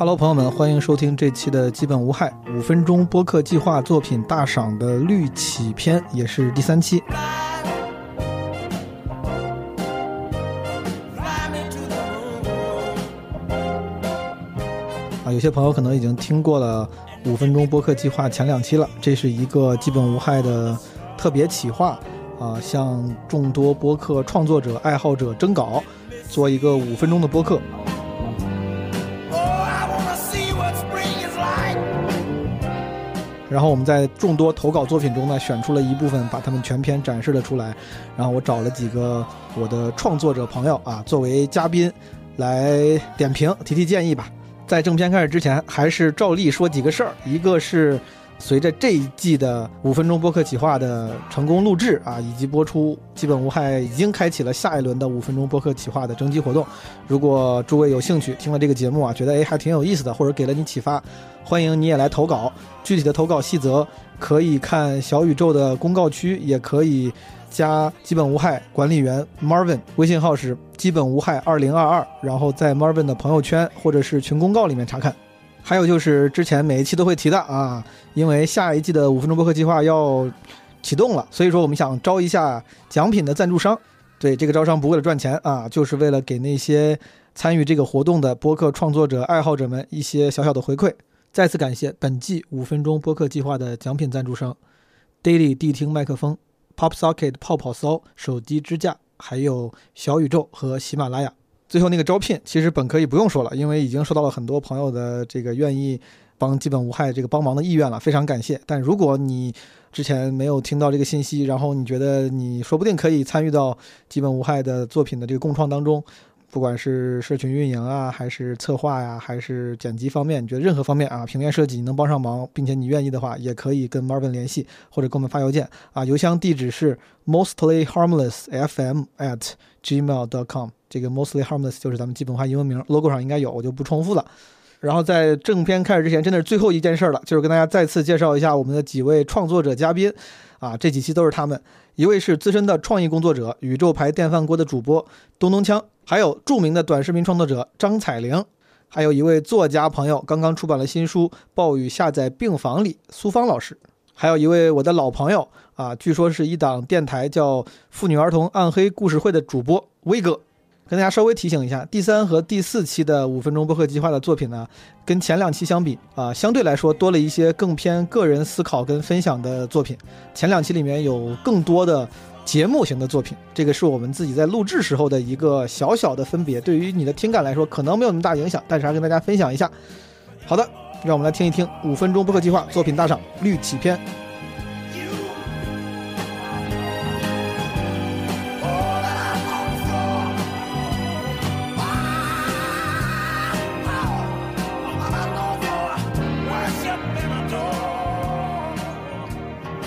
Hello，朋友们，欢迎收听这期的基本无害五分钟播客计划作品大赏的绿起篇，也是第三期。啊，有些朋友可能已经听过了五分钟播客计划前两期了，这是一个基本无害的特别企划啊，向众多播客创作者、爱好者征稿，做一个五分钟的播客。然后我们在众多投稿作品中呢，选出了一部分，把他们全篇展示了出来。然后我找了几个我的创作者朋友啊，作为嘉宾来点评、提提建议吧。在正片开始之前，还是照例说几个事儿。一个是。随着这一季的五分钟播客企划的成功录制啊，以及播出，基本无害已经开启了下一轮的五分钟播客企划的征集活动。如果诸位有兴趣听了这个节目啊，觉得哎还挺有意思的，或者给了你启发，欢迎你也来投稿。具体的投稿细则可以看小宇宙的公告区，也可以加基本无害管理员 Marvin 微信号是基本无害二零二二，然后在 Marvin 的朋友圈或者是群公告里面查看。还有就是之前每一期都会提的啊，因为下一季的五分钟播客计划要启动了，所以说我们想招一下奖品的赞助商。对，这个招商不为了赚钱啊，就是为了给那些参与这个活动的播客创作者、爱好者们一些小小的回馈。再次感谢本季五分钟播客计划的奖品赞助商：Daily 地听麦克风、PopSocket 泡泡骚手机支架，还有小宇宙和喜马拉雅。最后那个招聘，其实本可以不用说了，因为已经收到了很多朋友的这个愿意帮基本无害这个帮忙的意愿了，非常感谢。但如果你之前没有听到这个信息，然后你觉得你说不定可以参与到基本无害的作品的这个共创当中，不管是社群运营啊，还是策划呀，还是剪辑方面，你觉得任何方面啊，平面设计你能帮上忙，并且你愿意的话，也可以跟 Marvin 联系，或者给我们发邮件啊，邮箱地址是 mostlyharmlessfm at gmail.com。这个 mostly harmless 就是咱们基本化英文名，logo 上应该有，我就不重复了。然后在正片开始之前，真的是最后一件事了，就是跟大家再次介绍一下我们的几位创作者嘉宾，啊，这几期都是他们。一位是资深的创意工作者，宇宙牌电饭锅的主播东东锵，还有著名的短视频创作者张彩玲，还有一位作家朋友，刚刚出版了新书《暴雨下在病房里》苏芳老师，还有一位我的老朋友啊，据说是一档电台叫妇女儿童暗黑故事会的主播威哥。跟大家稍微提醒一下，第三和第四期的五分钟播客计划的作品呢，跟前两期相比啊，相对来说多了一些更偏个人思考跟分享的作品。前两期里面有更多的节目型的作品，这个是我们自己在录制时候的一个小小的分别。对于你的听感来说，可能没有那么大影响，但是还跟大家分享一下。好的，让我们来听一听五分钟播客计划作品大赏绿起篇。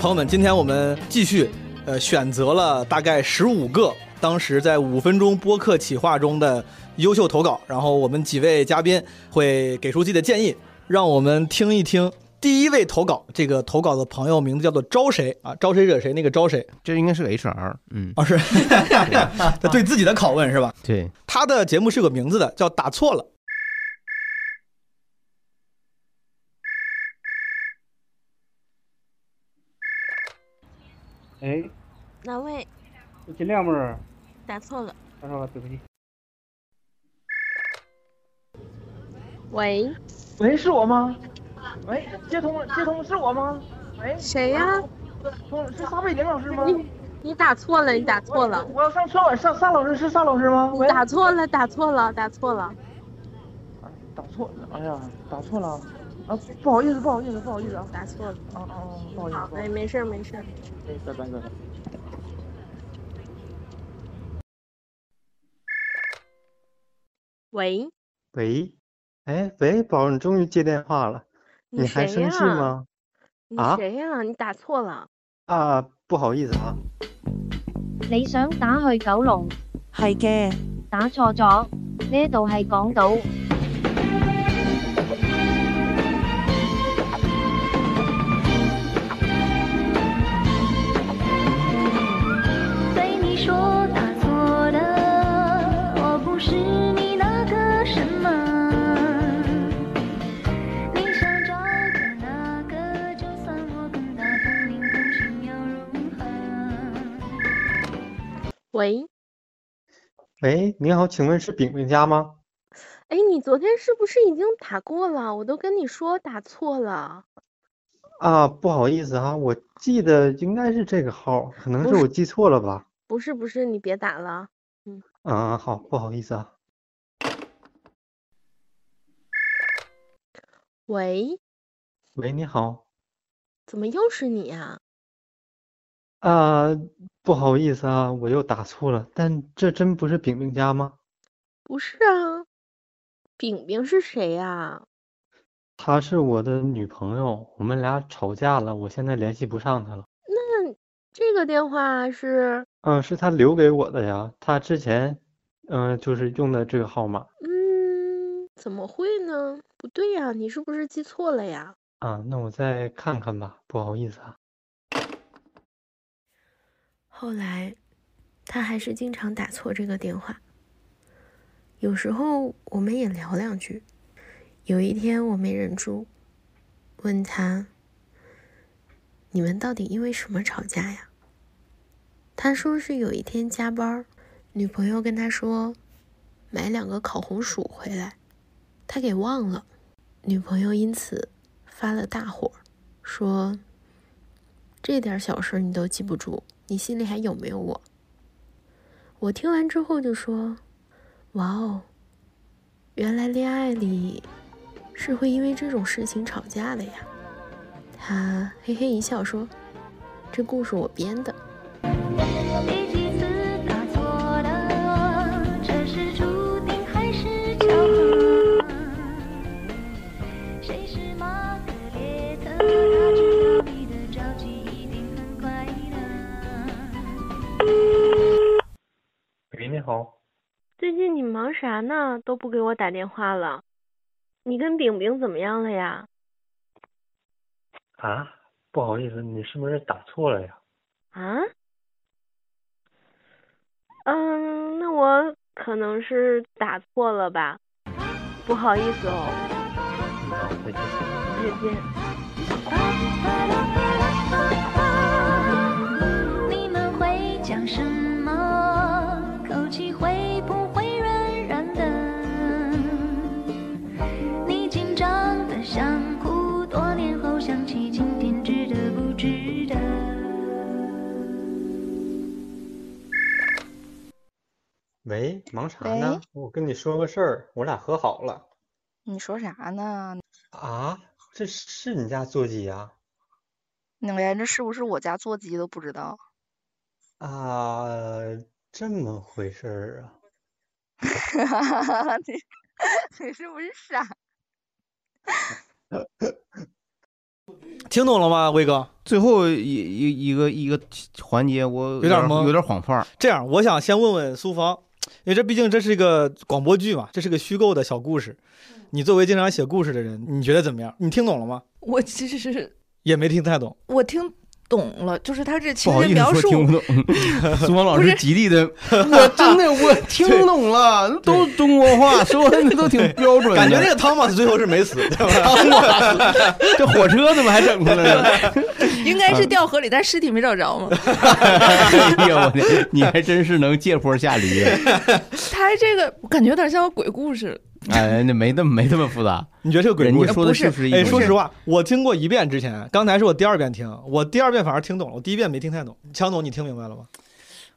朋友们，今天我们继续，呃，选择了大概十五个当时在五分钟播客企划中的优秀投稿，然后我们几位嘉宾会给出自己的建议，让我们听一听第一位投稿。这个投稿的朋友名字叫做招谁啊？招谁惹谁？那个招谁？这应该是个 HR，嗯，哦是，对自己的拷问是吧？对，他的节目是有名字的，叫打错了。哎，哪位？金亮妹儿，打错了。打错了，对不起。喂，喂，是我吗？喂，接通了，接通，是我吗？喂，谁呀？是撒贝宁老师吗？你你打错了，你打错了。我要上车晚上，撒老师是撒老师吗？你打错了，打错了，打错了。打错了，哎呀，打错了。啊，不好意思，不好意思，不好意思啊，打错了。哦哦，不好意思。好，哎，没事没事。哎，拜拜拜拜。喂。喂。哎，喂，宝，你终于接电话了。你还生气吗？啊？谁呀？你打错了。啊，不好意思啊。你想打去九龍？係嘅。打錯咗，呢度係港島。喂，喂，你好，请问是饼饼家吗？哎，你昨天是不是已经打过了？我都跟你说打错了。啊，不好意思啊，我记得应该是这个号，可能是我记错了吧？不是不是，你别打了。嗯啊，好，不好意思啊。喂，喂，你好。怎么又是你呀？啊，不好意思啊，我又打错了，但这真不是饼饼家吗？不是啊，饼饼是谁呀？她是我的女朋友，我们俩吵架了，我现在联系不上她了。那这个电话是？嗯，是她留给我的呀，她之前，嗯，就是用的这个号码。嗯，怎么会呢？不对呀，你是不是记错了呀？啊，那我再看看吧，不好意思啊。后来，他还是经常打错这个电话。有时候我们也聊两句。有一天我没忍住，问他：“你们到底因为什么吵架呀？”他说是有一天加班，女朋友跟他说买两个烤红薯回来，他给忘了，女朋友因此发了大火，说：“这点小事你都记不住。”你心里还有没有我？我听完之后就说：“哇哦，原来恋爱里是会因为这种事情吵架的呀。”他嘿嘿一笑说：“这故事我编的。”好。最近你忙啥呢？都不给我打电话了。你跟饼饼怎么样了呀？啊，不好意思，你是不是打错了呀？啊？嗯，那我可能是打错了吧，不好意思哦。嗯，好，再见。再见。喂，忙啥呢？我跟你说个事儿，我俩和好了。你说啥呢？啊，这是你家座机呀？你连这是不是我家座机都不知道？啊，这么回事儿啊？你你是不是傻？听懂了吗，威哥？最后一一一个一个环节，我有点懵，有点晃范儿。这样，我想先问问苏芳，因为这毕竟这是一个广播剧嘛，这是个虚构的小故事。你作为经常写故事的人，你觉得怎么样？你听懂了吗？我其实是也没听太懂。我听懂了，就是他这情节描述。听不懂，苏芒老师极力的，我真的我听懂了，都中国话，说的都挺标准的。感觉那个汤马斯最后是没死，对吧？汤马斯，这火车怎么还整出来了？应该是掉河里，但尸体没找着嘛。哎呀，我天，你还真是能借坡下驴。他这个我感觉有点像个鬼故事。哎，那没那么没那么复杂。你觉得这个鬼故事人家说的是不是哎，说实话，我听过一遍之前，刚才是我第二遍听，我第二遍反而听懂了，我第一遍没听太懂。强总，你听明白了吗？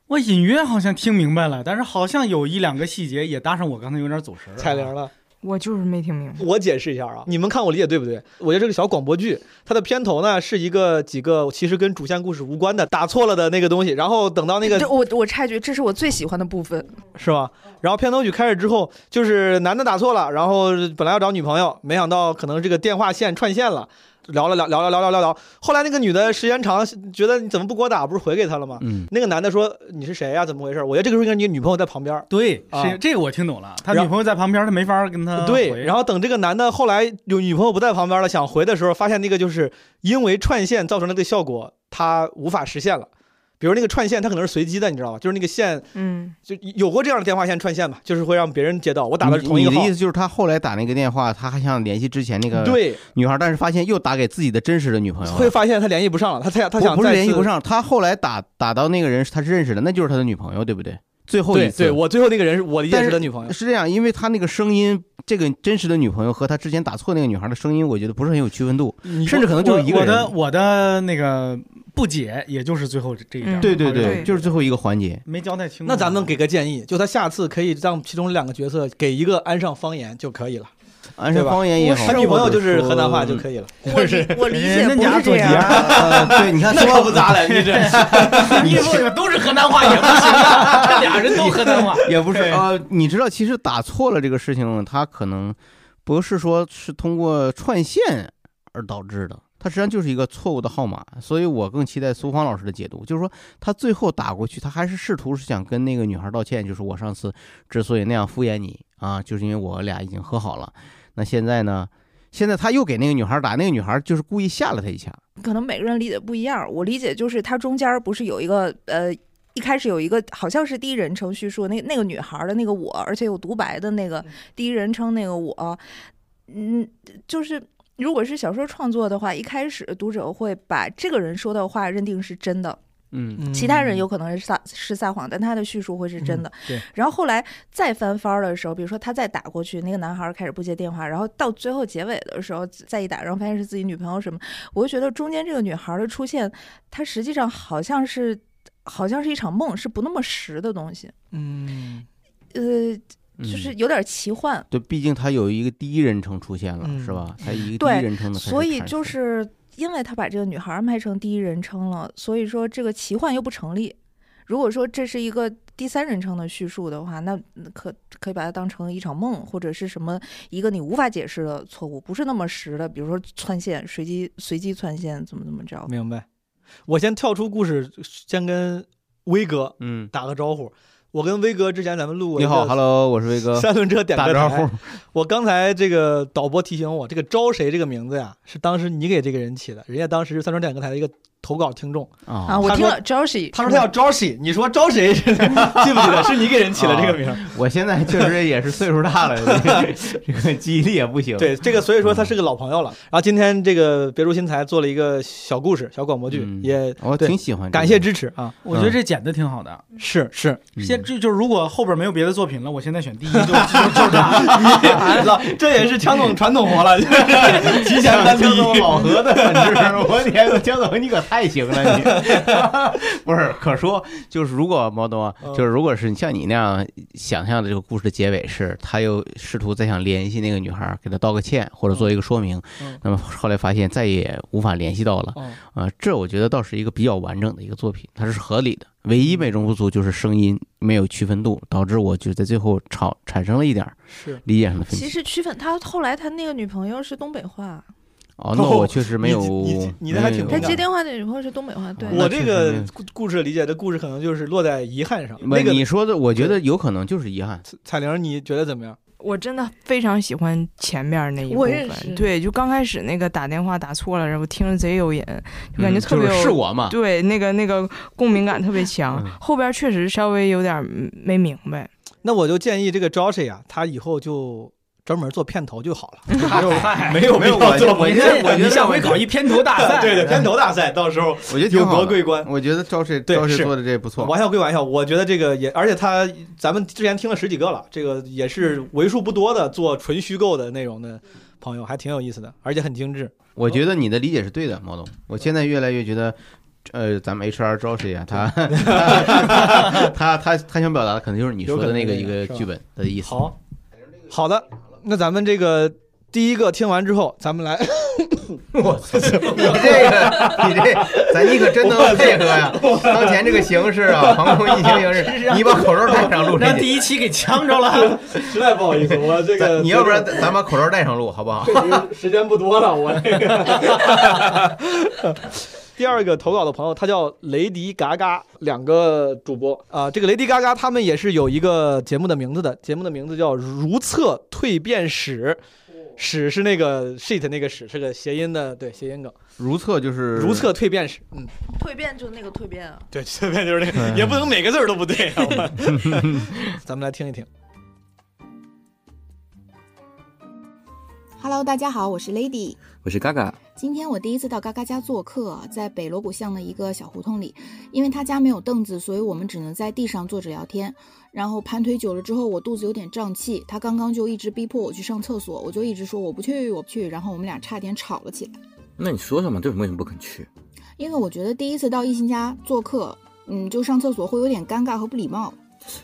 我隐约好像听明白了，但是好像有一两个细节也搭上我刚才有点走神儿。彩铃了，我就是没听明白。我解释一下啊，你们看我理解对不对？我觉得这个小广播剧，它的片头呢是一个几个其实跟主线故事无关的打错了的那个东西，然后等到那个这我我插一句，这是我最喜欢的部分。是吧？然后片头曲开始之后，就是男的打错了，然后本来要找女朋友，没想到可能这个电话线串线了，聊了聊聊聊聊聊聊聊，后来那个女的时间长，觉得你怎么不给我打，不是回给他了吗？嗯，那个男的说你是谁呀、怎么回事？我觉得这个时候应该你女朋友在旁边。对，啊是这个我听懂了。他女朋友在旁边，他没法跟他对，然后等这个男的后来有女朋友不在旁边了，想回的时候，发现那个就是因为串线造成的这个效果，他无法实现了。比如那个串线，它可能是随机的，你知道吧？就是那个线，嗯，就有过这样的电话线串线吧，就是会让别人接到。我打的是同一个号你的意，思就是他后来打那个电话，他还想联系之前那个对，女孩，但是发现又打给自己的真实的女朋友，会发现他联系不上了，他他他想不是想再。联系不上，他后来打打到那个人他是认识的，那就是他的女朋友，对不对？最后一次，对对，我最后那个人是我理解但是是他女朋友。是这样，因为他那个声音，这个真实的女朋友和他之前打错那个女孩的声音，我觉得不是很有区分度，甚至可能就是一个我的。我的那个不解，也就是最后这这一张。对对对，对就是最后一个环节。没交代清楚。那咱们给个建议，就他下次可以让其中两个角色给一个安上方言就可以了。安上方言也好，他女朋友就是河南话就可以了。我理我理解人不是这家做样。呃，对，你看 那可不咋的，你这 你说的都是河南话也不行俩人都河南话。也不是呃，你知道，其实打错了这个事情，它可能不是说是通过串线而导致的，它实际上就是一个错误的号码。所以我更期待苏芳老师的解读，就是说他最后打过去，他还是试图是想跟那个女孩道歉，就是我上次之所以那样敷衍你啊，就是因为我俩已经和好了。那现在呢？现在他又给那个女孩打，那个女孩就是故意吓了他一下。可能每个人理解不一样。我理解就是他中间不是有一个呃，一开始有一个好像是第一人称叙述，那那个女孩的那个我，而且有独白的那个第一人称那个我，嗯，就是。如果是小说创作的话，一开始读者会把这个人说的话认定是真的，嗯其他人有可能是撒是撒谎，但他的叙述会是真的。对，然后后来再翻番儿的时候，比如说他再打过去，那个男孩开始不接电话，然后到最后结尾的时候再一打，然后发现是自己女朋友什么，我就觉得中间这个女孩的出现，她实际上好像是好像是一场梦，是不那么实的东西，嗯，呃，就是嗯有点奇幻。对，毕竟他有一个第一人称出现了，嗯是吧？他一个第一人称的所以就是因为他把这个女孩安排成第一人称了，所以说这个奇幻又不成立。如果说这是一个第三人称的叙述的话，那可可以把它当成一场梦，或者是什么一个你无法解释的错误，不是那么实的，比如说窜线、随机随机窜线，怎么怎么着。明白。我先跳出故事，先跟威哥嗯，打个招呼。我跟威哥之前咱们录过你好，Hello，我是威哥，三轮车点歌打招呼台。。我刚才这个导播提醒我，这个招谁这个名字呀，是当时你给这个人起的，人家当时是三轮点歌台的一个投稿听众，啊，我听了 Joshi，他说他叫 Joshi，，你说招谁？记不记得？是你给人起了这个名儿？我现在确实也是岁数大了，这 个这个记忆力也不行。对，这个所以说他是个老朋友了。然后今天这个别出心裁做了一个小故事、小广播剧，嗯也我挺喜欢。感谢支持啊！我觉得这剪的挺好的。是是，嗯现就就是如果后边没有别的作品了，我现在选第一就就就 是他。老这也是强总传统活了，就是提前单江第一。总老何的本质，我天，江总你可太行了，你。不是可说就是如果毛东就是如果是像你那样想象的这个故事的结尾是，他又试图再想联系那个女孩，给她道个歉或者做一个说明，嗯。那么后来发现再也无法联系到了，嗯。啊，这我觉得倒是一个比较完整的一个作品，它是合理的。唯一美中不足就是声音没有区分度，导致我就在最后吵产生了一点儿是。理解上的分歧。其实区分他后来他那个女朋友是东北话，哦，那我确实没有，你你你那还挺他接电话的女朋友是东北话，对。我这个故故事理解的故事可能就是落在遗憾上。那个你说的，我觉得有可能就是遗憾。彩玲，你觉得怎么样？我真的非常喜欢前面那一部我也是分，对，就刚开始那个打电话打错了，然后听着贼有瘾，就感觉嗯特别有、就是是我嘛对，那个那个共鸣感特别强。嗯后边确实稍微有点嗯没明白，那我就建议这个 Josh 呀，他以后就专门做片头就好了，没有没有必要做我觉得我觉得你下回搞一片头大赛，对对，片头大赛，到时候我觉得挺有好桂冠。我觉得招谁对是招谁做的这不错。玩笑归玩笑，我觉得这个也，而且他咱们之前听了十几个了，这个也是为数不多的做纯虚构的内容的朋友，还挺有意思的，而且很精致。我觉得你的理解是对的，毛总。我现在越来越觉得，呃，咱们 HR 招谁啊？他 他他他他想表达的可能就是你说的那个一个剧本的意思。好，好的，那咱们这个第一个听完之后，咱们来，我操！你这个，你这，咱你可真能配合呀！当前这个形势啊，防控疫情形势，你把口罩戴上录这让第一期给呛着了。实在不好意思，我这个你要不然咱把口罩戴上录好不好？时间不多了，我这个。第二个投稿的朋友，他叫雷迪嘎嘎，两个主播啊、这个雷迪嘎嘎他们也是有一个节目的名字的，节目的名字叫《如厕蜕变史》，史是那个 shit 那个史是个谐音的，对谐音梗。如厕就是如厕蜕变史，嗯，蜕变就是那个蜕变啊。对，蜕变就是那个，也不能每个字儿都不对啊。我 咱们来听一听。Hello，大家好，我是 Lady。我是嘎嘎，今天我第一次到嘎嘎家做客，在北锣鼓巷的一个小胡同里。因为他家没有凳子，所以我们只能在地上坐着聊天。然后盘腿久了之后，我肚子有点胀气。他刚刚就一直逼迫我去上厕所，我就一直说我不去，我不去。然后我们俩差点吵了起来。那你说说嘛，这为什么不肯去？因为我觉得第一次到异性家做客，嗯，就上厕所会有点尴尬和不礼貌。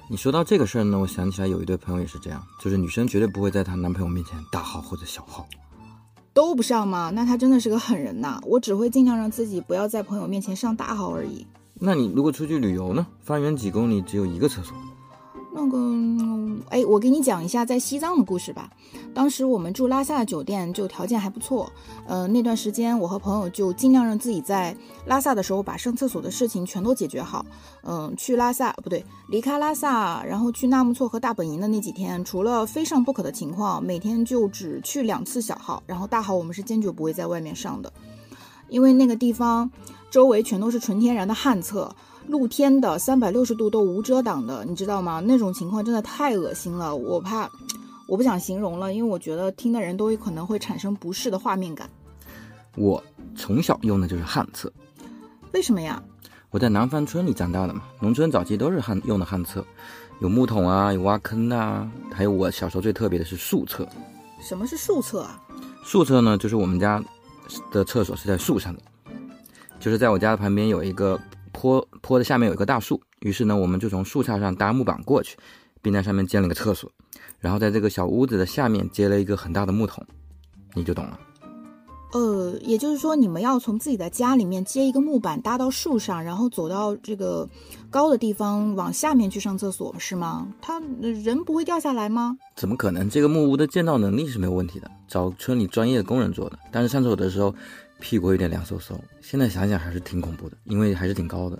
你说到这个事儿呢，我想起来有一对朋友也是这样，就是女生绝对不会在她男朋友面前大号或者小号。都不上吗？那他真的是个狠人呐！我只会尽量让自己不要在朋友面前上大号而已。那你如果出去旅游呢？方圆几公里只有一个厕所。那个，哎，我给你讲一下在西藏的故事吧。当时我们住拉萨的酒店，就条件还不错。呃，那段时间我和朋友就尽量让自己在拉萨的时候把上厕所的事情全都解决好。嗯、去拉萨不对，离开拉萨，然后去纳木错和大本营的那几天，除了非上不可的情况，每天就只去两次小号，然后大号我们是坚决不会在外面上的，因为那个地方周围全都是纯天然的旱厕。露天的三百六十度都无遮挡的，你知道吗？那种情况真的太恶心了，我怕，我不想形容了，因为我觉得听的人都有可能会产生不适的画面感。我从小用的就是旱厕，为什么呀？我在南方村里长大的嘛，农村早期都是旱用的旱厕，有木桶啊，有挖坑的啊，还有我小时候最特别的是树厕。什么是树厕啊？树厕呢，就是我们家的厕所是在树上的，就是在我家的旁边有一个坡，坡的下面有一个大树，于是呢，我们就从树杈上搭木板过去，并在上面建了个厕所，然后在这个小屋子的下面接了一个很大的木桶，你就懂了。呃，也就是说，你们要从自己的家里面接一个木板搭到树上，然后走到这个高的地方往下面去上厕所，是吗？他呃人不会掉下来吗？怎么可能？这个木屋的建造能力是没有问题的，找村里专业的工人做的。但是上厕所的时候，屁股有点凉飕飕。现在想想还是挺恐怖的，因为还是挺高的。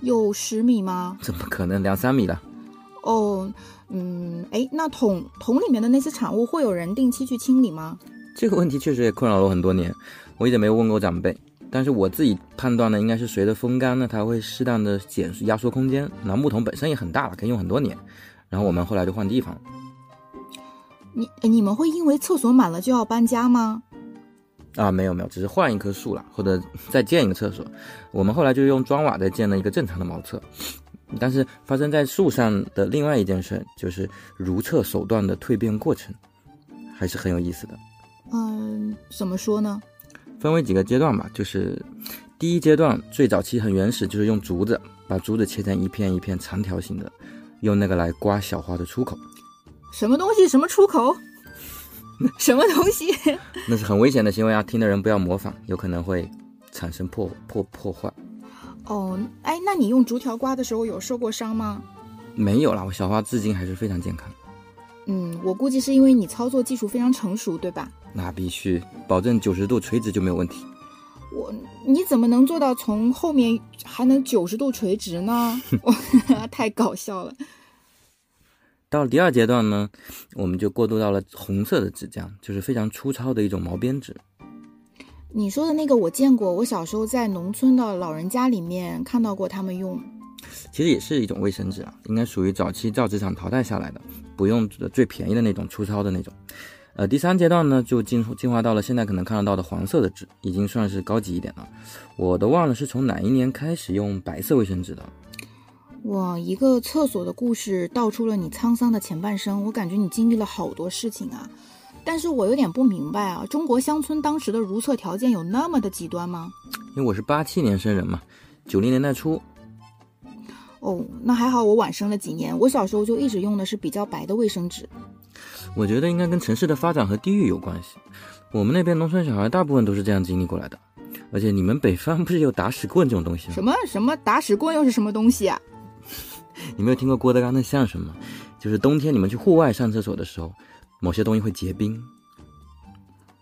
有十米吗？怎么可能两三米了？哦，嗯，哎，那桶桶里面的那些产物会有人定期去清理吗？这个问题确实也困扰了我很多年，我一直没有问过长辈。但是我自己判断呢，应该是随着风干呢，它会适当的减压缩空间。那木桶本身也很大了，可以用很多年。然后我们后来就换地方。你你们会因为厕所满了就要搬家吗？啊，没有没有，只是换一棵树了，或者再建一个厕所。我们后来就用砖瓦再建了一个正常的茅厕。但是发生在树上的另外一件事，就是如厕手段的蜕变过程，还是很有意思的。嗯，怎么说呢？分为几个阶段吧，就是第一阶段最早期很原始，就是用竹子把竹子切成一片一片长条形的，用那个来刮小花的出口。什么东西？什么出口？什么东西？那是很危险的行为啊！听的人不要模仿，有可能会产生破破破坏。哦，哎，那你用竹条刮的时候有受过伤吗？没有啦，我小花至今还是非常健康。嗯，我估计是因为你操作技术非常成熟，对吧？那必须，保证九十度垂直就没有问题。我你怎么能做到从后面还能九十度垂直呢？太搞笑了。到了第二阶段呢，我们就过渡到了红色的纸浆，就是非常粗糙的一种毛边纸。你说的那个我见过，我小时候在农村的老人家里面看到过他们用。其实也是一种卫生纸啊，应该属于早期造纸厂淘汰下来的，不用最便宜的那种粗糙的那种。呃，第三阶段呢，就进进化到了现在可能看得到的黄色的纸，已经算是高级一点了。我都忘了是从哪一年开始用白色卫生纸的。哇，一个厕所的故事道出了你沧桑的前半生，我感觉你经历了好多事情啊。但是我有点不明白啊，中国乡村当时的如厕条件有那么的极端吗？因为我是八七年生人嘛，九零年代初。哦，那还好，我晚生了几年。我小时候就一直用的是比较白的卫生纸。我觉得应该跟城市的发展和地域有关系。我们那边农村小孩大部分都是这样经历过来的。而且你们北方不是有打屎棍这种东西吗？什么什么打屎棍又是什么东西啊？你没有听过郭德纲的相声吗？就是冬天你们去户外上厕所的时候，某些东西会结冰，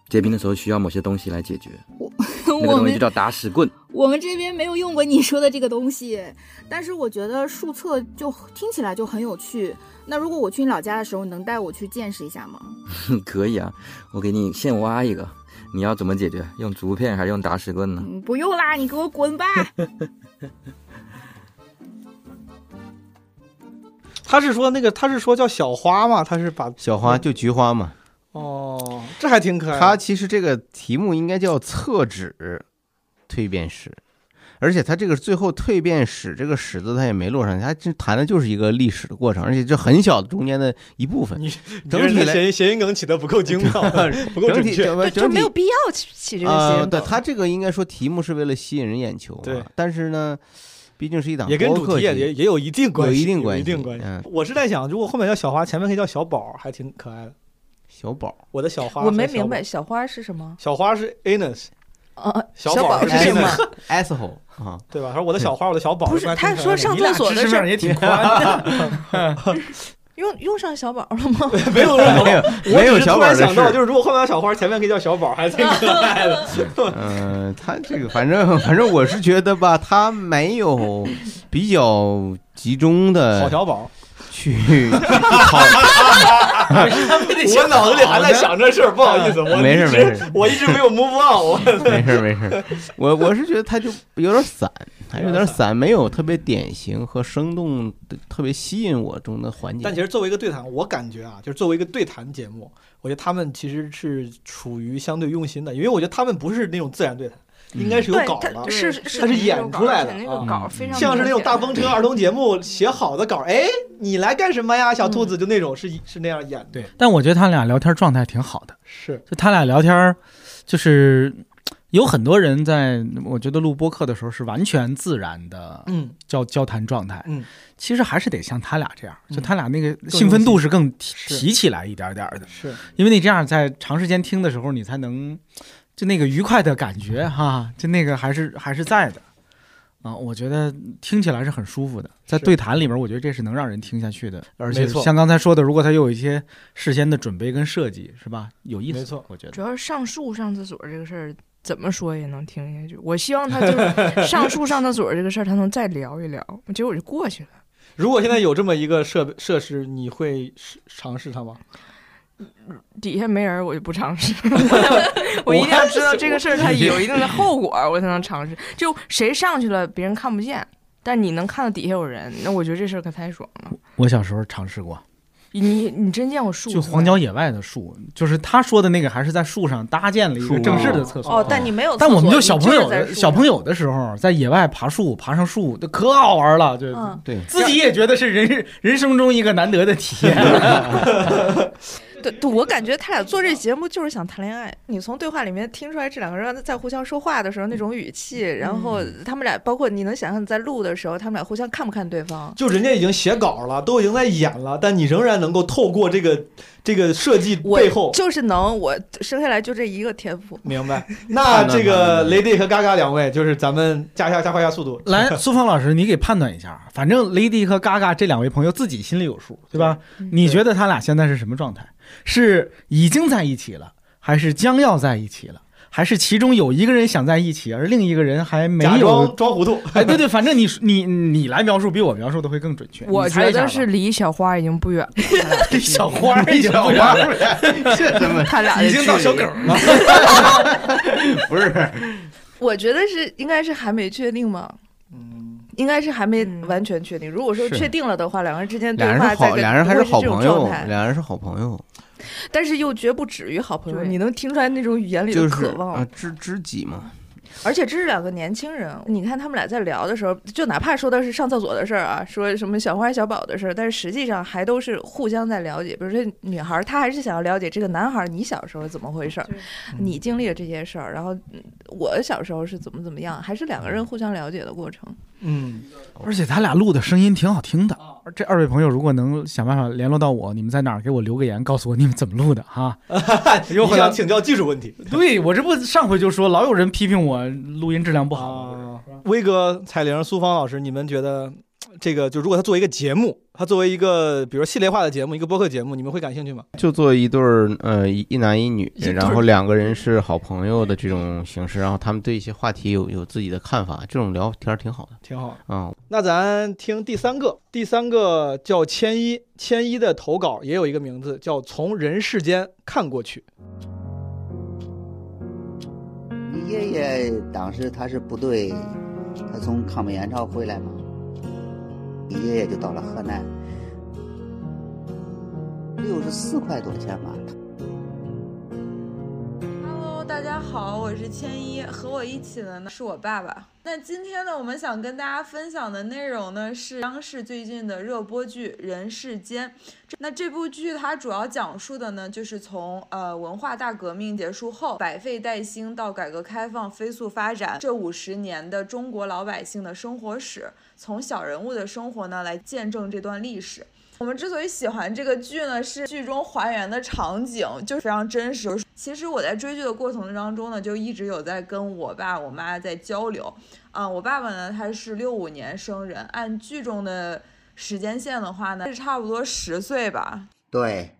结冰的时候需要某些东西来解决。我那个东西就叫打屎棍。我们这边没有用过你说的这个东西，但是我觉得数册就听起来就很有趣。那如果我去你老家的时候，能带我去见识一下吗？可以啊，我给你现挖一个。你要怎么解决？用竹片还是用打屎棍呢？嗯，不用啦，你给我滚吧！他是说那个，他是说叫小花吗？他是把小花就菊花嘛。哦，这还挺可爱的。它其实这个题目应该叫厕纸蜕变史，而且他这个最后蜕变史这个史字他也没落上，他这谈的就是一个历史的过程，而且这很小的中间的一部分。你整体来谐谐音梗起的不够精妙，不够整体准确。就没有必要起起这个谐啊，音梗。对他这个应该说题目是为了吸引人眼球，对，但是呢，毕竟是一档也跟主题也也也有一定关系，有一定关系一定关系。嗯我是在想，如果后面叫小花，前面可以叫小宝，还挺可爱的。小宝，我的小花，我没明白，小花是什么？小花是 anus，啊，小宝是什么？asshole 啊，对吧？他说我的小花，我的小宝。不是，他说上厕所的事儿也挺宽的。用用上小宝了吗？没有没有没有我没有只是突然小宝的想到就是如果后面有小花，前面可以叫小宝，还挺可爱的。嗯，他这个反正反正我是觉得吧，他没有比较集中的好小宝。去 考，我脑子里还在想这事儿，不好意思，我没事没事。我一直没有 move on，我没事没事，我我是觉得他就有点散，还有点散，没有特别典型和生动的、特别吸引我中的环节。但其实作为一个对谈，我感觉啊，就是作为一个对谈节目，我觉得他们其实是处于相对用心的，因为我觉得他们不是那种自然对谈。应该是有稿的，是他是是演出来的而且那个啊稿非常像是那种大风车儿童节目写好的稿，哎，你来干什么呀，小兔子？就那种是是那样演的。对，但我觉得他俩聊天状态挺好的，是就他俩聊天，就是有很多人在，我觉得录播客的时候是完全自然的，嗯，交交谈状态，嗯，其实还是得像他俩这样，就嗯他俩那个兴奋度是更提提起来一点点的，是。因为你这样在长时间听的时候，你才能就那个愉快的感觉哈，就那个还是还是在的。啊，我觉得听起来是很舒服的，在对谈里面，我觉得这是能让人听下去的，而且像刚才说的，如果他有一些事先的准备跟设计，是吧？有意思，没错，我觉得。主要是上树上厕所这个事儿，怎么说也能听下去。我希望他就是 上树上厕所这个事儿，他能再聊一聊。结果我就过去了。如果现在有这么一个设备设施，你会试尝试它吗？底下没人，我就不尝试。我一定要知道这个事儿它有一定的后果，我才能尝试。就谁上去了，别人看不见，但你能看到底下有人，那我觉得这事儿可太爽了。我小时候尝试过，你你真见过树？就荒郊野外的树，就是他说的那个，还是在树上搭建了一个正式的厕所。哦，但你没有，但我们就小朋友的小朋友的时候，在野外爬树，爬上树，就可好玩了，就、嗯对自己也觉得是人人生中一个难得的体验。对对，我感觉他俩做这节目就是想谈恋爱。你从对话里面听出来，这两个人在互相说话的时候那种语气，然后他们俩，包括你能想象在录的时候，他们俩互相看不看对方？就人家已经写稿了，都已经在演了，但你仍然能够透过这个这个设计背后，就是能，我生下来就这一个天赋。明白？那这个雷迪和嘎嘎两位，就是咱们加一下加快一下速度。来，苏芳老师，你给判断一下，反正 Lady 和嘎嘎这两位朋友自己心里有数，对吧？你觉得他俩现在是什么状态？是已经在一起了，还是将要在一起了？还是其中有一个人想在一起，而另一个人还没假有装装糊涂？哎，对对，反正你你你来描述比我描述的会更准确。我觉得是离小花已经不远了。离 小花已经不远了，这怎么他俩已经到小狗了。不是？我觉得是应该是还没确定吧，嗯，应该是还没嗯完全确定。如果说确定了的话，两个人之间对话在跟俩人还不会是这种好朋友状，态俩人是好朋友，但是又绝不止于好朋友，你能听出来那种语言里的渴望。啊知知己嘛。而且这是两个年轻人，你看他们俩在聊的时候，就哪怕说的是上厕所的事儿啊，说什么小花小宝的事儿，但是实际上还都是互相在了解。比如说女孩，她还是想要了解这个男孩，你小时候怎么回事儿，你经历了这些事儿，然后嗯我小时候是怎么怎么样，还是两个人互相了解的过程。嗯，而且他俩录的声音挺好听的。这二位朋友如果能想办法联络到我，你们在哪儿给我留个言，告诉我你们怎么录的哈。你想请教技术问题？对我这不上回就说，老有人批评我录音质量不好。啊，威哥、彩玲、苏芳老师，你们觉得这个就如果他作为一个节目，他作为一个比如说系列化的节目，一个播客节目，你们会感兴趣吗？就做一对儿呃一一男一女，然后两个人是好朋友的这种形式，然后他们对一些话题有有自己的看法，这种聊天儿挺好的。挺好。啊、那咱听第三个，第三个叫千一，千一的投稿也有一个名字叫《从人世间看过去》。你爷爷当时他是部队，他从抗美援朝回来嘛，爷爷就到了河南，六十四块多钱吧。大家好，我是千一，和我一起的呢是我爸爸。那今天呢，我们想跟大家分享的内容呢是央视最近的热播剧《人世间》。那这部剧它主要讲述的呢，就是从呃文化大革命结束后，百废待兴到改革开放飞速发展这五十年的中国老百姓的生活史，从小人物的生活呢来见证这段历史。我们之所以喜欢这个剧呢，是剧中还原的场景就是非常真实。其实我在追剧的过程当中呢，就一直有在跟我爸我妈在交流。啊、我爸爸呢他是六五年生人，按剧中的时间线的话呢，是差不多十岁吧。对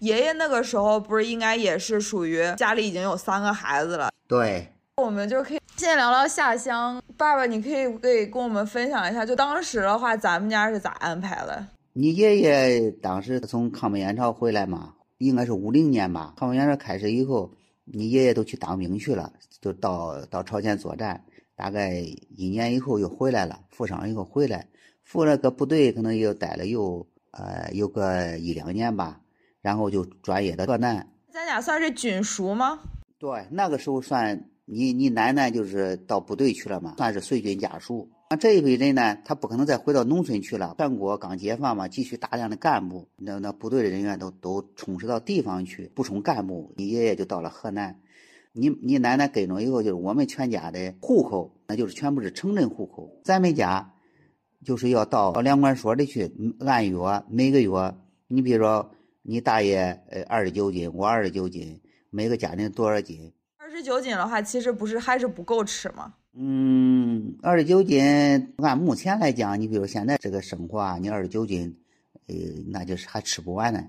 爷爷那个时候不是应该也是属于家里已经有三个孩子了。对，我们就可以先聊聊下乡。爸爸，你可以可以跟我们分享一下，就当时的话，咱们家是咋安排的？你爷爷当时从抗美援朝回来嘛，应该是五零年吧。抗美援朝开始以后，你爷爷都去当兵去了，就到到朝鲜作战，大概一年以后又回来了，负伤以后回来，负了个部队，可能又待了有呃有个一两年吧，然后就专业的河南。咱家算是军属吗？对，那个时候算你你奶奶就是到部队去了嘛，算是随军家属。那这一辈人呢，他不可能再回到农村去了。全国刚解放嘛，急需大量的干部，那那部队的人员都都充实到地方去补充干部。你爷爷就到了河南，你你奶奶跟着以后，就是我们全家的户口，那就是全部是城镇户口。咱们家就是要到粮管所里去，按月每个月，你比如说你大爷呃二十九斤，我二十九斤，每个家庭多少斤？二十九斤的话，其实不是还是不够吃吗？嗯，二十九斤，按目前来讲，你比如现在这个生活啊，你二十九斤，呃，那就是还吃不完呢。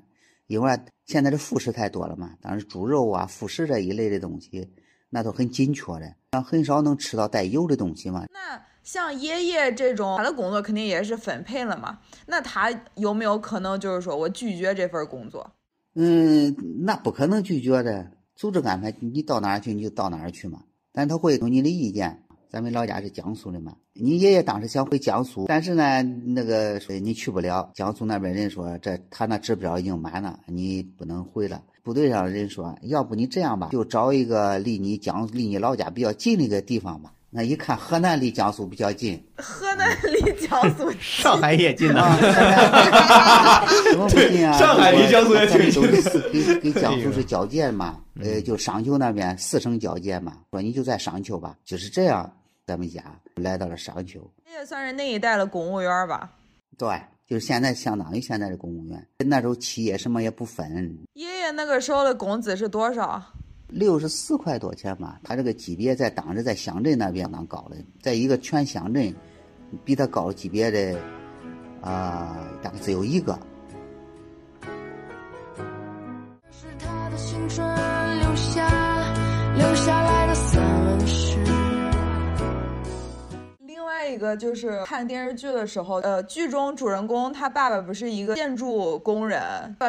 因为现在的副食太多了嘛，当然猪肉啊、副食这一类的东西，那都很紧缺的，很少能吃到带油的东西嘛。那像爷爷这种，他的工作肯定也是分配了嘛。那他有没有可能就是说我拒绝这份工作？嗯，那不可能拒绝的，组织安排你到哪儿去你就到哪儿去嘛。但他会有你的意见。咱们老家是江苏的嘛，你爷爷当时想回江苏，但是呢，那个说你去不了，江苏那边人说这他那指标已经满了，你不能回了。部队上人说，要不你这样吧，就找一个离你江离你老家比较近的一个地方吧。那一看河南离江苏比较近，河南离江苏近，上海也近呐。怎 么不近啊？上海离江苏也挺近，跟江苏是交界嘛，呃，就商丘那边四省交界嘛。说你就在商丘吧，就是这样。咱们家来到了商丘，这也算是那一代的公务员吧？对，就是现在相当于现在的公务员。那时候企业什么也不分。爷爷那个时候的工资是多少？六十四块多钱吧。他这个级别在当时在乡镇那边当高的，在一个全乡镇，比他高级别的啊、呃，大概只有一个。是他的青春留下留下来的一个就是看电视剧的时候，呃，剧中主人公他爸爸不是一个建筑工人，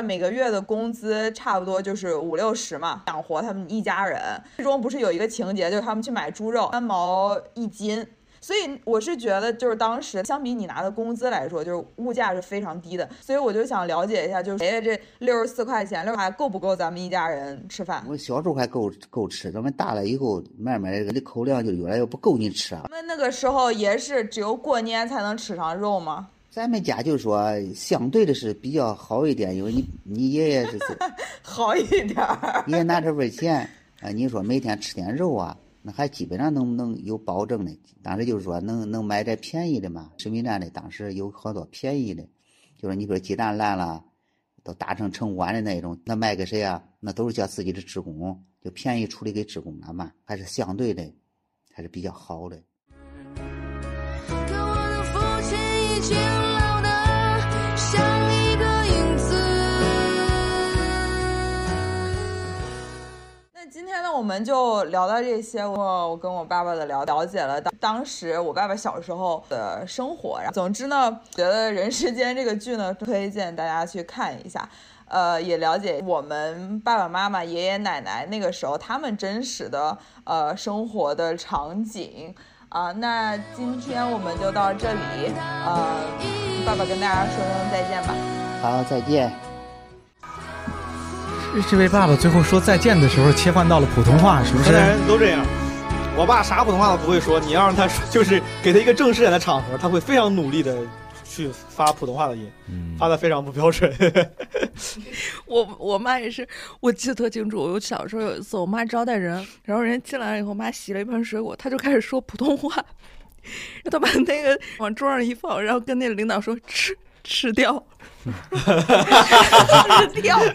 每个月的工资差不多就是五六十嘛，养活他们一家人。剧中不是有一个情节，就是他们去买猪肉，三毛一斤。所以我是觉得，就是当时相比你拿的工资来说，就是物价是非常低的。所以我就想了解一下，就是爷爷这六十四块钱，六还够不够咱们一家人吃饭？我小时候还够够吃，咱们大了以后，慢慢这个口粮就越来越不够你吃啊。那那个时候也是只有过年才能吃上肉吗？咱们家就是说相对的是比较好一点，因为你你爷爷是 好一点，爷爷拿这份钱啊，你说每天吃点肉啊。那还基本上能能有保证的，当时就是说能能买点便宜的嘛。食品站的当时有好多便宜的，就是你比如鸡蛋烂了，都打成成碗的那种，那卖给谁啊？那都是叫自己的职工，就便宜处理给职工了嘛，还是相对的，还是比较好的。可我的父亲已经呢，我们就聊到这些。我我跟我爸爸的了了解了当当时我爸爸小时候的生活。总之呢，觉得《人世间》这个剧呢，推荐大家去看一下。呃，也了解我们爸爸妈妈、爷爷奶奶那个时候他们真实的呃生活的场景啊。那今天我们就到这里，呃，爸爸跟大家说声再见吧。好，再见。这这位爸爸最后说再见的时候切换到了普通话，是不是？河南人都这样。我爸啥普通话都不会说，你要让他说，就是给他一个正式点的场合，他会非常努力的去发普通话的音，发的非常不标准。我我妈也是，我记得特清楚。我小时候有一次，我妈招待人，然后人进来了以后，我妈洗了一盆水果，她就开始说普通话，她把那个往桌上一放，然后跟那个领导说吃吃掉，吃掉。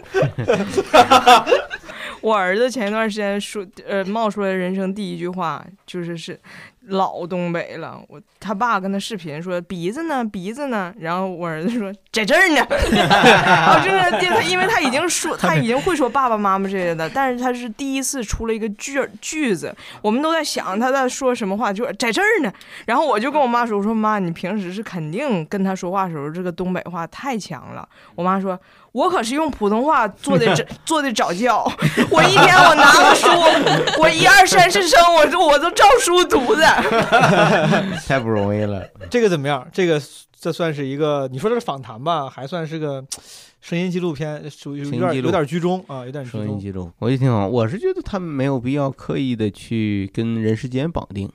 我儿子前一段时间说，呃，冒出来人生第一句话就是是老东北了。我他爸跟他视频说鼻子呢，鼻子呢，然后我儿子说在这儿呢。然后就是，因为他已经说他已经会说爸爸妈妈这些的，但是他是第一次出了一个句句子，我们都在想他在说什么话，就在这儿呢。然后我就跟我妈说，我说妈，你平时是肯定跟他说话的时候这个东北话太强了。我妈说。我可是用普通话做的 做的早教，我一天我拿个书，我一二三四声，我我都照书读的，太不容易了。这个怎么样？这个这算是一个，你说这是访谈吧，还算是个声音纪录片，属于有点有点居中啊，有点。声音记录，我觉得挺好。我是觉得他们没有必要刻意的去跟人世间绑定。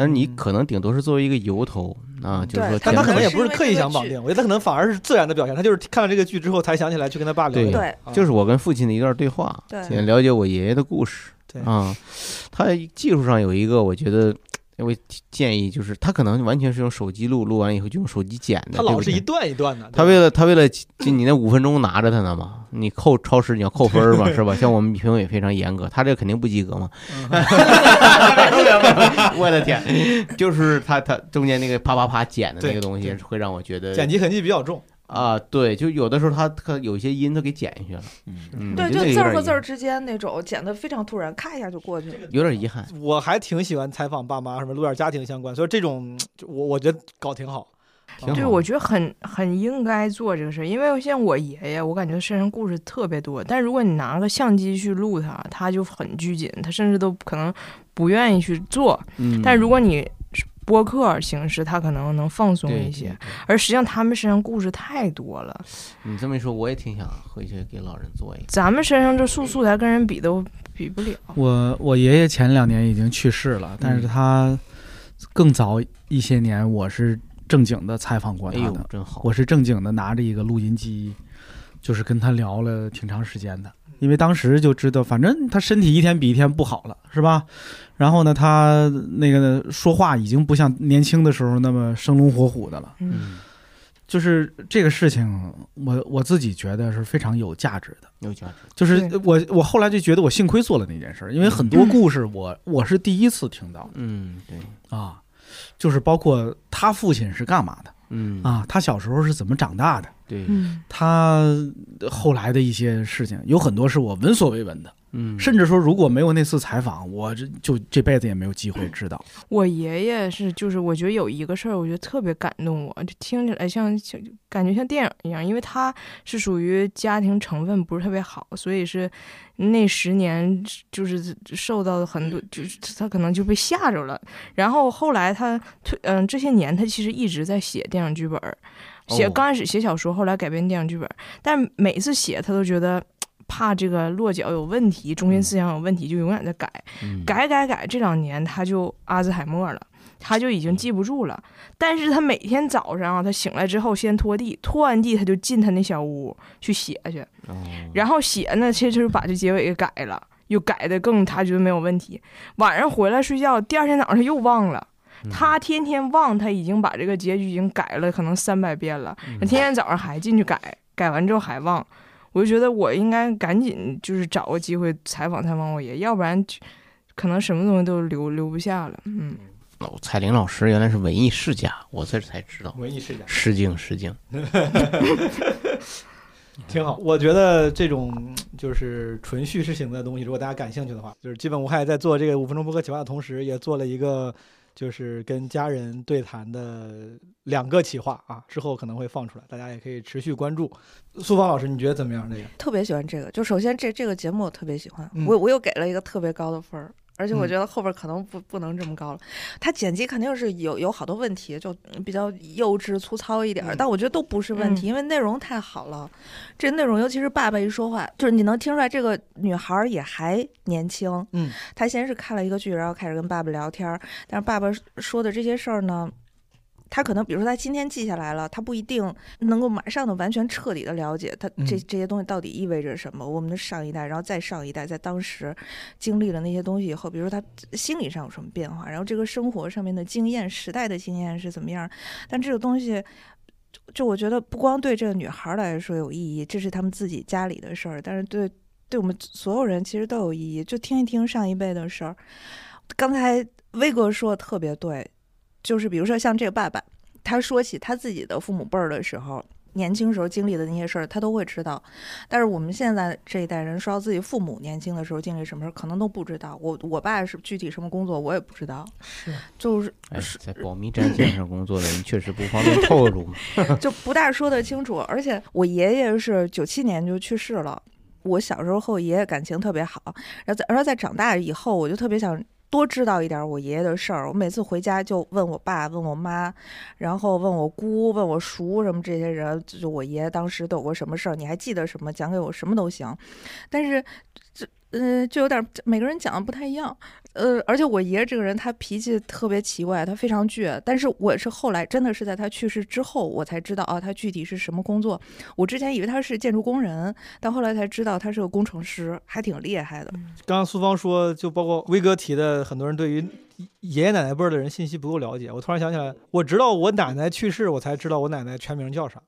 但是你可能顶多是作为一个由头啊，就是说，但他可能也不是刻意想绑定，我觉得他可能反而是自然的表现，他就是看了这个剧之后才想起来去跟他爸聊。对，就是我跟父亲的一段对话，对，了解我爷爷的故事。对啊，他技术上有一个，我觉得。我建议就是，他可能完全是用手机录，录完以后就用手机剪的。他老是一段一段的。他为了他为了就你那五分钟拿着他呢嘛，你扣超时你要扣分嘛，是吧？像我们评委非常严格，他这肯定不及格嘛。我的天，就是他他中间那个啪啪啪剪的那个东西，会让我觉得剪辑痕迹比较重。啊，对，就有的时候他他有些音他给剪下去了，嗯，对，就字儿和字儿之间那种剪的非常突然，咔一下就过去了，有点遗憾。我还挺喜欢采访爸妈，什么录点家庭相关，所以这种我我觉得搞挺好。对，我觉得很很应该做这个事儿，因为像我爷爷，我感觉身上故事特别多，但如果你拿个相机去录他，他就很拘谨，他甚至都可能不愿意去做。嗯，但如果你播客形式，他可能能放松一些，而实际上他们身上故事太多了。你这么一说，我也挺想回去给老人做一个。咱们身上这素素材跟人比都比不了。我我爷爷前两年已经去世了，但是他更早一些年，我是正经的采访过他的，真好。我是正经的拿着一个录音机，就是跟他聊了挺长时间的。因为当时就知道，反正他身体一天比一天不好了，是吧？然后呢，他那个说话已经不像年轻的时候那么生龙活虎的了。嗯，就是这个事情，我我自己觉得是非常有价值的。有价值。就是我我后来就觉得我幸亏做了那件事，因为很多故事我我是第一次听到。嗯，对。啊，就是包括他父亲是干嘛的。嗯啊，他小时候是怎么长大的？对，他后来的一些事情有很多是我闻所未闻的。嗯，甚至说如果没有那次采访，我这就这辈子也没有机会知道。我爷爷是，就是我觉得有一个事儿，我觉得特别感动我，就听起来像像感觉像电影一样，因为他是属于家庭成分不是特别好，所以是那十年就是受到很多，就是他可能就被吓着了。然后后来他退，嗯，这些年他其实一直在写电影剧本，写刚开始写小说，后来改编电影剧本，但每次写他都觉得。怕这个落脚有问题，中心思想有问题，就永远在改，改改改。这两年他就阿兹海默了，他就已经记不住了。但是他每天早上啊，他醒来之后先拖地，拖完地他就进他那小屋去写去，然后写呢，其实就把这结尾给改了，又改的更他觉得没有问题。晚上回来睡觉，第二天早上又忘了。他天天忘，他已经把这个结局已经改了，可能三百遍了。他天天早上还进去改，改完之后还忘。我就觉得我应该赶紧就是找个机会采访采访我爷，要不然可能什么东西都留留不下了。嗯，哦，彩玲老师原来是文艺世家，我这才知道。文艺世家，失敬失敬。挺好。我觉得这种嗯就是纯叙事型的东西，如果大家感兴趣的话，就是基本无害在做这个五分钟播客企划的同时，也做了一个就是跟家人对谈的两个企划啊，之后可能会放出来，大家也可以持续关注。苏芳老师，你觉得怎么样？这个特别喜欢这个，就首先这这个节目我特别喜欢，嗯我我又给了一个特别高的分儿。而且我嗯。觉得后边可能不不能这么高了，它剪辑肯定是有有好多问题，就比较幼稚粗糙一点儿，但我觉得都不是问题，嗯。因为内容太好了。这内容尤其是爸爸一说话，就是你能听出来这个女孩儿也还年轻。嗯，她先是看了一个剧，然后开始跟爸爸聊天儿，但是爸爸说的这些事儿呢，他可能比如说他今天记下来了，他不一定能够马上的完全彻底的了解他这嗯这些东西到底意味着什么。我们的上一代，然后再上一代，在当时经历了那些东西以后，比如说他心理上有什么变化，然后这个生活上面的经验、时代的经验是怎么样，但这个东西。就就我觉得不光对这个女孩来说有意义，这是他们自己家里的事儿，但是对对我们所有人其实都有意义。就听一听上一辈的事儿。刚才威哥说的特别对，就是比如说像这个爸爸，他说起他自己的父母辈儿的时候，年轻时候经历的那些事儿，他都会知道。但是我们现在这一代人说到自己父母年轻的时候经历什么事儿，可能都不知道。我我爸是具体什么工作，我也不知道。是，就是哎，在保密战线上工作的人确实不方便 透露嘛。就不大说得清楚。而且我爷爷是九七年就去世了，我小时候和我爷爷感情特别好，然后在然后在长大以后，我就特别想。多知道一点我爷爷的事儿，我每次回家就问我爸、问我妈，然后问我姑、问我叔什么这些人，就我爷爷当时都有过什么事儿，你还记得什么？讲给我什么都行。但是这呃，就有点每个人讲的不太一样。呃，而且我爷爷这个人，他脾气特别奇怪，他非常倔。但是我是后来真的是在他去世之后，我才知道啊，他具体是什么工作。我之前以为他是建筑工人，但后来才知道他是个工程师，还挺厉害的。刚刚苏芳说，就包括威哥提的，很多人对于爷爷奶奶辈儿的人信息不够了解。我突然想起来，我直到我奶奶去世，我才知道我奶奶全名叫啥，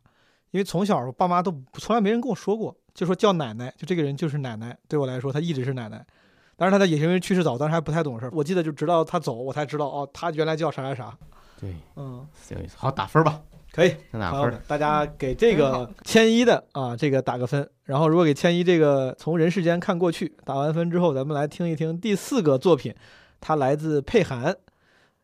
因为从小爸妈都从来没人跟我说过，就说叫奶奶，就这个人就是奶奶。对我来说，她一直是奶奶。当然，她的也是因为去世早，当时还不太懂事儿。我记得就直到她走，我才知道哦，她原来叫啥啥啥。对，嗯，有意思。好，打分吧。可以，那打分朋友们，大家给这个千一的啊，这个打个分。然后，如果给千一这个从人世间看过去打完分之后，咱们来听一听第四个作品，它来自佩涵。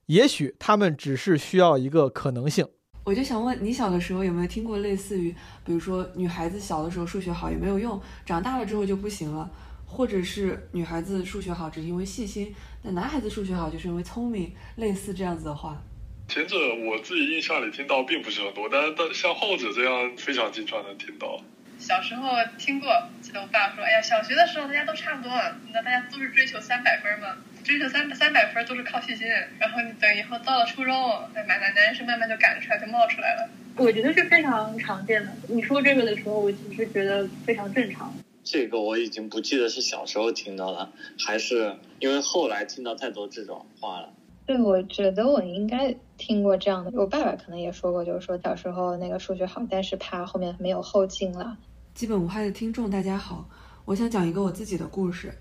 也许他们只是需要一个可能性。我就想问你小的时候有没有听过类似于，比如说女孩子小的时候数学好也没有用，长大了之后就不行了，或者是女孩子数学好只是因为细心，那男孩子数学好就是因为聪明，类似这样子的话。前者我自己印象里听到并不是很多，但但像后者这样非常经常能听到。小时候听过，记得我爸说：“哎呀，小学的时候大家都差不多，那大家都是追求三百分嘛，追求三三百分都是靠细心。然后你等以后到了初中，那男男男生慢慢就赶出来，就冒出来了。我觉得是非常常见的。你说这个的时候，我其实觉得非常正常。这个我已经不记得是小时候听到了，还是因为后来听到太多这种话了。对，我觉得我应该听过这样的，我爸爸可能也说过，就是说小时候那个数学好，但是怕后面没有后劲了。基本无害的听众，大家好，我想讲一个我自己的故事。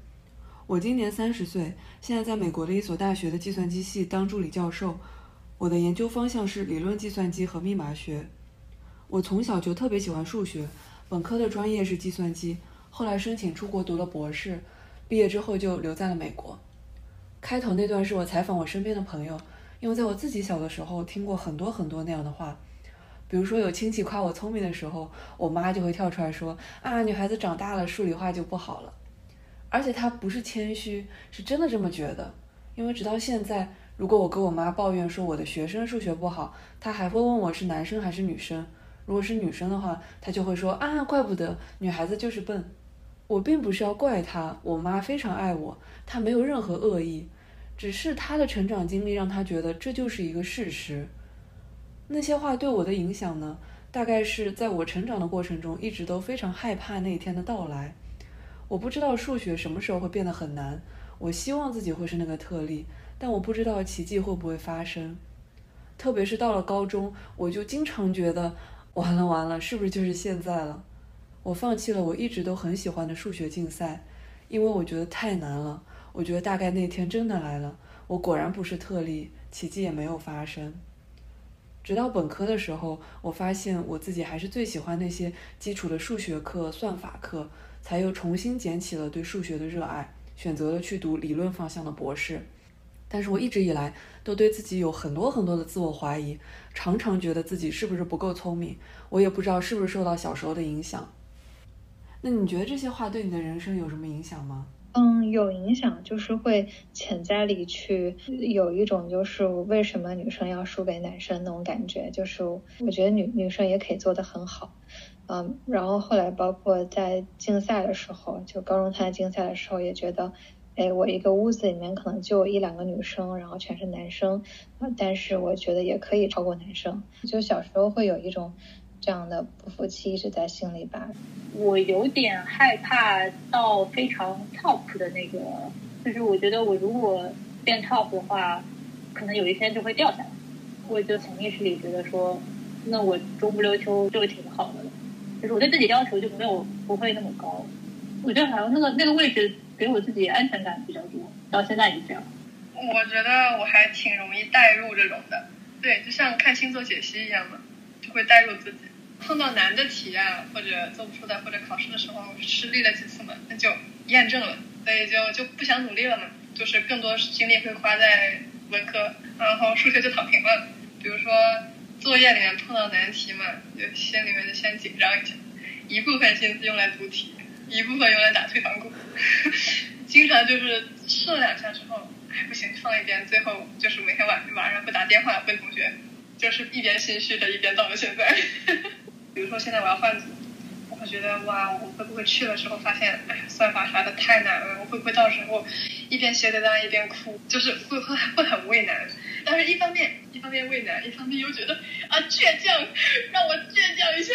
我今年三十岁，现在在美国的一所大学的计算机系当助理教授。我的研究方向是理论计算机和密码学。我从小就特别喜欢数学，本科的专业是计算机，后来申请出国读了博士，毕业之后就留在了美国。开头那段是我采访我身边的朋友，因为在我自己小的时候听过很多很多那样的话。比如说有亲戚夸我聪明的时候，我妈就会跳出来说：“啊，女孩子长大了数理化就不好了。”而且她不是谦虚，是真的这么觉得。因为直到现在，如果我跟我妈抱怨说我的学生数学不好，她还会问我是男生还是女生。如果是女生的话，她就会说：“啊，怪不得女孩子就是笨。”我并不是要怪她，我妈非常爱我，她没有任何恶意，只是她的成长经历让她觉得这就是一个事实。那些话对我的影响呢？大概是在我成长的过程中，一直都非常害怕那一天的到来。我不知道数学什么时候会变得很难，我希望自己会是那个特例，但我不知道奇迹会不会发生。特别是到了高中，我就经常觉得，完了完了，是不是就是现在了？我放弃了我一直都很喜欢的数学竞赛，因为我觉得太难了。我觉得大概那天真的来了，我果然不是特例，奇迹也没有发生。直到本科的时候，我发现我自己还是最喜欢那些基础的数学课、算法课，才又重新捡起了对数学的热爱，选择了去读理论方向的博士。但是我一直以来都对自己有很多很多的自我怀疑，常常觉得自己是不是不够聪明，我也不知道是不是受到小时候的影响。那你觉得这些话对你的人生有什么影响吗？嗯，有影响，就是会潜在里去有一种就是为什么女生要输给男生那种感觉，就是我觉得女女生也可以做得很好，嗯，然后后来包括在竞赛的时候，就高中参加竞赛的时候也觉得，哎，我一个屋子里面可能就一两个女生，然后全是男生，但是我觉得也可以超过男生，就小时候会有一种这样的不服气一直在心里吧。我有点害怕到非常 top 的那个，就是我觉得我如果变 top 的话，可能有一天就会掉下来。我就潜意识里觉得说，那我中不溜秋就挺好的了。就是我对自己要求就没有不会那么高。我觉得好像那个那个位置给我自己安全感比较多，到现在也这样。我觉得我还挺容易带入这种的，对，就像看星座解析一样嘛，会带入自己。碰到难的题啊，或者做不出来，或者考试的时候失利了几次嘛，那就验证了，所以就就不想努力了嘛，就是更多精力会花在文科，然后数学就躺平了。比如说作业里面碰到难题嘛，就心里面就先紧张一下，一部分心思用来读题，一部分用来打退堂鼓，经常就是试了两下之后，哎不行，放一边，最后就是每天晚晚上会打电话问同学，就是一边心虚的，一边到了现在。比如说现在我要换组，我会觉得哇，我会不会去了之后发现，哎呀，算法啥的太难了，我会不会到时候一边写答案一边哭，就是会会会很畏难。但是一方面一方面畏难，一方面又觉得啊倔强，让我倔强一下。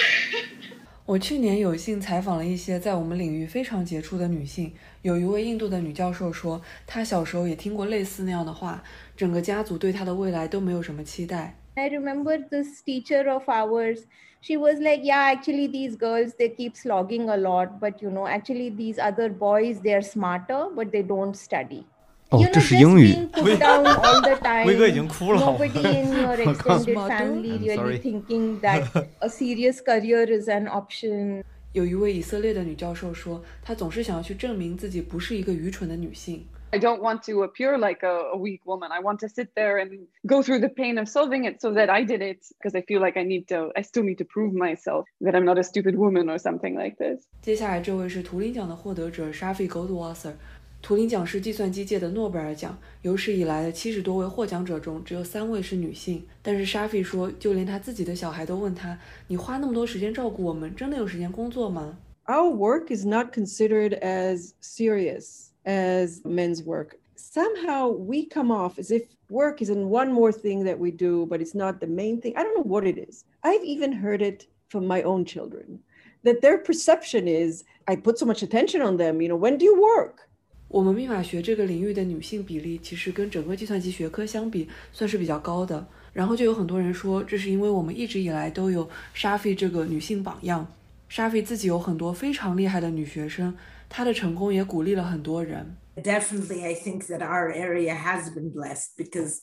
我去年有幸采访了一些在我们领域非常杰出的女性，有一位印度的女教授说，她小时候也听过类似那样的话，整个家族对她的未来都没有什么期待。I remember this teacher of ours. She was like, "Yeah, actually, these girls they keep slogging a lot, but you know, actually, these other boys they are smarter, but they don't study." 哦 you，know, 这是 just 英语 being。put down all the time. 威哥已经哭了 Nobody in your 我刚 extended family I'm sorry. really thinking that a serious career is an option. 有一位以色列的女教授说，她总是想要去证明自己不是一个愚蠢的女性。 I don't want to appear like a, a weak woman. I want to sit there and go through the pain of solving it so that I did it because I feel like I need to, I still need to prove myself that I'm not a stupid woman or something like this. 接下来这位是图灵奖的获得者 Shafi Goldwasser。图灵奖是计算机界的诺贝尔奖，有史以来的七十多位获奖者中，只有三位是女性。但是 Shafi 说，就连他自己的小孩都问他：“你花那么多时间照顾我们，真的有时间工作吗？” Our work is not considered as serious as men's work. Somehow we come off as if work isn't one more thing that we do, but it's not the main thing. I don't know what it is. I've even heard it from my own children that their perception is I put so much attention on them. You know, when do you work? 我们密码学这个领域的女性比例，其实跟整个计算机学科相比，算是比较高的。然后就有很多人说，这是因为我们一直以来都有 Shafi 这个女性榜样。Shafi 自己有很多非常厉害的女学生， 她的成功也鼓励了很多人。 Definitely, I think that our area has been blessed because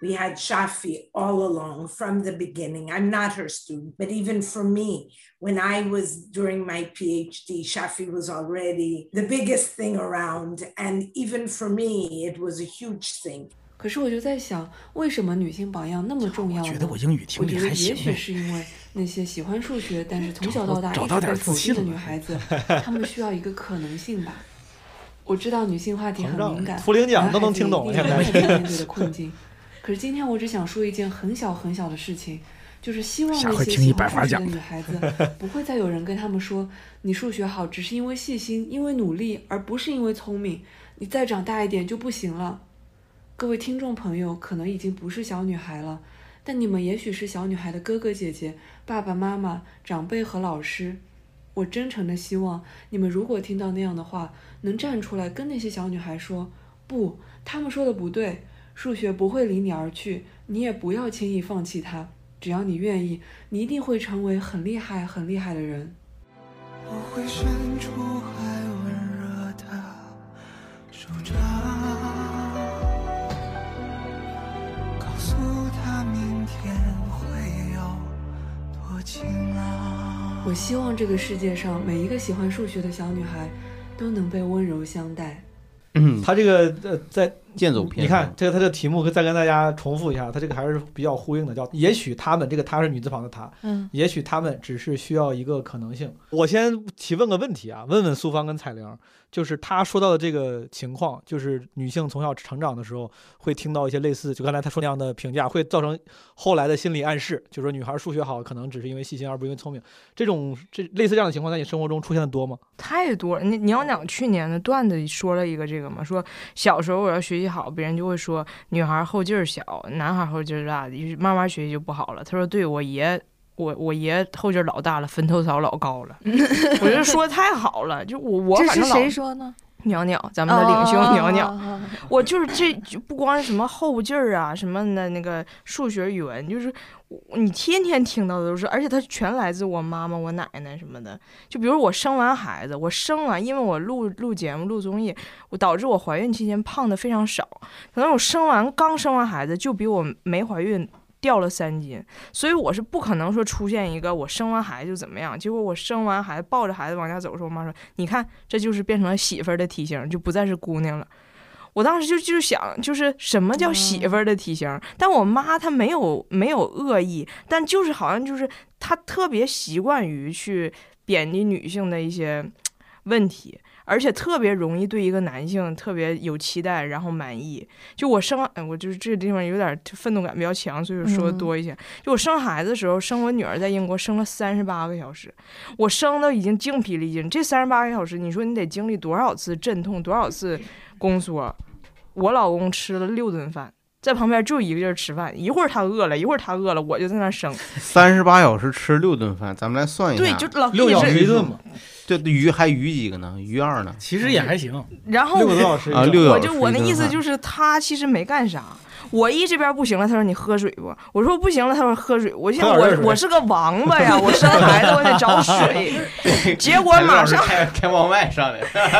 we had Shafi all along from the beginning. I'm not her student, but even for me, when I was doing my PhD, Shafi was already the biggest thing around. And even for me, it was a huge thing. 可是我就在想，为什么女性榜样那么重要呢？我觉得我英语听我觉得也力还行许是因为 那些喜欢数学，但是从小到大一直找到点被否定的自信了女孩子，她们需要一个可能性吧。我知道女性话题很敏感，图灵奖都能听懂现在面对的困境。可是今天我只想说一件很小很小的事情，就是希望那些喜欢数学的女孩子不会再有人跟她们说，你数学好只是因为细心，因为努力，而不是因为聪明。你再长大一点就不行了。各位听众朋友，可能已经不是小女孩了，但你们也许是小女孩的哥哥姐姐、爸爸妈妈、长辈和老师。我真诚的希望你们如果听到那样的话，能站出来跟那些小女孩说：“不，他们说的不对，数学不会离你而去，你也不要轻易放弃它。只要你愿意，你一定会成为很厉害、很厉害的人。”我会伸出还温热的手掌，我希望这个世界上每一个喜欢数学的小女孩都能被温柔相待。嗯，他这个呃，在剑走偏你看这个他的题目，再跟大家重复一下，他这个还是比较呼应的，叫也许他们这个他是女字旁的他，嗯也许他们只是需要一个可能性。我先提问个问题啊，问问苏芳跟彩玲，就是他说到的这个情况，就是女性从小成长的时候会听到一些类似，就刚才他说那样的评价，会造成后来的心理暗示，就是说女孩数学好可能只是因为细心而不是因为聪明。这种这类似这样的情况在你生活中出现的多吗？太多了。你你要讲去年的段子说了一个这个嘛，说小时候我要学习好，别人就会说女孩后劲儿小，男孩后劲儿大，慢慢学习就不好了。他说对我爷。我我爷后劲儿老大了，坟头草老高了，我觉得说的太好了。就我我反正老谁说呢？鸟鸟，咱们的领袖哦鸟鸟，哦哦哦我就是这就不光是什么后劲儿啊，什么的那个数学、语文，就是你天天听到的都是，而且它全来自我妈妈、我奶奶什么的。就比如我生完孩子，我生完，因为我录录节目、录综艺，我导致我怀孕期间胖的非常少，可能我生完刚生完孩子就比我没怀孕。掉了三斤，所以我是不可能说出现一个我生完孩子就怎么样。结果我生完孩子抱着孩子往家走的时候，我妈说：“你看，这就是变成了媳妇儿的体型，就不再是姑娘了。”我当时就就想，就是什么叫媳妇儿的体型？但我妈她没有没有恶意，但就是好像就是她特别习惯于去贬低女性的一些问题。而且特别容易对一个男性特别有期待，然后满意。就我生，哎，我就是这个地方有点愤怒感比较强，所以说的多一些。就我生孩子的时候，生我女儿在英国生了三十八个小时，我生的已经精疲力尽。这三十八个小时，你说你得经历多少次阵痛，多少次宫缩？我老公吃了六顿饭。在旁边就一个劲儿吃饭，一会儿他饿了，一会儿他饿了，我就在那生。三十八小时吃六顿饭，咱们来算一下。对就老六小时一顿嘛。对，鱼还鱼几个呢？鱼二呢？其实也还行。然后六个多小时啊，六我。就我那意思就是，他其实没干啥。我一这边不行了，他说你喝水不？我说不行了，他说喝水。我想我我是个王八呀，我生孩子我得找水，结果马上开开往外上来。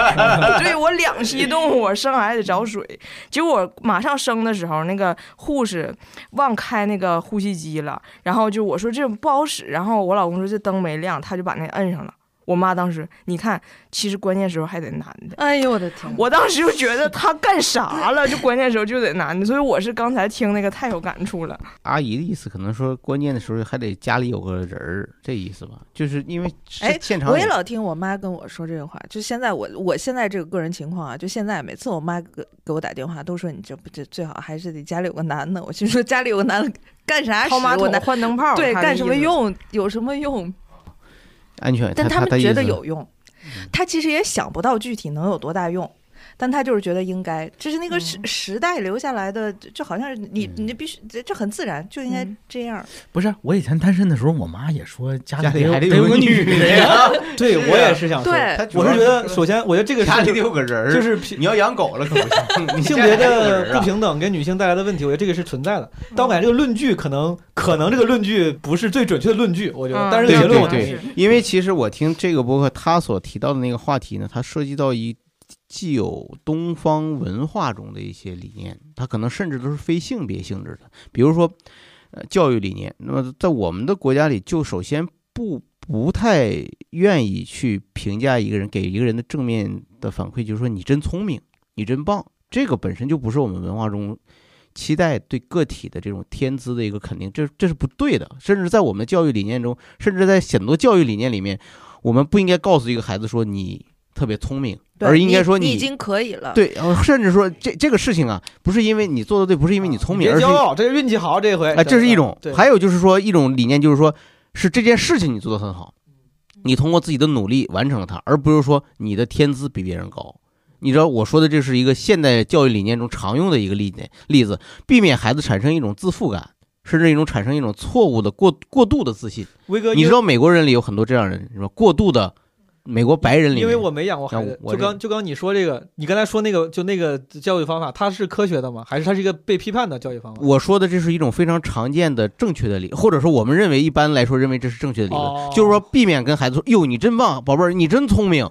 对我两栖动物，我生孩子找水，结果马上生的时候，那个护士忘开那个呼吸机了，然后就我说这不好使，然后我老公说这灯没亮，他就把那摁上了。我妈当时，你看，其实关键时候还得男的。哎呦我的天！我当时就觉得他干啥了？就关键时候就得男的，所以我是刚才听那个太有感触了。阿姨的意思可能说，关键的时候还得家里有个人儿，这意思吧？就是因为哎现场我也老听我妈跟我说这个话。就现在我我现在这个个人情况啊，就现在每次我妈给给我打电话，都说你这不这最好还是得家里有个男的。我心说家里有个男的干啥使？掏马桶我男换灯泡对，干什么用？有什么用？安全，但他们觉得有用，他其实也想不到具体能有多大用，但他就是觉得应该，这是那个时时代留下来的，就好像是你你必须这这很自然，就应该这样。不是，我以前单身的时候，我妈也说家家里还得有个女女的呀。对我也是想说，我是觉得，首先我觉得这个家里得有个人儿，就是你要养狗了可不行。你性别的不平等给女性带来的问题，我觉得这个是存在的。但我感觉这个论据可能可能这个论据不是最准确的论据，我觉得。但是对结论我同意对对。，因为其实我听这个博客他所提到的那个话题呢，它涉及到一既有东方文化中的一些理念，它可能甚至都是非性别性质的，比如说呃教育理念。那么在我们的国家里，就首先不不太愿意去评价一个人，给一个人的正面的反馈，就是说你真聪明，你真棒，这个本身就不是我们文化中。期待对个体的这种天资的一个肯定，这这是不对的。甚至在我们的教育理念中，甚至在很多教育理念里面，我们不应该告诉一个孩子说你特别聪明，而应该说你已经可以了。对，呃甚至说这这个事情啊，不是因为你做的对，不是因为你聪明，而是别骄傲，这是运气好这回。哎，这是一种。还有就是说一种理念，就是说是这件事情你做的很好，你通过自己的努力完成了它，而不是说你的天资比别人高。你知道我说的这是一个现代教育理念中常用的一个例子，例子，避免孩子产生一种自负感，甚至一种产生一种错误的过过度的自信。威哥，你知道美国人里有很多这样的人，是吧？过度的美国白人里面，因为我没养过孩子，就刚就刚你说这个，你刚才说那个就那个教育方法，它是科学的吗？还是它是一个被批判的教育方法？我说的这是一种非常常见的正确的理，或者说我们认为一般来说认为这是正确的理论，哦就是说避免跟孩子说哟你真棒，宝贝儿你真聪明，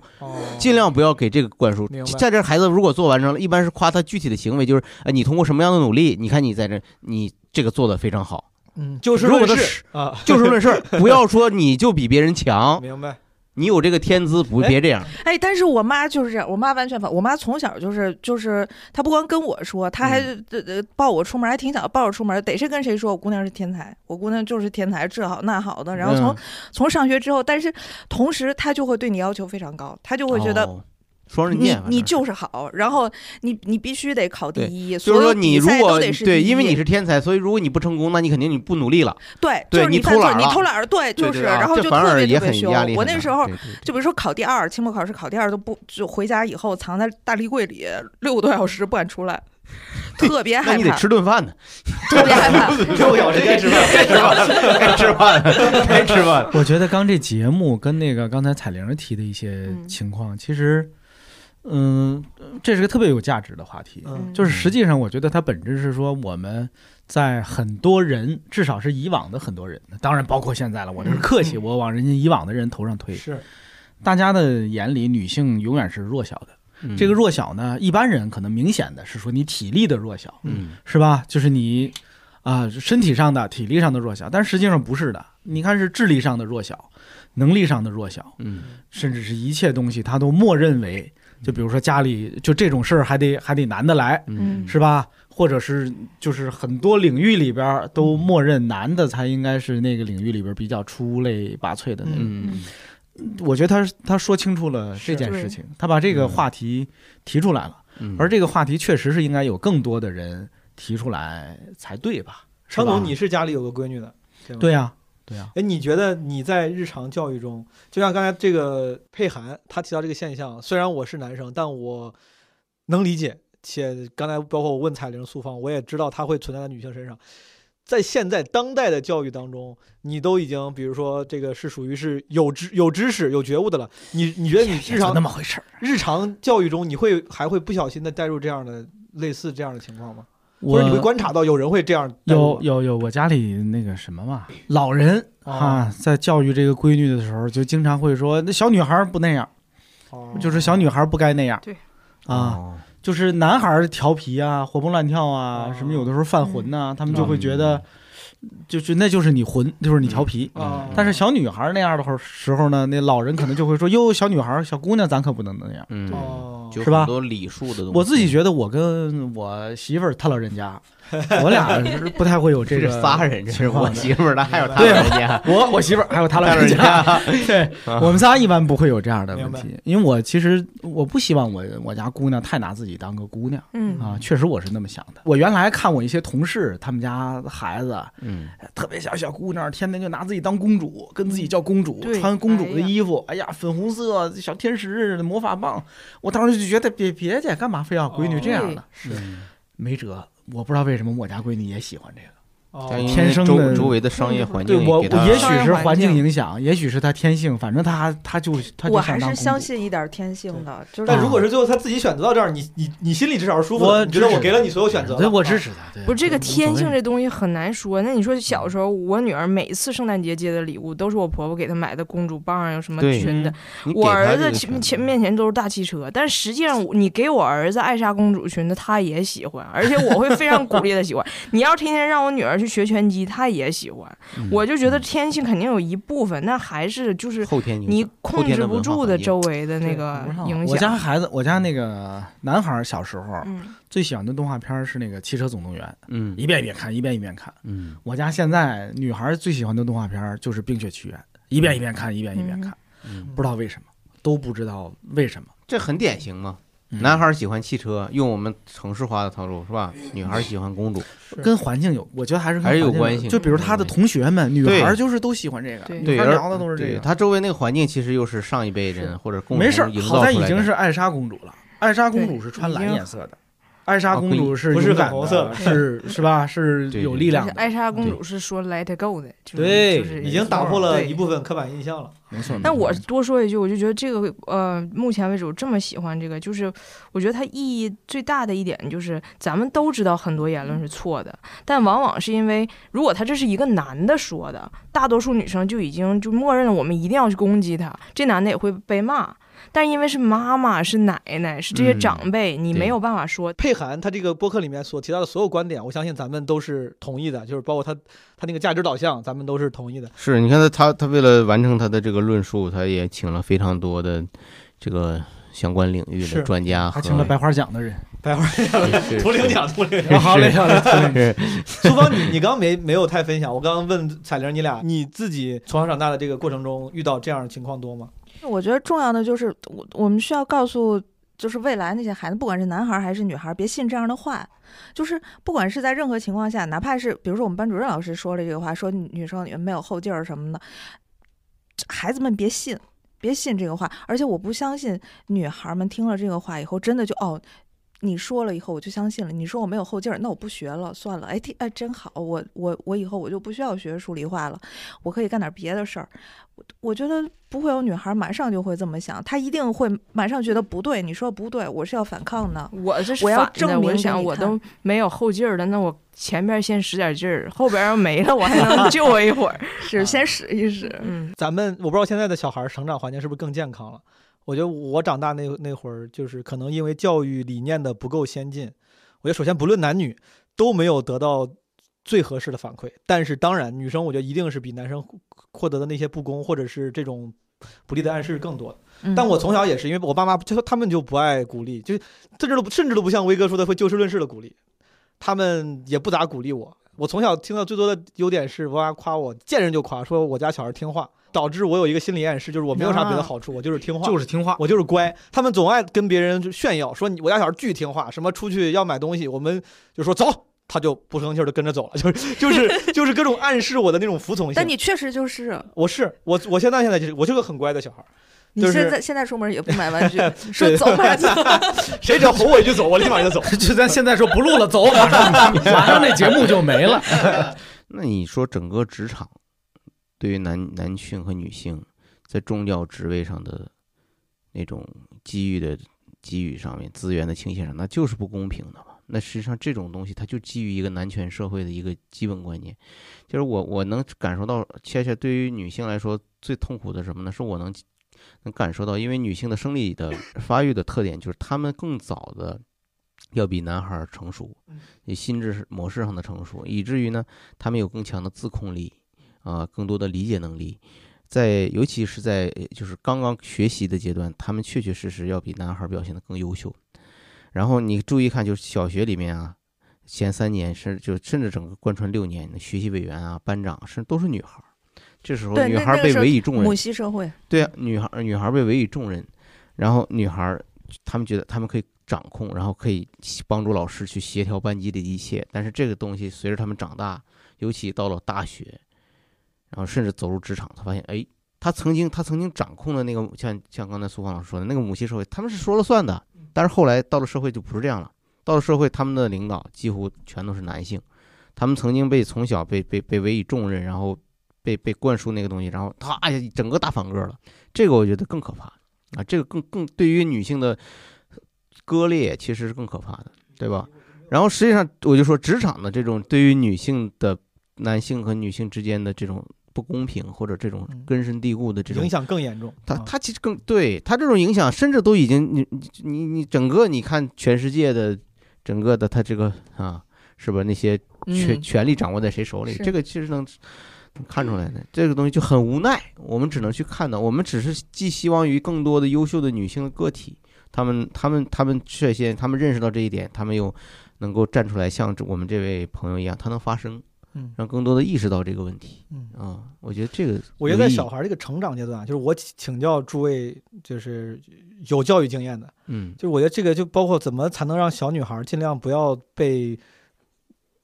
尽量不要给这个灌输。在这孩子如果做完成了，一般是夸他具体的行为，就是呃你通过什么样的努力，你看你在这你这个做的非常好。嗯，就是如果他论事啊就事论事，不要说你就比别人强，明白？你有这个天资，不别这样。哎，但是我妈就是这样，我妈完全反，我妈从小就是就是，她不光跟我说，她还嗯呃呃抱我出门，还挺想，抱我出门，得是跟谁说我姑娘是天才，我姑娘就是天才，这好那好的。然后从、嗯从上学之后，但是同时她就会对你要求非常高，她就会觉得。哦双刃你剑，你就是好，然后你你必须得考第一，就所有是说你如果得是对，因为你是天才，所以如果你不成功，那你肯定你不努力了。对，对就是你，偷懒了你偷懒儿，对，就是，对对啊然后就特别而也很特别凶压力。我那时候对对就比如说考第二，期末考试考第二都不就回家以后藏在大立柜里六个多小时不敢出来，特别害那你得。吃顿饭呢，特别害怕。六个小时该吃饭，该吃饭，该吃饭，该吃饭。我觉得刚这节目跟那个刚才彩玲提的一些嗯情况，其实，嗯，这是个特别有价值的话题。嗯就是实际上，我觉得它本质是说我们在很多人，至少是以往的很多人，当然包括现在了。我这是客气，我往人家以往的人头上推。是，大家的眼里，女性永远是弱小的。嗯这个弱小呢，一般人可能明显的是说你体力的弱小，嗯，是吧？就是你啊、身体上的、体力上的弱小，但实际上不是的。你看是智力上的弱小，能力上的弱小，嗯，甚至是一切东西，他都默认为，就比如说家里就这种事儿还得还得男的来，嗯是吧？或者是就是很多领域里边儿都默认男的才应该是那个领域里边儿比较出类拔萃的那种。嗯我觉得他他说清楚了这件事情，他把这个话题提出来了，嗯而这个话题确实是应该有更多的人提出来才对吧？昌总，你是家里有个闺女的？对呀、对呀、哎，你觉得你在日常教育中，就像刚才这个佩涵他提到这个现象，虽然我是男生，但我能理解，且刚才包括我问彩玲、苏芳，我也知道它会存在在女性身上。在现在当代的教育当中，你都已经，比如说这个是属于是有知有知识、有觉悟的了。你你觉得你日常那么回事儿？日常教育中，你会还会不小心的带入这样的类似这样的情况吗？我或者你会观察到有人会这样有有有，我家里那个什么嘛，老人哦啊，在教育这个闺女的时候，就经常会说，那小女孩儿不那样，哦就是小女孩儿不该那样。对啊，就是男孩儿调皮啊，活蹦乱跳啊，什么有的时候犯浑呐、他们就会觉得。就是那就是你混，就是你调皮。啊但是小女孩儿那样的时时候呢，那老人可能就会说：“哟，小女孩儿、小姑娘，咱可不能那样。”嗯，哦是吧很多礼数的东西。我自己觉得，我跟我媳妇儿她老人家，我俩是不太会有这个 这仨人这是情况我媳妇儿，还有他老人家，我我媳妇儿还有他老人家，对啊我们仨一般不会有这样的问题，因为我其实我不希望我我家姑娘太拿自己当个姑娘，嗯啊，确实我是那么想的。我原来看我一些同事，他们家孩子，嗯，特别小小姑娘，天天就拿自己当公主，跟自己叫公主，穿公主的衣服，哎呀，粉红色小天使魔法棒，我当时就觉得别别介，干嘛非要闺女这样的？是没辙，我不知道为什么我家闺女也喜欢这个。哦但因为天生的周围的商业环境对我，给他我也许是环境影响，也许是他天性，反正他他就他就我还是相信一点天性的，就是但如果是最后他自己选择到这儿，你你你心里至少是舒服的，我你觉得我给了你所有选择我啊支持他。对不是这个天性这东西很难说。那你说小时候，我女儿每次圣诞节接的礼物都是我婆婆给她买的公主棒啊，有什么裙子。我儿子前前面前都是大汽车，但实际上你给我儿子爱莎公主裙子，他也喜欢，而且我会非常鼓励他喜欢。你要天天让我女儿去学拳击，他也喜欢。嗯我就觉得天性肯定有一部分，那还是就是后天你控制不住的周围的那个影响。我家孩子，我家那个男孩小时候嗯最喜欢的动画片是那个《汽车总动员》，嗯一遍一遍看，一遍一遍看。嗯我家现在女孩最喜欢的动画片就是《冰雪奇缘》，一遍一遍看，一遍一遍看，嗯，不知道为什么，都不知道为什么。这很典型嘛。嗯。男孩儿喜欢汽车，用我们城市化的套路是吧？女孩儿喜欢公主，跟环境有，我觉得还是还是有关系。就比如他的同学们，女孩儿就是都喜欢这个，对。女孩聊的都是这个。他周围那个环境其实又是上一辈人或者共没事儿，好在已经是艾莎公主了。艾莎公主是穿蓝颜色的，艾莎公主是不是粉红色是 是吧？是有力量的。艾莎公主是说 “let it go” 的，就是对就是已经打破了一部分刻板印象了。没错。但我多说一句，我就觉得这个呃，目前为止我这么喜欢这个，就是我觉得它意义最大的一点就是，咱们都知道很多言论是错的，但往往是因为如果他这是一个男的说的，大多数女生就已经就默认了我们一定要去攻击他，这男的也会被骂。但因为是妈妈、是奶奶、是这些嗯长辈，你没有办法说。佩涵他这个播客里面所提到的所有观点，我相信咱们都是同意的，就是包括他他那个价值导向，咱们都是同意的。是，你看他他他为了完成他的这个论述，他也请了非常多的这个相关领域的专家和还请了百花奖的人，白花奖 是图灵奖，图灵奖好嘞苏芳，你你刚刚没没有太分享，我刚刚问彩玲，你俩你自己从小长大的这个过程中遇到这样的情况多吗？我觉得重要的就是我我们需要告诉。就是未来那些孩子，不管是男孩还是女孩，别信这样的话。就是不管是在任何情况下，哪怕是比如说我们班主任老师说了这个话，说女生没有后劲儿什么的，孩子们别信，别信这个话。而且我不相信女孩们听了这个话以后，真的就哦，你说了以后我就相信了。你说我没有后劲儿，那我不学了，算了。哎，听哎真好，我我我以后我就不需要学数理化了，我可以干点别的事儿。我我觉得不会有女孩马上就会这么想，她一定会马上觉得不对。你说不对，我是要反抗的，我这是我要证明我想我都没有后劲儿了，那我前边先使点劲儿，后边要没了，我还能 救我一会儿。是先使一使，嗯，咱们我不知道现在的小孩儿成长环境是不是更健康了。我觉得我长大那那会儿，就是可能因为教育理念的不够先进，我觉得首先不论男女都没有得到最合适的反馈。但是当然，女生我觉得一定是比男生获得的那些不公或者是这种不利的暗示更多但我从小也是，因为我爸妈就他们就不爱鼓励，就甚至都甚至都不像威哥说的会就事论事的鼓励，他们也不咋鼓励我。我从小听到最多的优点是我妈夸我，见人就夸，说我家小孩听话，导致我有一个心理暗示，就是我没有啥别的好处，我就是听话，就是听话，我就是乖。他们总爱跟别人就炫耀，说你我家小孩巨听话，什么出去要买东西，我们就说走，他就不生气儿的跟着走了，就是就是就是各种暗示我的那种服从性。但你确实就是，我是我我现在现在就是我就是个很乖的小孩儿。你就是现在现在出门也不买玩具，说走吧走。谁只要吼我一句走，我立马就走。就咱现在说不录了，走，马上马上那节目就没了。那你说整个职场对于男男性和女性在重要职位上的那种机遇的给予上面、资源的倾斜上，那就是不公平的嘛？那实际上这种东西它就基于一个男权社会的一个基本观念，就是我我能感受到，恰恰对于女性来说最痛苦的什么呢？是我能能感受到，因为女性的生理的发育的特点就是她们更早的要比男孩成熟，也心智模式上的成熟，以至于呢，她们有更强的自控力，啊、更多的理解能力，在尤其是在呃就是刚刚学习的阶段，他们确确实实要比男孩儿表现得更优秀。然后你注意看，就是小学里面啊，前三年甚至就甚至整个贯穿六年，学习委员啊、班长甚至都是女孩儿。这时候，女孩儿被委以重任，母系社会，对啊，女孩儿女孩儿被委以重任，然后女孩儿她们觉得他们可以掌控，然后可以帮助老师去协调班级里的一切。但是这个东西随着他们长大，尤其到了大学，然后甚至走入职场，他发现，哎，他曾经他曾经掌控的那个，像像刚才苏芳老师说的那个母系社会，他们是说了算的。但是后来到了社会就不是这样了，到了社会，他们的领导几乎全都是男性，他们曾经被从小被被被委以重任，然后被被灌输那个东西，然后他哎呀，整个大反个了。这个我觉得更可怕啊，这个更更对于女性的割裂其实是更可怕的，对吧？然后实际上我就说，职场的这种对于女性的男性和女性之间的这种不公平，或者这种根深蒂固的这种影响更严重。它它其实更对它这种影响，甚至都已经你你你整个你看全世界的整个的它这个啊，是吧？那些权嗯权力掌握在谁手里，这个其实能能看出来的。这个东西就很无奈，我们只能去看到，我们只是寄希望于更多的优秀的女性的个体，她们她们她们率先，她们认识到这一点，她们又能够站出来，像这我们这位朋友一样，她能发声。嗯让更多的意识到这个问题。嗯啊，我觉得这个我觉得在小孩这个成长阶段啊，就是我请请教诸位，就是有教育经验的，嗯就是我觉得这个就包括怎么才能让小女孩尽量不要被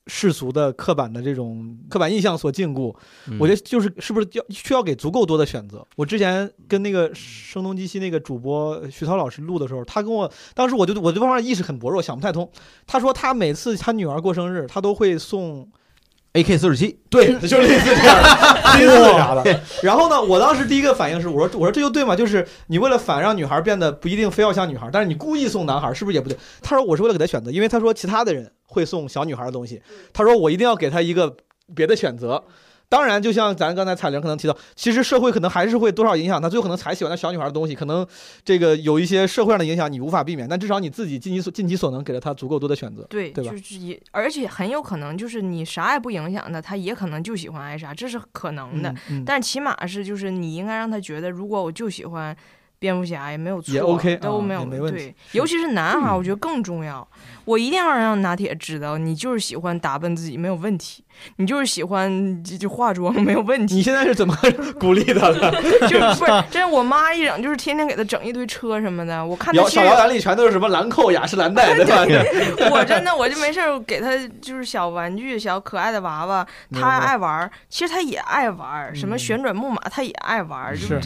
世俗的刻板的这种刻板印象所禁锢。嗯我觉得就是是不是要需要给足够多的选择？我之前跟那个声东击西那个主播徐涛老师录的时候，他跟我当时我就我对方面意识很薄弱，想不太通。他说他每次他女儿过生日，他都会送 AK 四十七，对，就是类似这样的，类似啥的。然后呢，我当时第一个反应是，我说我说这就对嘛，就是你为了反让女孩变得不一定非要像女孩，但是你故意送男孩，是不是也不对？他说我是为了给他选择，因为他说其他的人会送小女孩的东西，他说我一定要给他一个别的选择。当然，就像咱刚才彩玲可能提到，其实社会可能还是会多少影响他，最后可能才喜欢那小女孩的东西，可能这个有一些社会上的影响你无法避免，但至少你自己尽你所尽其所能，给了他足够多的选择，对，对吧就？是也，而且很有可能就是你啥也不影响他，他也可能就喜欢艾莎，这是可能的。嗯嗯但起码是就是你应该让他觉得，如果我就喜欢蝙蝠侠也没有错，也 OK，啊都没有、对，尤其是男孩，我觉得更重要。我一定要让拿铁知道，你就是喜欢打扮自己没有问题，你就是喜欢就就化妆没有问题。你现在是怎么 鼓励他的？就是不是，真是我妈一整就是天天给他整一堆车什么的，我看小摇篮里全都是什么兰蔻、雅诗兰黛，对吧？我真的我就没事儿给他就是小玩具、小可爱的娃娃，他爱玩儿，其实他也爱玩儿，什么旋转木马他也爱玩儿，就是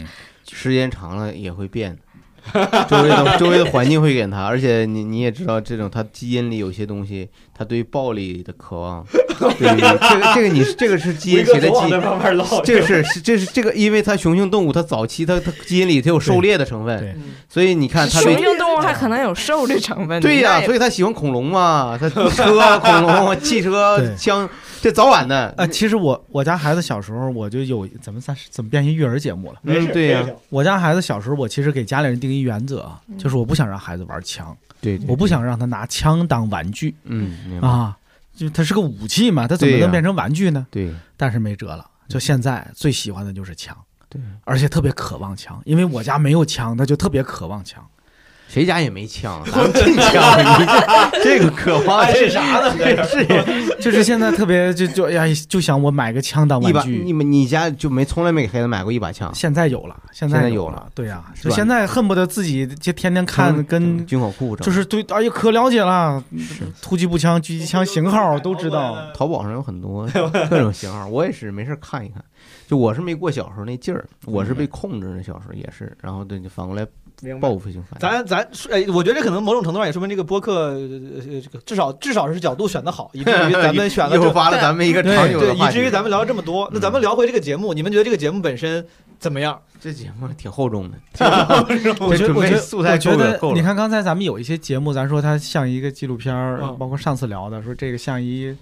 时间长了也会变，周围的周围的环境会给他，而且你你也知道，这种他基因里有些东西，他对于暴力的渴望，对于这个这个你是这个是基因写的基我一个总往那方面唠，这个是是这是这个，因为它雄性动物，它早期它它基因里它有狩猎的成分，所以你看它对雄性动物还可能有狩猎成分。对呀、所以他喜欢恐龙嘛，他车、恐龙、汽车、枪，这早晚的。呃，其实我我家孩子小时候我就有怎么咱怎么变成育儿节目了？没事嗯对呀我家孩子小时候我其实给家里人定一原则，就是我不想让孩子玩枪，对，我不想让他拿枪当玩具，嗯啊，就它是个武器嘛，它怎么能变成玩具呢？对，但是没辙了，就现在最喜欢的就是枪，对，而且特别渴望枪，因为我家没有枪，他就特别渴望枪。谁家也没枪，咱们真枪，你 这这个渴望哎是啥呢？是，就是现在特别就就哎呀，就想我买个枪当，玩具。你们你家就没从来没给孩子买过一把枪？现在有了，现在有了，对呀、就现在恨不得自己就天天看嗯跟军火库就是对，哎呀，可了解了，突击步枪、狙击枪型号都知道。淘宝上有很多 各种型号，我也是没事看一看。就我是没过小时候那劲儿，我是被控制的，小时候也是，然后对，就反过来明白报复性反应。咱咱哎，我觉得这可能某种程度上也说明这个播客，呃，呃这个至少至少是角度选的好，以至于咱们 选了这诱发了咱们一个长久的话题嗯以至于咱们聊了这么多。那咱们聊回这个节目，你们觉得这个节目本身怎么样？这节目挺厚重的，我觉得，准备我觉得，素材我觉得够了够，了你看刚才咱们有一些节目，咱说它像一个纪录片儿，嗯包括上次聊的，说这个像一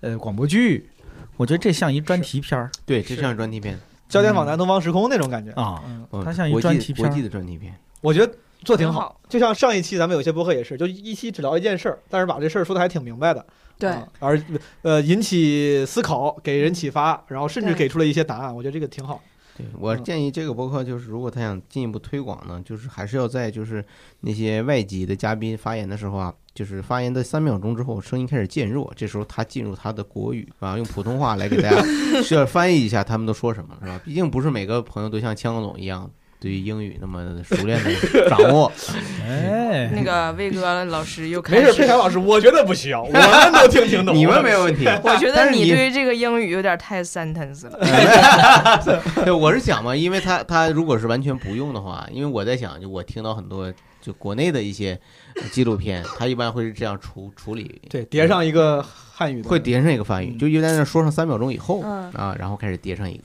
呃广播剧，我觉得这像一专题片儿。对，这像专题片。焦点访谈、东方时空那种感觉啊嗯它像一个专题片国际的专题片。我觉得做挺好。就像上一期咱们有些播客也是，就一期只聊一件事儿，但是把这事儿说的还挺明白的。对啊而呃引起思考，给人启发，然后甚至给出了一些答案，我觉得这个挺好。对我建议这个博客就是，如果他想进一步推广呢，就是还是要在就是那些外籍的嘉宾发言的时候啊，就是发言的三秒钟之后，声音开始渐弱，这时候他进入他的国语啊，用普通话来给大家 需要翻译一下他们都说什么，是吧？毕竟不是每个朋友都像枪总一样对于英语那么熟练的 掌握。哎，那个魏哥老师又开始没事，佩凯老师，我觉得不需要，我们都听听懂。你们没有问题。我觉得是你对于这个英语有点太 sentence 了。对，我是想嘛，因为他他如果是完全不用的话，因为我在想，就我听到很多就国内的一些呃纪录片，他一般会是这样处处理，对，叠上一个汉语的，会叠上一个法语，就就在那说上三秒钟以后嗯啊，然后开始叠上一个。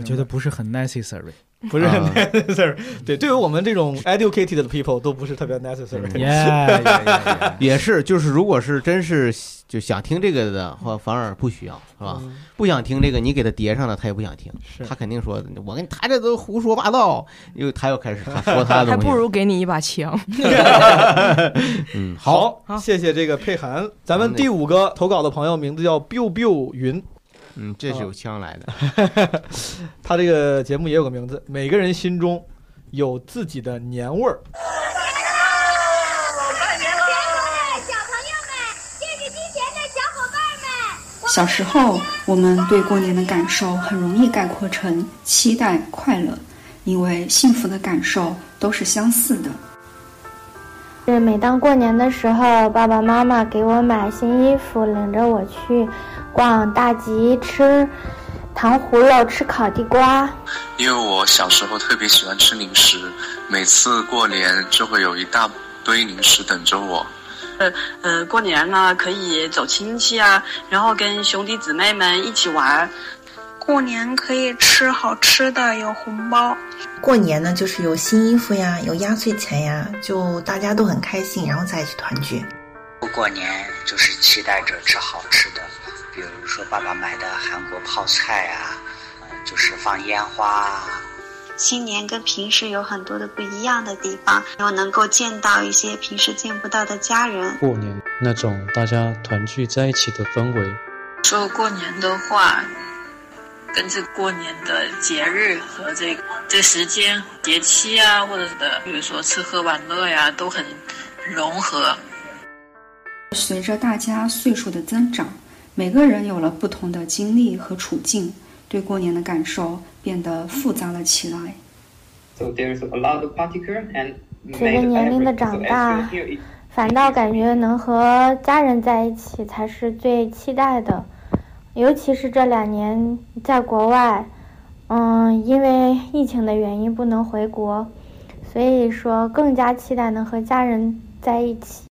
我觉得不是很 necessary。不是 necessary。对，对于我们这种 educated 的 people 都不是特别 necessary。也是，就是如果是真是就想听这个的话，反而不需要，是吧？嗯不想听这个，你给他叠上了，他也不想听，他肯定说，我跟他这都胡说八道，又他又开始他说他的还东西，不如给你一把枪。嗯，好，谢谢这个佩涵。咱们第五个投稿的朋友名字叫 biu biu 云，嗯，这是有枪来的。他这个节目也有个名字，每个人心中有自己的年味儿。小时候，我们对过年的感受很容易概括成期待、快乐，因为幸福的感受都是相似的。是每当过年的时候，爸爸妈妈给我买新衣服，领着我去逛大集，吃糖葫芦，吃烤地瓜。因为我小时候特别喜欢吃零食，每次过年就会有一大堆零食等着我。呃呃，过年了可以走亲戚啊，然后跟兄弟姊妹们一起玩。过年可以吃好吃的，有红包。过年呢，就是有新衣服呀，有压岁钱呀，就大家都很开心，然后在一起团聚。过年就是期待着吃好吃的，比如说爸爸买的韩国泡菜啊，呃就是放烟花啊。新年跟平时有很多的不一样的地方，又能够见到一些平时见不到的家人。过年那种大家团聚在一起的氛围。说过年的话，跟这过年的节日和这个这时间、节气啊，或者的，比如说吃喝玩乐呀，都很融合。随着大家岁数的增长，每个人有了不同的经历和处境，对过年的感受变得复杂了起来。So there's a lot of particle and 随着年龄的长大，反倒感觉能和家人在一起才是最期待的。尤其是这两年在国外，嗯，因为疫情的原因不能回国，所以说更加期待能和家人在一起。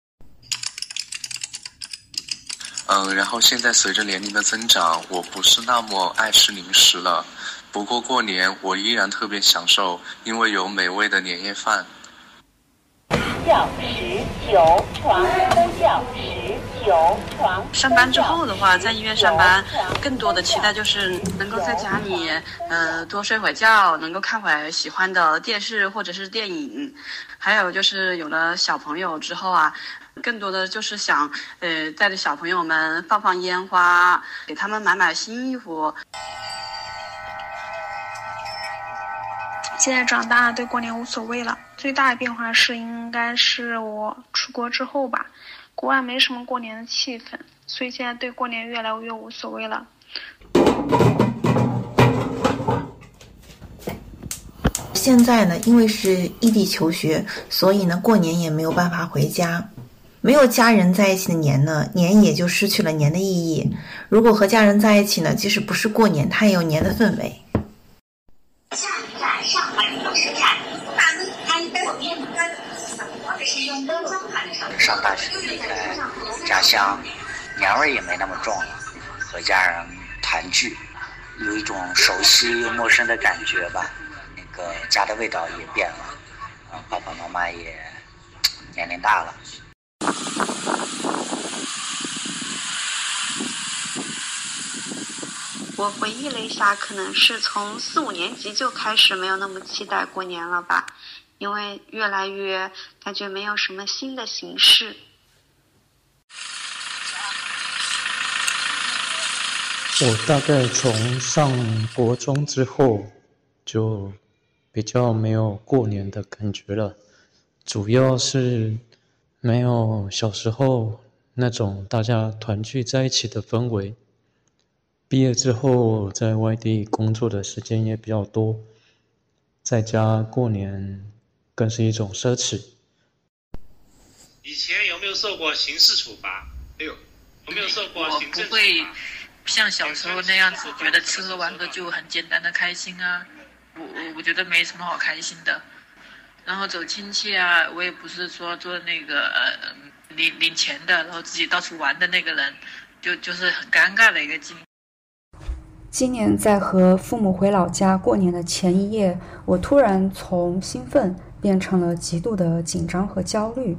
嗯，然后现在随着年龄的增长，我不是那么爱吃零食了。不过过年我依然特别享受，因为有美味的年夜饭。叫十九床，叫十九床。上班之后的话，在医院上班，更多的期待就是能够在家里，呃，多睡会觉，能够看会喜欢的电视或者是电影。还有就是有了小朋友之后啊，更多的就是想，呃，带着小朋友们放放烟花，给他们买买新衣服。现在长大，对过年无所谓了。最大的变化是，应该是我出国之后吧，国外没什么过年的气氛，所以现在对过年越来越无所谓了。现在呢，因为是异地求学，所以呢，过年也没有办法回家。没有家人在一起的年呢，年也就失去了年的意义。如果和家人在一起呢，即使不是过年，它也有年的氛围。下一站上海火车站，大门开左边门。上大学离开家乡，年味也没那么重了，和家人团聚，有一种熟悉又陌生的感觉吧。那个家的味道也变了，啊，爸爸妈妈也 年龄大了。我回忆了一下，可能是从四五年级就开始没有那么期待过年了吧，因为越来越感觉没有什么新的形式。我大概从上国中之后，就比较没有过年的感觉了，主要是没有小时候那种大家团聚在一起的氛围。毕业之后，在外地工作的时间也比较多，在家过年更是一种奢侈。以前有没有受过刑事处罚？没有。有没有受过我行政处不会罚？像小时候那样子，觉得吃喝玩乐就很简单的开心啊。我我我觉得没什么好开心的。然后走亲戚啊，我也不是说做那个呃领领钱的，然后自己到处玩的那个人，就就是很尴尬的一个经历。今年在和父母回老家过年的前一夜，我突然从兴奋变成了极度的紧张和焦虑。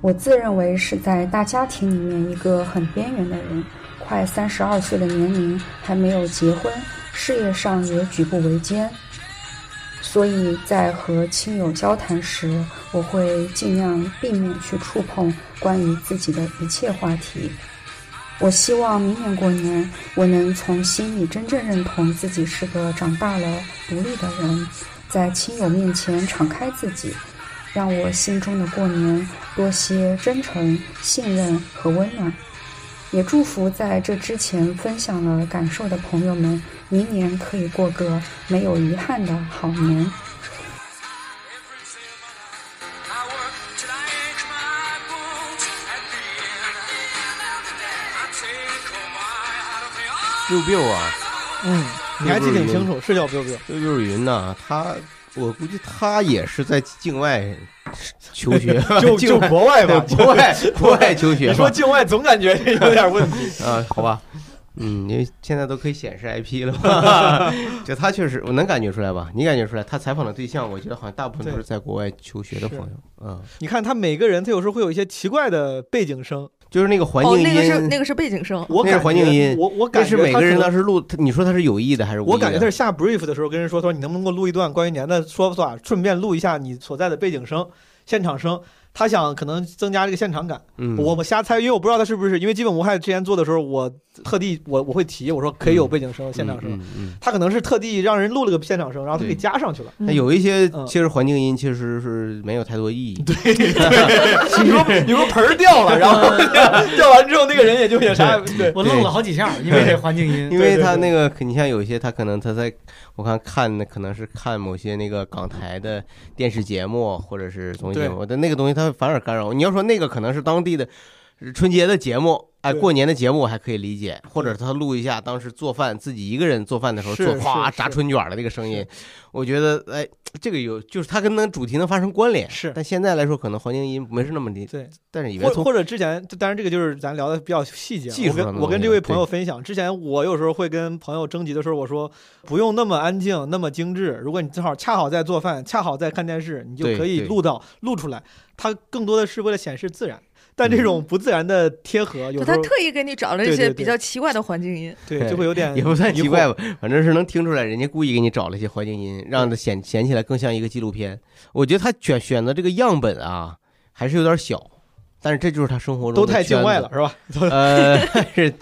我自认为是在大家庭里面一个很边缘的人，快三十二岁的年龄还没有结婚，事业上也举步维艰。所以在和亲友交谈时，我会尽量避免去触碰关于自己的一切话题。我希望明年过年，我能从心里真正认同自己是个长大了、独立的人，在亲友面前敞开自己，让我心中的过年多些真诚、信任和温暖。也祝福在这之前分享了感受的朋友们，明年可以过个没有遗憾的好年。biu biu 啊，嗯，你还记挺清楚，是叫 biu biu。biu biu 云呐，他我估计他也是在境外求学 就就国外吧，国外国外求学。你说境外总感觉有点问题啊？好吧，嗯，因为现在都可以显示 IP 了吧？就他确实，我能感觉出来吧？你感觉出来？他采访的对象，我觉得好像大部分都是在国外求学的朋友。嗯，你看他每个人，他有时候会有一些奇怪的背景声，就是那个环境哦，音，那个是那个是背景声，我那是感觉环境音，我我感觉是每个人当时录，你说他是有意的还是无意的？我感觉他是下 brief 的时候跟人说，他说你能不能给我录一段关于年的说法，顺便录一下你所在的背景声、现场声。他想可能增加这个现场感。嗯。我我瞎猜，因为我不知道他是不是，因为基本无害之前做的时候，我特地我我会提，我说可以有背景声、现场声。嗯嗯他可能是特地让人录了个现场声，然后他给加上去了。那有一些嗯。其实环境音其实是没有太多意义。对对，你说你说盆儿掉了，然后掉完之后那个人也就也啥也对，我愣了好几下，因为这环境音，因为他那个，你像有一些他可能他在，我看看的可能是看某些那个港台的电视节目或者是综艺节目，但那个东西它反而干扰我。你要说那个可能是当地的春节的节目，哎，过年的节目我还可以理解，或者他录一下当时做饭自己一个人做饭的时候是做哗炸春卷的那个声音，我觉得哎，这个有就是它跟那主题能发生关联。是，但现在来说可能环境音没是那么的，对，但是以为从或或者之前，当然这个就是咱聊的比较细节啊。技术我跟我跟这位朋友分享，之前我有时候会跟朋友征集的时候，我说不用那么安静，那么精致。如果你正好恰好在做饭，恰好在看电视，你就可以录到录出来。它更多的是为了显示自然，但这种不自然的贴合，有时候就他特意给你找了一些比较奇怪的环境音。对就会有点也不算奇怪吧，反正是能听出来，人家故意给你找了一些环境音，让它显显起来更像一个纪录片。我觉得他选选择这个样本啊，还是有点小，但是这就是他生活中都太境外了，是吧？呃，但是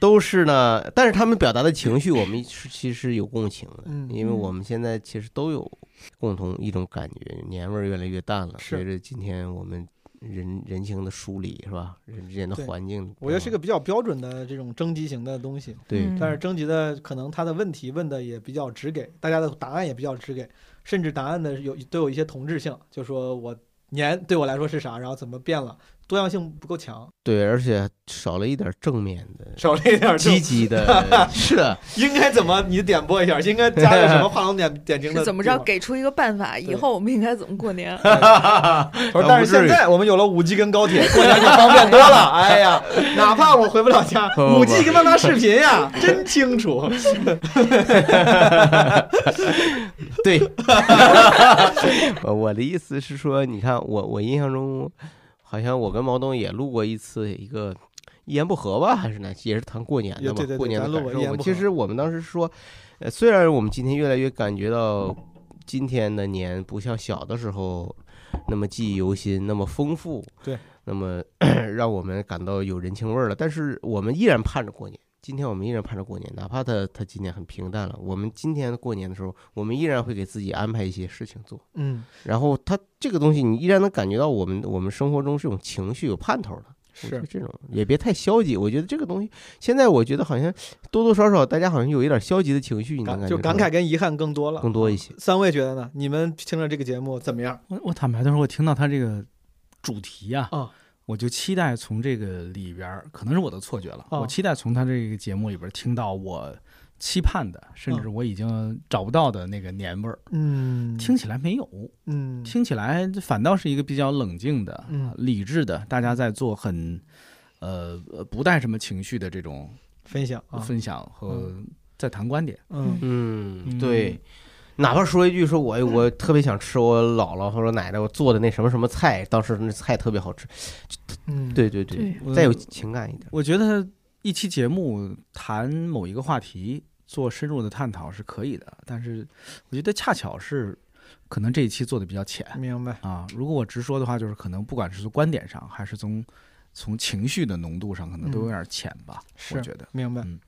都是呢，但是他们表达的情绪，我们是其实有共情的，嗯因为我们现在其实都有共同一种感觉，年味儿越来越淡了。随着今天我们人人情的梳理，是吧？人之间的环境，我觉得是个比较标准的这种征集型的东西。对嗯但是征集的可能他的问题问的也比较直给，大家的答案也比较直给，甚至答案的有都有一些同质性，就说我年对我来说是啥，然后怎么变了，多样性不够强。对，而且少了一点正面的，少了一点积极的，是的，应该怎么？你点播一下，应该加个什么画龙点点睛的 怎么着？给出一个办法，以后我们应该怎么过年？他说但是现在我们有了五 G 跟高铁，过年可方便多了。哎呀，哪怕我回不了家，五 G 跟他妈视频呀，真清楚。对，我我的意思是说，你看我我印象中，好像我跟毛东也录过一次一个一言不合吧，还是哪也是谈过年的嘛，对对对过年的感受其实我们当时说，呃，虽然我们今天越来越感觉到今天的年不像小的时候那么记忆犹新，那么丰富，对，那么 让我们感到有人情味儿了，但是我们依然盼着过年。今天我们依然盼着过年，哪怕他他今年很平淡了，我们今天过年的时候，我们依然会给自己安排一些事情做。嗯，然后他这个东西，你依然能感觉到我们我们生活中是种情绪有盼头的。是这种也别太消极。我觉得这个东西，现在我觉得好像多多少少大家好像有一点消极的情绪，你能感觉就感慨跟遗憾更多了，更多一些。三位觉得呢？你们听了这个节目怎么样？我我坦白的说，我听到他这个主题啊，啊我就期待从这个里边儿，可能是我的错觉了，啊我期待从他这个节目里边儿听到我期盼的，甚至啊我已经找不到的那个年味儿。嗯听起来没有，嗯听起来反倒是一个比较冷静的、嗯理智的，大家在做很呃呃不带什么情绪的这种分享啊分享和在谈观点。嗯嗯，对。哪怕说一句说我我特别想吃我姥姥或者奶奶我做的那什么什么菜，当时那菜特别好吃，嗯对对对，再有情感一点。我觉得一期节目谈某一个话题，做深入的探讨是可以的，但是我觉得恰巧是可能这一期做的比较浅。明白啊？如果我直说的话，就是可能不管是从观点上，还是从从情绪的浓度上，可能都有点浅吧。是我觉得明白。嗯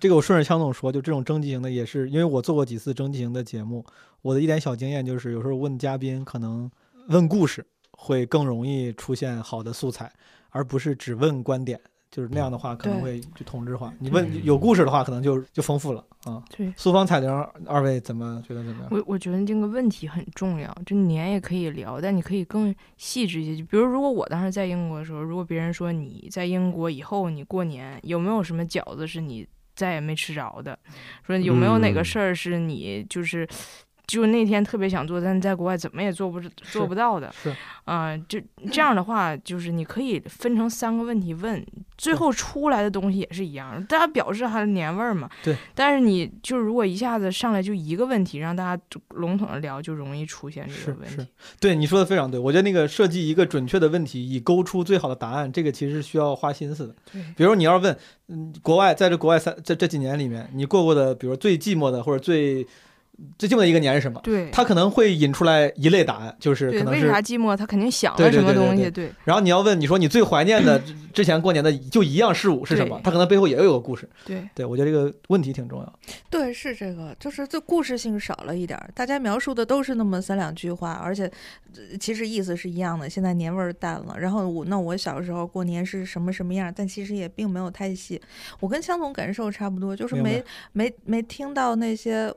这个我顺着枪总说，就这种征集型的，也是因为我做过几次征集型的节目，我的一点小经验就是，有时候问嘉宾可能问故事会更容易出现好的素材，而不是只问观点。就是那样的话，可能会就同质化。你问有故事的话，可能就就丰富了啊。对苏芳、彩玲，二位怎么觉得怎么样？我我觉得这个问题很重要，就年也可以聊，但你可以更细致一些。就比如，如果我当时在英国的时候，如果别人说你在英国以后你过年有没有什么饺子是你再也没吃着的，说有没有哪个嗯事儿是你就是。就那天特别想做，但是在国外怎么也做不做不到的，是啊、就这样的话，就是你可以分成三个问题问，最后出来的东西也是一样，大家表示还是年味儿嘛。对。但是你就如果一下子上来就一个问题，让大家笼统的聊，就容易出现这个问题。是是，对你说的非常对。我觉得那个设计一个准确的问题，以勾出最好的答案，这个其实是需要花心思的。对。比如你要问，嗯，国外在这国外三这这几年里面，你过过的，比如最寂寞的或者最。最寂寞的一个年是什么？对，他可能会引出来一类答案，就是可能是为啥寂寞？他肯定想了什么东西。对。然后你要问，你说你最怀念的 之前过年的就一样事物是什么？他可能背后也有个故事。对，对我觉得这个问题挺重要。对，是这个，就是这故事性少了一点，大家描述的都是那么三两句话，而且其实意思是一样的。现在年味儿淡了，然后我那我小时候过年是什么什么样，但其实也并没有太细。我跟香总感受差不多，就是没没没听到那些。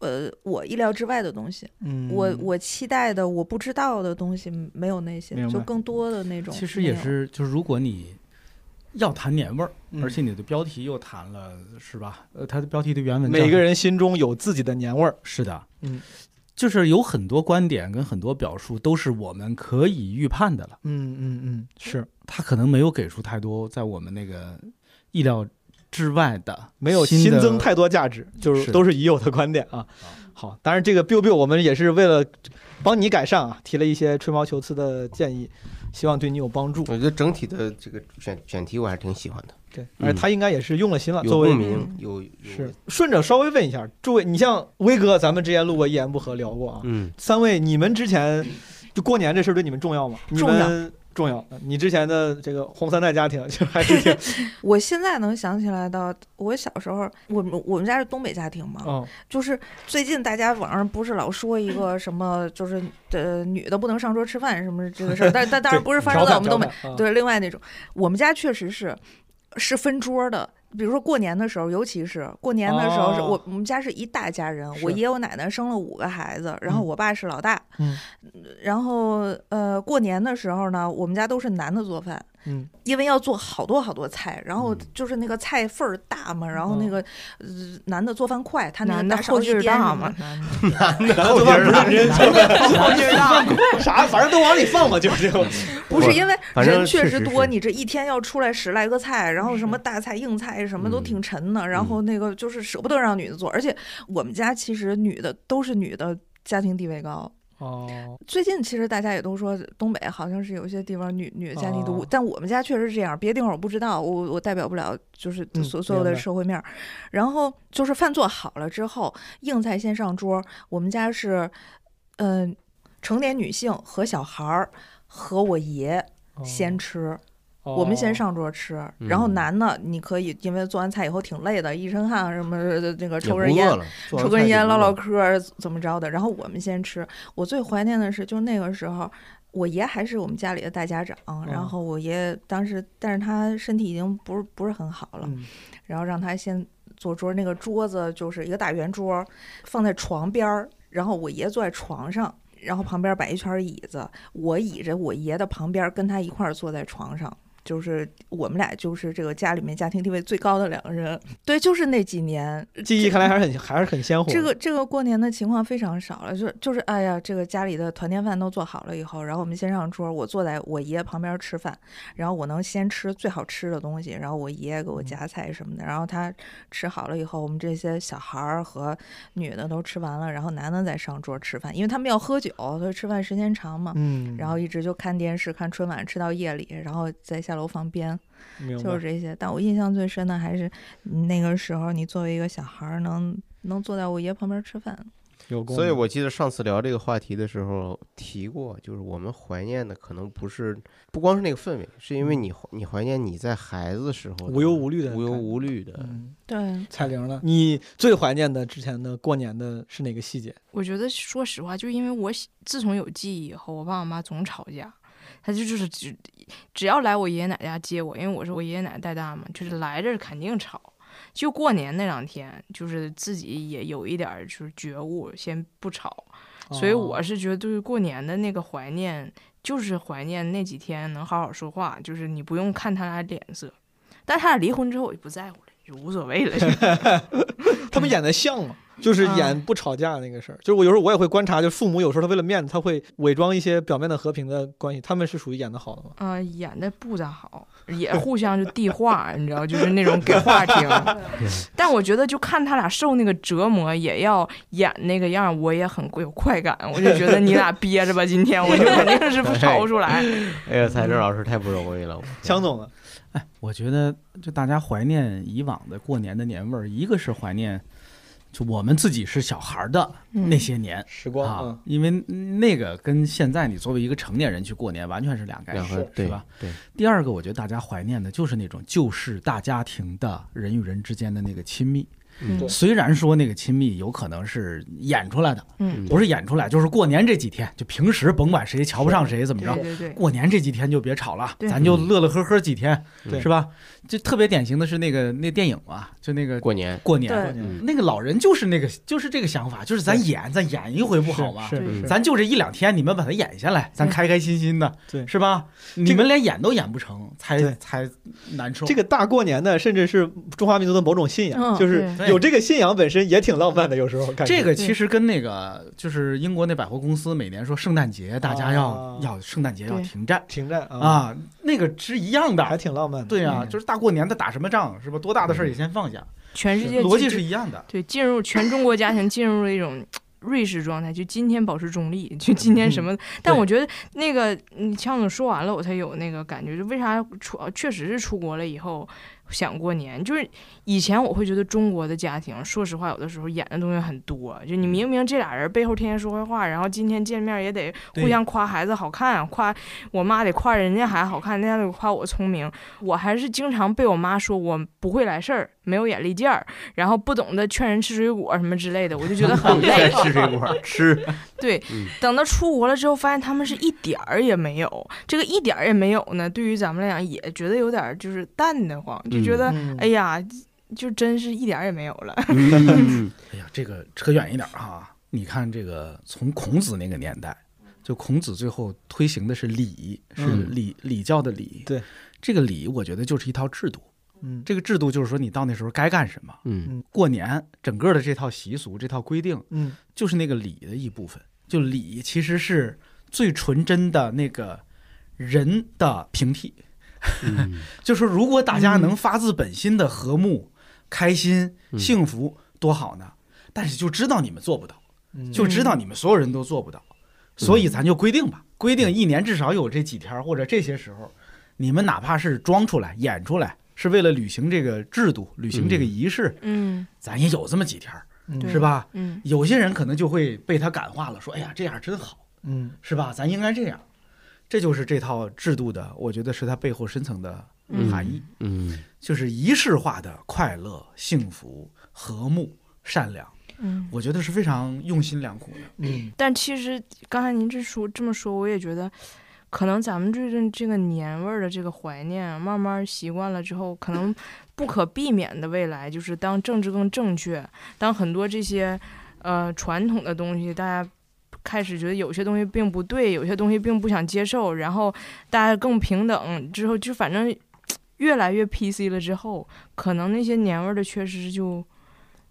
呃，我意料之外的东西，嗯，我我期待的我不知道的东西没有那些，就更多的那种。其实也是，就是如果你要谈年味儿，而且你的标题又谈了，是吧？呃，它的标题的原文，每个人心中有自己的年味儿，是的，嗯，就是有很多观点跟很多表述都是我们可以预判的了，嗯嗯嗯，是他可能没有给出太多在我们那个意料。之外的没有新增太多价值，就是都是已有的观点啊。好，当然这个 biu biu 我们也是为了帮你改善啊，提了一些吹毛求疵的建议，希望对你有帮助。我觉得整体的这个选选题我还是挺喜欢的。对，而且他应该也是用了心了。有共鸣，有是顺着稍微问一下诸位，你像威哥，咱们之前录过一言不合聊过啊。嗯，三位，你们之前就过年这事儿对你们重要吗？重要。重要的，你之前的这个红三代家庭就还是挺。我现在能想起来的，我小时候，我们我们家是东北家庭嘛，嗯，就是最近大家网上不是老说一个什么，就是呃女的不能上桌吃饭什么这个事儿，但但当然不是发生 在我们东北，对，另外那种，我们家确实是是分桌的。比如说过年的时候，尤其是过年的时候，是我我们家是一大家人，我爷我奶奶生了五个孩子，然后我爸是老大，嗯，然后呃过年的时候呢，我们家都是男的做饭。嗯，因为要做好多好多菜，然后就是那个菜份儿大嘛，然后那个呃男的做饭快，他那个大后劲大嘛，男的。后劲大，后劲儿大，啥反正都往里放嘛，就就不是因为人确实多，你这一天要出来十来个菜，然后什么大菜硬菜什么都挺沉的，然后那个就是舍不得让女的做，而且我们家其实女的都是女的，家庭地位高。哦，最近其实大家也都说东北好像是有些地方女女的家庭多，但我们家确实是这样，别的地方我不知道，我我代表不了，就是所所有的社会面。然后就是饭做好了之后，硬菜先上桌。我们家是，嗯，成年女性和小孩儿和我爷先吃。我们先上桌吃，然后男的你可以，因为做完菜以后挺累的，一身汗什么那个抽根烟，抽根烟唠唠嗑怎么着的。然后我们先吃。我最怀念的是，就那个时候，我爷还是我们家里的大家长。然后我爷当时，但是他身体已经不是不是很好了，然后让他先坐桌。那个桌子就是一个大圆桌，放在床边儿。然后我爷坐在床上，然后旁边摆一圈椅子，我倚着我爷的旁边，跟他一块儿坐在床上。就是我们俩就是这个家里面家庭地位最高的两个人，对，就是那几年记忆看来还是很还是很鲜活。这个这个过年的情况非常少了，就就是哎呀，这个家里的团年饭都做好了以后，然后我们先上桌，我坐在我爷爷旁边吃饭，然后我能先吃最好吃的东西，然后我爷爷给我夹菜什么的，然后他吃好了以后，我们这些小孩儿和女的都吃完了，然后男的再上桌吃饭，因为他们要喝酒，所以吃饭时间长嘛，嗯，然后一直就看电视看春晚吃到夜里，然后再下。楼房边，就是这些。但我印象最深的还是那个时候，你作为一个小孩儿，能能坐在我爷旁边吃饭。有，所以我记得上次聊这个话题的时候提过，就是我们怀念的可能不是不光是那个氛围，是因为你你怀念你在孩子时候无忧无虑的无忧无虑的。对，彩玲呢？你最怀念的之前的过年的是哪个细节？我觉得说实话，就因为我自从有记忆以后，我爸我妈总吵架。他就就是只只要来我爷爷奶奶家接我，因为我是我爷爷奶奶带大嘛，就是来这肯定吵。就过年那两天，就是自己也有一点就是觉悟，先不吵。所以我是觉得对于过年的那个怀念，就是怀念那几天能好好说话，就是你不用看他俩脸色。但他俩离婚之后，我就不在乎了。就无所谓了。他们演的像吗？就是演不吵架那个事儿。就是我有时候我也会观察，就父母有时候他为了面子，他会伪装一些表面的和平的关系。他们是属于演的好的吗？啊、演的不咋好，也互相就递话，你知道，就是那种给话听。但我觉得就看他俩受那个折磨，也要演那个样，我也很有快感。我就觉得你俩憋着吧，今天我就肯定是跑不出来。哎呀，蔡志老师太不容易了。强总呢？哎，我觉得就大家怀念以往的过年的年味儿，一个是怀念。就我们自己是小孩的那些年、嗯、时光啊，嗯、因为那个跟现在你作为一个成年人去过年完全是两概念，是吧？对。第二个，我觉得大家怀念的就是那种旧式大家庭的人与人之间的那个亲密。嗯，虽然说那个亲密有可能是演出来的，嗯，不是演出来，就是过年这几天，就平时甭管谁瞧不上谁怎么着，对对对，过年这几天就别吵了，咱就乐乐呵呵几天，是吧？就特别典型的是那个那电影嘛，就那个过年。过年，那个老人就是那个就是这个想法，就是咱演咱演一回不好吗？是，咱就这一两天，你们把它演下来，咱开开心心的，对，是吧？你们连演都演不成，才才难受。这个大过年的，甚至是中华民族的某种信仰，就是有这个信仰本身也挺浪漫的，有时候感觉。这个其实跟那个就是英国那百货公司每年说圣诞节大家要要圣诞节要停战停战啊，那个是一样的，还挺浪漫的。对啊，就是大过年的打什么仗是吧？多大的事儿也先放下。全世界逻辑是一样的。对，进入全中国家庭进入了一种瑞士状态，就今天保持中立，就今天什么。但我觉得那个，你，强总说完了，我才有那个感觉，就为啥出确实是出国了以后。想过年，就是以前我会觉得中国的家庭，说实话，有的时候演的东西很多。就你明明这俩人背后天天说坏话，然后今天见面也得互相夸孩子好看，夸我妈得夸人家孩子好看，人家得夸我聪明。我还是经常被我妈说我不会来事儿，没有眼力见儿，然后不懂得劝人吃水果什么之类的，我就觉得很 累。吃水果吃。对，等到出国了之后，发现他们是一点儿也没有，这个一点儿也没有呢。对于咱们来讲，也觉得有点就是淡得慌。就觉得，嗯、哎呀，就真是一点也没有了。嗯、哎呀，这个扯远一点哈，你看这个从孔子那个年代，就孔子最后推行的是礼，是礼礼教的礼。对，这个礼，我觉得就是一套制度。嗯，这个制度就是说，你到那时候该干什么。嗯，过年整个的这套习俗、这套规定，嗯，就是那个礼的一部分。就礼其实是最纯真的那个人的平替。嗯、就是如果大家能发自本心的和睦、开心、幸福，多好呢！但是就知道你们做不到，嗯、就知道你们所有人都做不到，所以咱就规定吧，规定一年至少有这几天或者这些时候，你们哪怕是装出来、演出来，是为了履行这个制度、履行这个仪式，嗯，咱也有这么几天，嗯、是吧？嗯，有些人可能就会被他感化了，说：“哎呀，这样真好，嗯，是吧？咱应该这样。”这就是这套制度的，我觉得是它背后深层的含义。嗯，就是仪式化的快乐、幸福、和睦、善良。嗯，我觉得是非常用心良苦的。嗯，但其实刚才您这说这么说，我也觉得，可能咱们这阵这个年味儿的这个怀念，慢慢习惯了之后，可能不可避免的未来，就是当政治更正确，当很多这些呃传统的东西大家。开始觉得有些东西并不对，有些东西并不想接受，然后大家更平等之后，就反正越来越 PC 了之后，可能那些年味儿的缺失就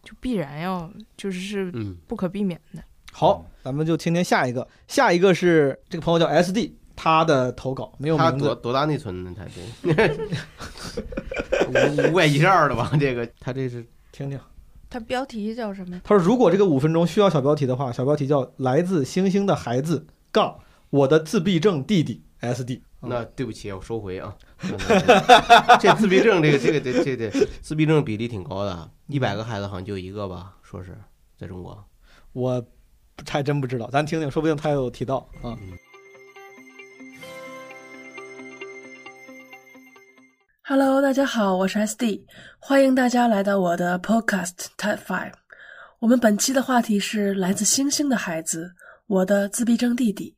就必然要就是是不可避免的。好，咱们就听听下一个，下一个是这个朋友叫 SD，他的投稿没有名字，他多多大内存呢？他这 五百一十二的吧？这个他这是听听。它标题叫什么？他说：“如果这个五分钟需要小标题的话，小标题叫‘来自星星的孩子’杠我的自闭症弟弟 S D。那对不起，我收回啊。这自闭症，这个这个这这这自闭症比例挺高的，一百个孩子好像就一个吧，说是在中国。我还真不知道，咱听听，说不定他有提到啊。嗯 Hello，大家好，我是 SD，欢迎大家来到我的 Podcast Type Five。我们本期的话题是来自星星的孩子，我的自闭症弟弟。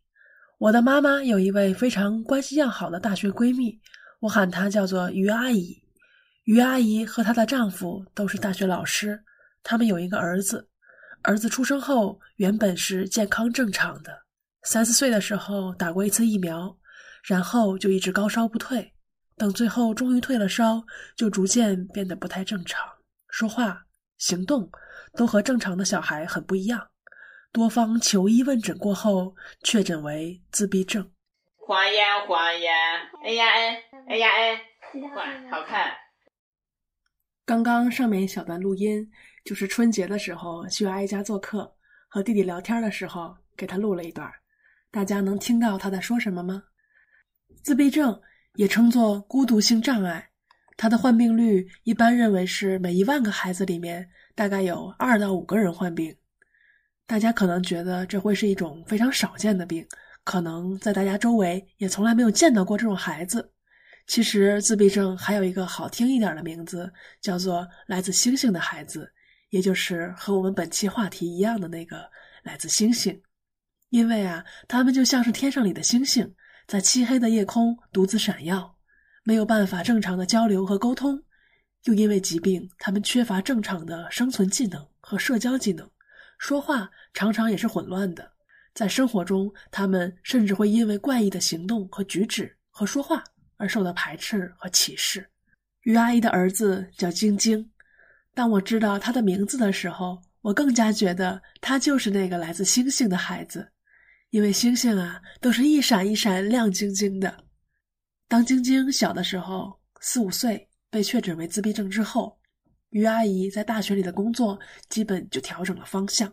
我的妈妈有一位非常关系要好的大学闺蜜，我喊她叫做于阿姨。于阿姨和她的丈夫都是大学老师，他们有一个儿子。儿子出生后原本是健康正常的，三四岁的时候打过一次疫苗，然后就一直高烧不退。等最后终于退了烧，就逐渐变得不太正常，说话、行动都和正常的小孩很不一样。多方求医问诊过后，确诊为自闭症。黄烟，黄烟，哎呀哎，哎呀哎，哇，好看。刚刚上面一小段录音，就是春节的时候去阿姨家做客，和弟弟聊天的时候给他录了一段。大家能听到他在说什么吗？自闭症也称作孤独性障碍，它的患病率一般认为是每一万个孩子里面大概有二到五个人患病。大家可能觉得这会是一种非常少见的病，可能在大家周围也从来没有见到过这种孩子。其实自闭症还有一个好听一点的名字，叫做来自星星的孩子，也就是和我们本期话题一样的那个来自星星。因为啊，他们就像是天上里的星星，在漆黑的夜空独自闪耀，没有办法正常的交流和沟通。又因为疾病，他们缺乏正常的生存技能和社交技能，说话常常也是混乱的。在生活中，他们甚至会因为怪异的行动和举止和说话。而受到排斥和歧视。于阿姨的儿子叫晶晶。当我知道他的名字的时候，我更加觉得他就是那个来自星星的孩子，因为星星啊，都是一闪一闪亮晶晶的。当晶晶小的时候，四五岁被确诊为自闭症之后，于阿姨在大学里的工作基本就调整了方向，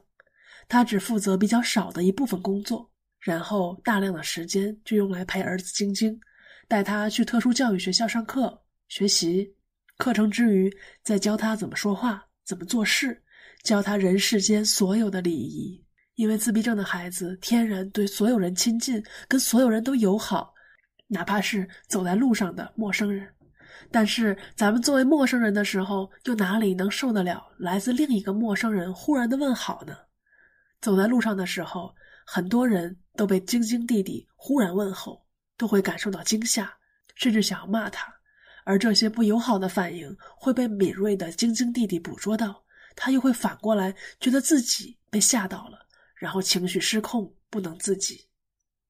她只负责比较少的一部分工作，然后大量的时间就用来陪儿子晶晶。带他去特殊教育学校上课学习，课程之余再教他怎么说话、怎么做事，教他人世间所有的礼仪。因为自闭症的孩子天然对所有人亲近，跟所有人都友好，哪怕是走在路上的陌生人。但是咱们作为陌生人的时候，又哪里能受得了来自另一个陌生人忽然的问好呢？走在路上的时候，很多人都被晶晶弟弟忽然问候。都会感受到惊吓，甚至想要骂他，而这些不友好的反应会被敏锐的晶晶弟弟捕捉到，他又会反过来觉得自己被吓到了，然后情绪失控，不能自己。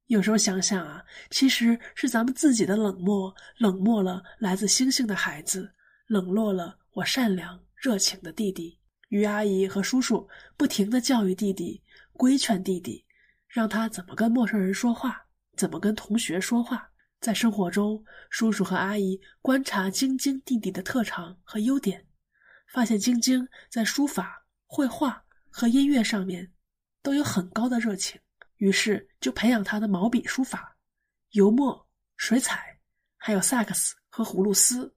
有时候想想啊，其实是咱们自己的冷漠，冷漠了来自星星的孩子，冷落了我善良热情的弟弟。于阿姨和叔叔不停的教育弟弟，规劝弟弟，让他怎么跟陌生人说话。怎么跟同学说话？在生活中，叔叔和阿姨观察晶晶弟弟的特长和优点，发现晶晶在书法、绘画和音乐上面都有很高的热情，于是就培养他的毛笔书法、油墨、水彩，还有萨克斯和葫芦丝。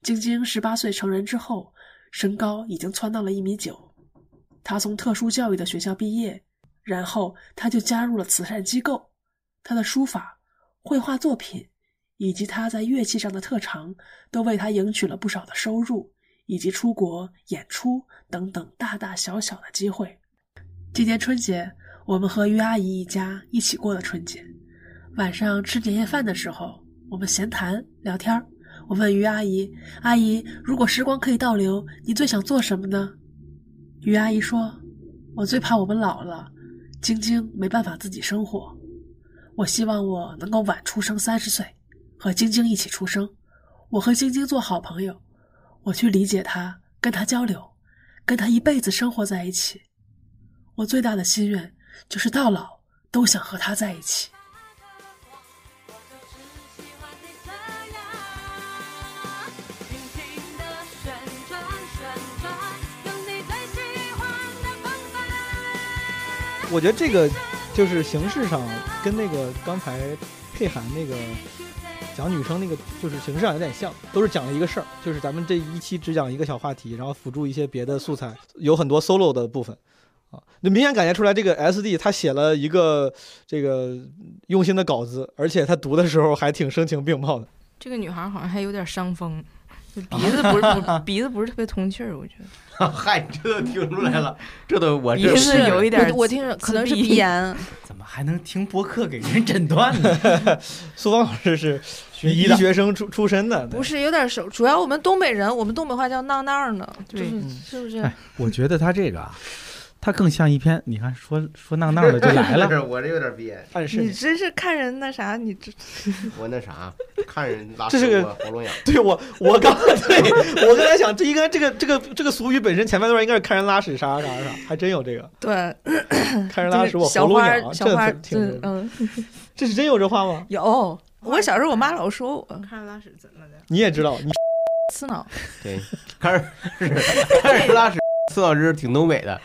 晶晶十八岁成人之后，身高已经蹿到了一米九。他从特殊教育的学校毕业，然后他就加入了慈善机构。他的书法、绘画作品，以及他在乐器上的特长，都为他赢取了不少的收入，以及出国演出等等大大小小的机会。今年春节，我们和于阿姨一家一起过了春节。晚上吃年夜饭的时候，我们闲谈聊天儿我问于阿姨：“阿姨，如果时光可以倒流，你最想做什么呢？”于阿姨说：“我最怕我们老了，晶晶没办法自己生活。”我希望我能够晚出生三十岁，和晶晶一起出生。我和晶晶做好朋友，我去理解她，跟她交流，跟她一辈子生活在一起。我最大的心愿就是到老都想和他在一起。我觉得这个。就是形式上跟那个刚才佩涵那个讲女生那个，就是形式上有点像，都是讲了一个事儿，就是咱们这一期只讲一个小话题，然后辅助一些别的素材，有很多 solo 的部分啊，那明显感觉出来这个 S D 他写了一个这个用心的稿子，而且他读的时候还挺声情并茂的。这个女孩好像还有点伤风。鼻子 不是鼻子不是特别通气儿，我觉得。嗨，这都听出来了，这都我鼻子有一点，我听着可能是鼻炎。怎么还能听播客给人诊断呢？苏芳老师是学医学生出出身的，不是有点熟？主要我们东北人，我们东北话叫“闹闹”呢，就是是不是？我觉得他这个啊，它更像一篇，你看说说那那的 就来了。我这有点憋，暗示你真是看人那啥，你这 我那啥，看人拉这是个喉咙痒。对我，我刚对我刚才想，这应该这个这个这个俗语本身前半段应该是看人拉屎啥啥啥，还真有这个。对，看人拉屎我小花喉咙痒，儿小花儿，这挺嗯嗯，这是真有这话吗？有。我小时候我妈老说我看人拉屎怎么的？你也知道，你刺挠。对，看人看人拉屎，刺老师挺东北的。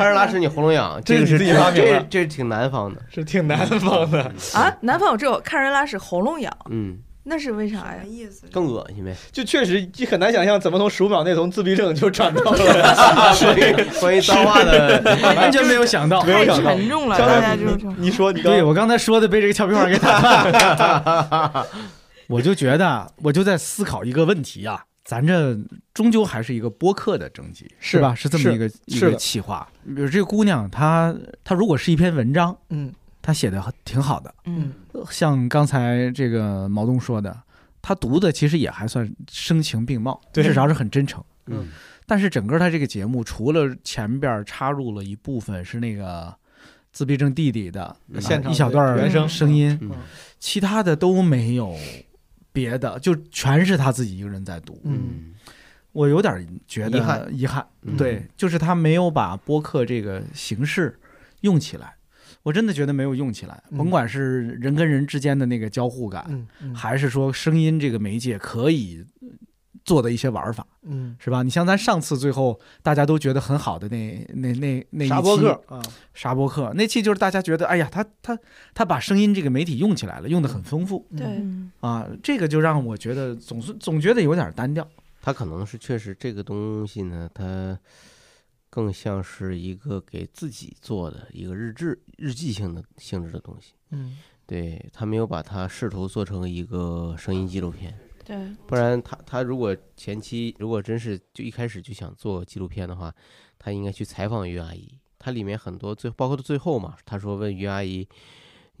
看人拉屎你喉咙痒，这个是你自己发明的。这这挺南方的，是挺南方的。啊，南方有这种看人拉屎喉咙痒，嗯，那是为啥呀？意思？更恶心呗。就确实你很难想象怎么从十五秒内从自闭症就转到了。关于脏话的完全没有想到，没有想到，沉重了大家就你说你对我刚才说的被这个俏皮话给打断，我就觉得我就在思考一个问题啊，咱这终究还是一个播客的征集，是。吧？是这么一个一个企划。比如这个姑娘，她她如果是一篇文章，嗯，她写的挺好的，嗯，像刚才这个毛东说的，她读的其实也还算声情并茂，对。至少是很真诚。嗯，但是整个他这个节目，除了前边插入了一部分是那个自闭症弟弟的嗯现场一小段原声声音，嗯。其他的都没有别的，就全是他自己一个人在读。嗯，我有点觉得遗憾。遗憾，嗯。对，就是他没有把播客这个形式用起来。我真的觉得没有用起来，嗯。甭管是人跟人之间的那个交互感，还是说声音这个媒介可以做的一些玩法，嗯是吧？你像咱上次最后大家都觉得很好的那那那那一期啥播客啊？沙播客那期就是大家觉得，哎呀，他他他把声音这个媒体用起来了，用的很丰富对，啊，这个就让我觉得总是总觉得有点单调。他可能是确实这个东西呢，它更像是一个给自己做的一个日志、日记性的性质的东西。嗯，对他没有把它试图做成一个声音纪录片。对，不然他他如果前期如果真是就一开始就想做纪录片的话，他应该去采访于阿姨。他里面很多最包括到最后嘛，他说问于阿姨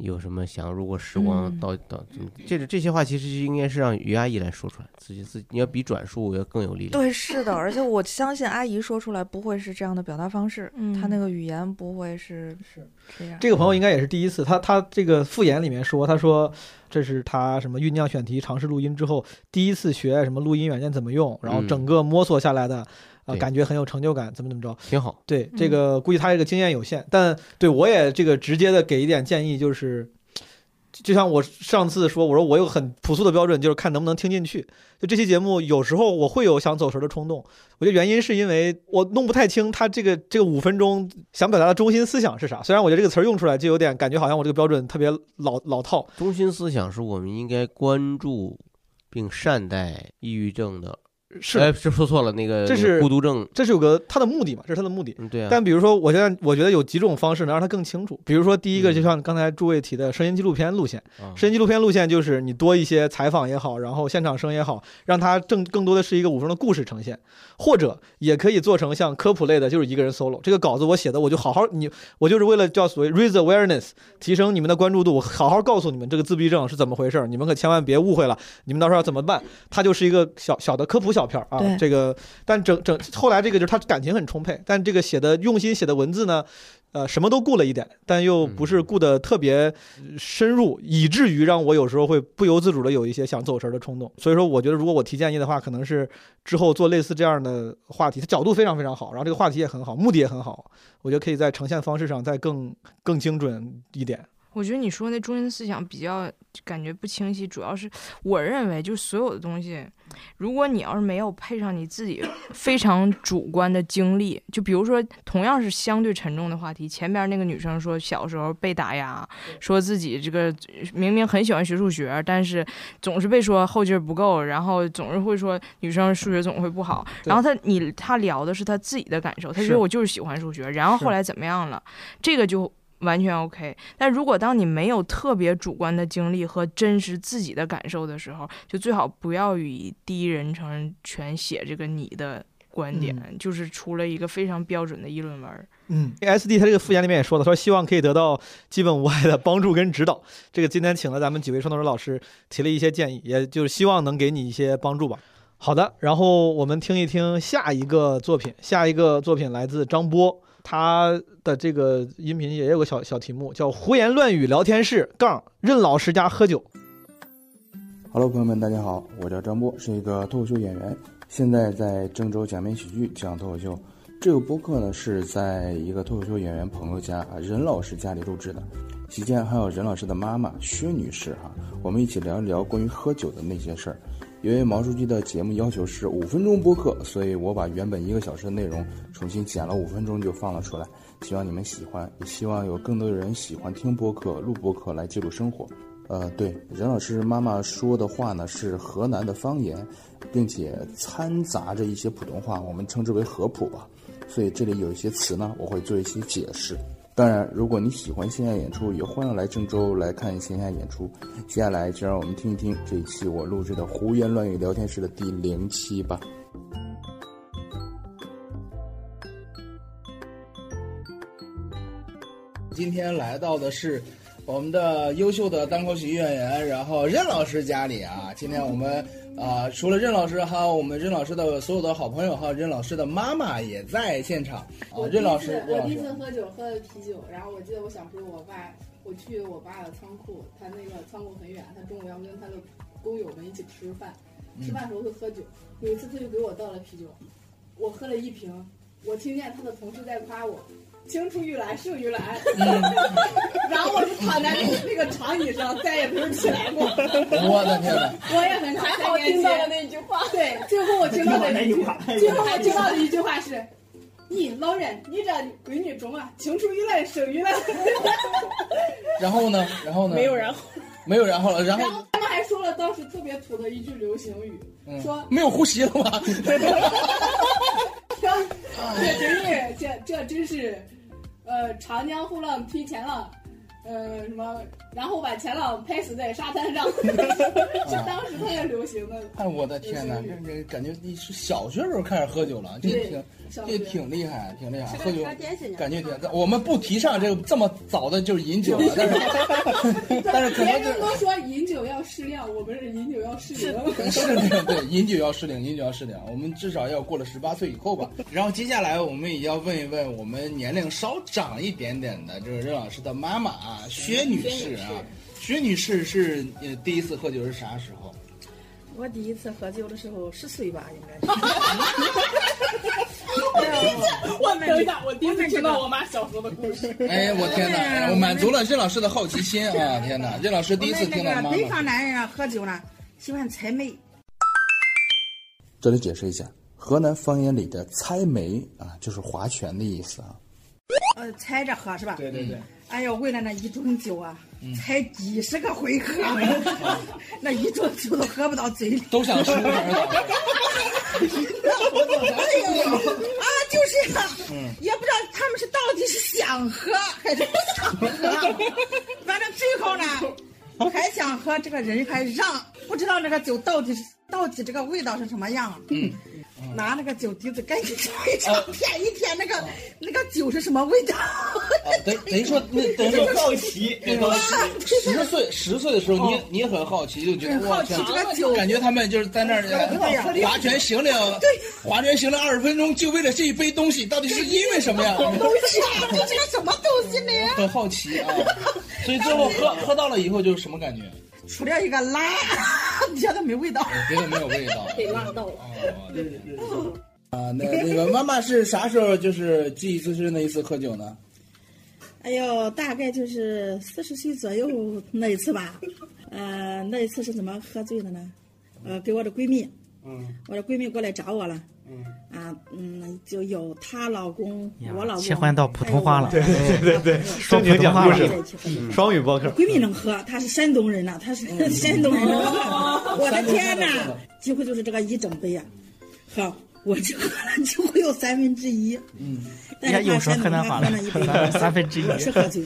有什么想，如果时光嗯到到这个这些话，其实就应该是让于阿姨来说出来，自己自己你要比转述要更有力量。对，是的，而且我相信阿姨说出来不会是这样的表达方式，嗯她那个语言不会是是这样。这个朋友应该也是第一次，他他这个复言里面说，他说这是他什么酝酿选题、尝试录音之后第一次学什么录音软件怎么用，然后嗯整个摸索下来的，呃，感觉很有成就感，怎么怎么着。挺好。对，这个估计他这个经验有限，但对我也这个直接的给一点建议，就是，就像我上次说，我说我有很朴素的标准，就是看能不能听进去。就这期节目，有时候我会有想走神的冲动，我觉得原因是因为我弄不太清他这个这个五分钟想表达的中心思想是啥。虽然我觉得这个词儿用出来就有点感觉好像我这个标准特别老老套，中心思想是我们应该关注并善待抑郁症的。是哎，这说错了，那个这是孤独症。这是有个他的目的嘛，这是他的目的。嗯，对啊。但比如说，我现在我觉得有几种方式能让他更清楚。比如说，第一个就像刚才诸位提的声音纪录片路线，啊声音纪录片路线就是你多一些采访也好，然后现场声也好，让他更更多的是一个五分钟的故事呈现，或者也可以做成像科普类的，就是一个人 solo。这个稿子我写的，我就好好你，我就是为了叫所谓 raise awareness，提升你们的关注度，我好好告诉你们这个自闭症是怎么回事，你们可千万别误会了，你们到时候要怎么办？它就是一个小小的科普小片儿啊，这个。但整整后来这个就是他感情很充沛，但这个写的用心写的文字呢，呃，什么都顾了一点，但又不是顾得特别呃深入，以至于让我有时候会不由自主的有一些想走神的冲动。所以说，我觉得如果我提建议的话，可能是之后做类似这样的话题，它角度非常非常好，然后这个话题也很好，目的也很好，我觉得可以在呈现方式上再更更精准一点。我觉得你说那中心思想比较感觉不清晰，主要是我认为就是所有的东西，如果你要是没有配上你自己 非常主观的经历，就比如说同样是相对沉重的话题，前边那个女生说小时候被打压，说自己这个明明很喜欢学数学，但是总是被说后劲儿不够，然后总是会说女生数学总会不好，然后她你她聊的是她自己的感受，她觉得我就是喜欢数学，然后后来怎么样了，这个就。完全 OK，但如果当你没有特别主观的经历和真实自己的感受的时候，就最好不要以第一人称全写这个你的观点，就是出了一个非常标准的议论文。嗯，S D 他这个复言里面也说了，说希望可以得到基本无碍的帮助跟指导。这个今天请了咱们几位创作者老师提了一些建议，也就是希望能给你一些帮助吧。好的，然后我们听一听下一个作品，下一个作品来自张波，他的这个音频也有个小小题目，叫“胡言乱语聊天室杠任老师家喝酒 Hello，朋友们，大家好，我叫张波，是一个脱口秀演员，现在在郑州假面喜剧讲脱口秀。这个播客呢是在一个脱口秀演员朋友家啊任老师家里录制的，期间还有任老师的妈妈薛女士哈、我们一起聊一聊关于喝酒的那些事儿。由于毛书记的节目要求是五分钟播客，所以我把原本一个小时的内容重新剪了五分钟就放了出来，希望你们喜欢，也希望有更多的人喜欢听播客、录播客来记录生活。呃，对，任老师妈妈说的话呢是河南的方言，并且掺杂着一些普通话，我们称之为河普吧。所以这里有一些词呢，我会做一些解释。当然，如果你喜欢线下演出，也欢迎来郑州来看线下演出。接下来就让我们听一听这一期我录制的胡言乱语聊天室的第零期吧。今天来到的是我们的优秀的单口喜剧演员，然后任老师家里啊。今天我们啊、除了任老师，还有我们任老师的所有的好朋友，还有任老师的妈妈也在现场啊我。任老师，我第一次，喝酒喝的啤酒，然后我记得我小时候，我爸我去我爸的仓库，他那个仓库很远，他中午要跟他的工友们一起吃饭，嗯吃饭时候会喝酒。有一次他就给我倒了啤酒，我喝了一瓶，我听见他的同事在夸我。青出于蓝胜于蓝，然后我就躺在那个长椅上，再也没有起来过。我的天哪！我也很还好听到了那句话。对，最后我听到的一句话，最后我听到的一句话是：“你老人，你这闺女中啊，青出于蓝胜于蓝。然后呢？然后”呢？没有然后。没有然后了。然后然后他们还说了当时特别土的一句流行语，嗯说没有呼吸了吗？说这真是这这真是，呃，长江后浪推前浪，呃什么，然后把前浪拍死在沙滩上，是当时特别流行的。哎，我的天哪！这这感觉你是小学时候开始喝酒了，这挺这挺厉害，挺厉害。喝酒感觉挺，我们不提倡这个这么早的就是饮酒了，但是 但是可能这别人都说饮酒要适量，我们是饮酒要适龄。适龄对饮酒要适龄，饮酒要适龄，我们至少要过了十八岁以后吧。然后接下来我们也要问一问我们年龄稍长一点点的，这个任老师的妈妈啊，薛女士啊，薛女士是呃第一次喝酒是啥时候？我第一次喝酒的时候十岁吧，应该是。我等一下，我第一次听到我妈小时候的故事。哎，我天哪！我满足了任老师的好奇心啊！天哪，任老师第一次听到妈我们那个北。方男人啊，喝酒呢喜欢采梅，这里解释一下，河南方言里的“猜梅”啊，就是划拳的意思啊。呃，猜着喝是吧？对对对。哎呦，为了那一盅酒啊，嗯。采几十个回合，那一盅酒都喝不到嘴里。都想输哎呦啊，就是呀、嗯。也不知道他们是到底是想喝还是不想喝，反正最后呢，还想喝，这个人还让，不知道那个酒到底是到底这个味道是什么样。嗯，拿那个酒滴子赶紧尝一尝，舔一舔那个那个酒是什么味道。等等于说，那等于说好奇那个十十岁十岁的时候，你你也很好奇，就觉得很好奇哇这个酒感觉他们就是在那儿划拳行了，划拳行了二十分钟，就为了这一杯东西，到底是因为什么呀？东西啊，这是个什么东西呢？很好奇啊，所以最后喝喝到了以后就是什么感觉？出了一个辣，别的没味道。别的没有味道。被辣到了。对对对。啊，那那个妈妈是啥时候就是记忆最深的一次喝酒呢？哎呦，大概就是四十岁左右那一次吧。呃，那一次是怎么喝醉的呢？呃，给我的闺蜜，嗯我的闺蜜过来找我了。嗯啊，嗯，就有她老公，我老公，切换到普通话了对对对对双正经讲故事在一起喝酒双语播客闺蜜能喝，她是山东人呐，她是 山东人。我的天呐，几乎就是这个一整杯啊，喝我就喝了几乎有三分之一。嗯，但是她山东她喝了一杯，三三分之一我是喝醉，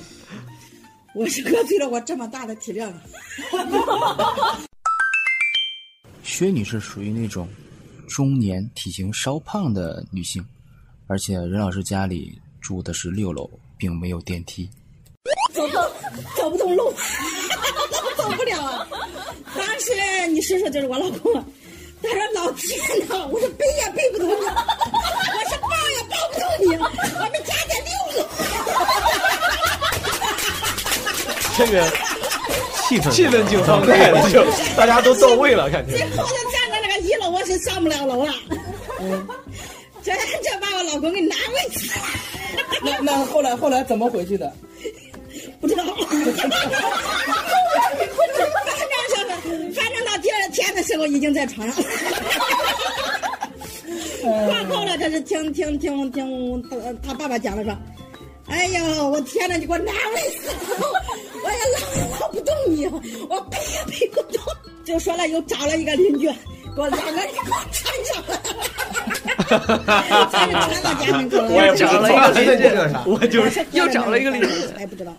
我是喝醉了，我这么大的体量啊。薛女士属于那种中年体型稍胖的女性，而且任老师家里住的是六楼，并没有电梯，走不动，走不通路，走不了。当时你叔叔就是我老公，他说：“老天呐！”我说：“背也背不动你，我是抱也抱不动你，我们家在六楼。”这个，气氛气氛紧张，大家都到位了，感觉。上不了楼了。嗯，这这把我老公给难为死了。那那后来后来怎么回去的？不知道。反 正反正到第二天的时候已经在床上了。饭后了他是听听听听他他爸爸讲的说，哎呦我天呐，你给我难为死了，我也拉也拉不动你，我背也背不动，就说了又找了一个邻居，给我两个人给我搀上了。才是传到家门口了。我找了一个邻居这个啥我就是又找了一个邻居，还不知道。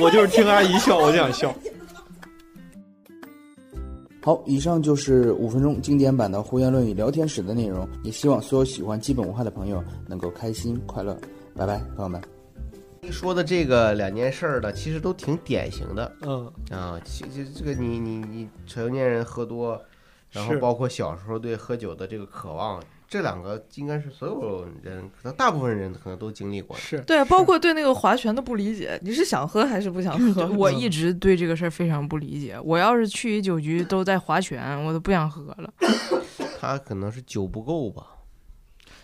我就是听阿姨笑，我就想笑。好，以上就是五分钟经典版的胡言乱语聊天室的内容，也希望所有喜欢基本文化的朋友能够开心快乐。拜拜，朋友们。说的这个两件事儿呢，其实都挺典型的。嗯啊，其实这个你你你成年人喝多，然后包括小时候对喝酒的这个渴望，这两个应该是所有人，可能大部分人可能都经历过的。是对，包括对那个划拳的不理解，你是想喝还是不想喝？我一直对这个事儿非常不理解。我要是去一酒局都在划拳，我都不想喝了。他可能是酒不够吧，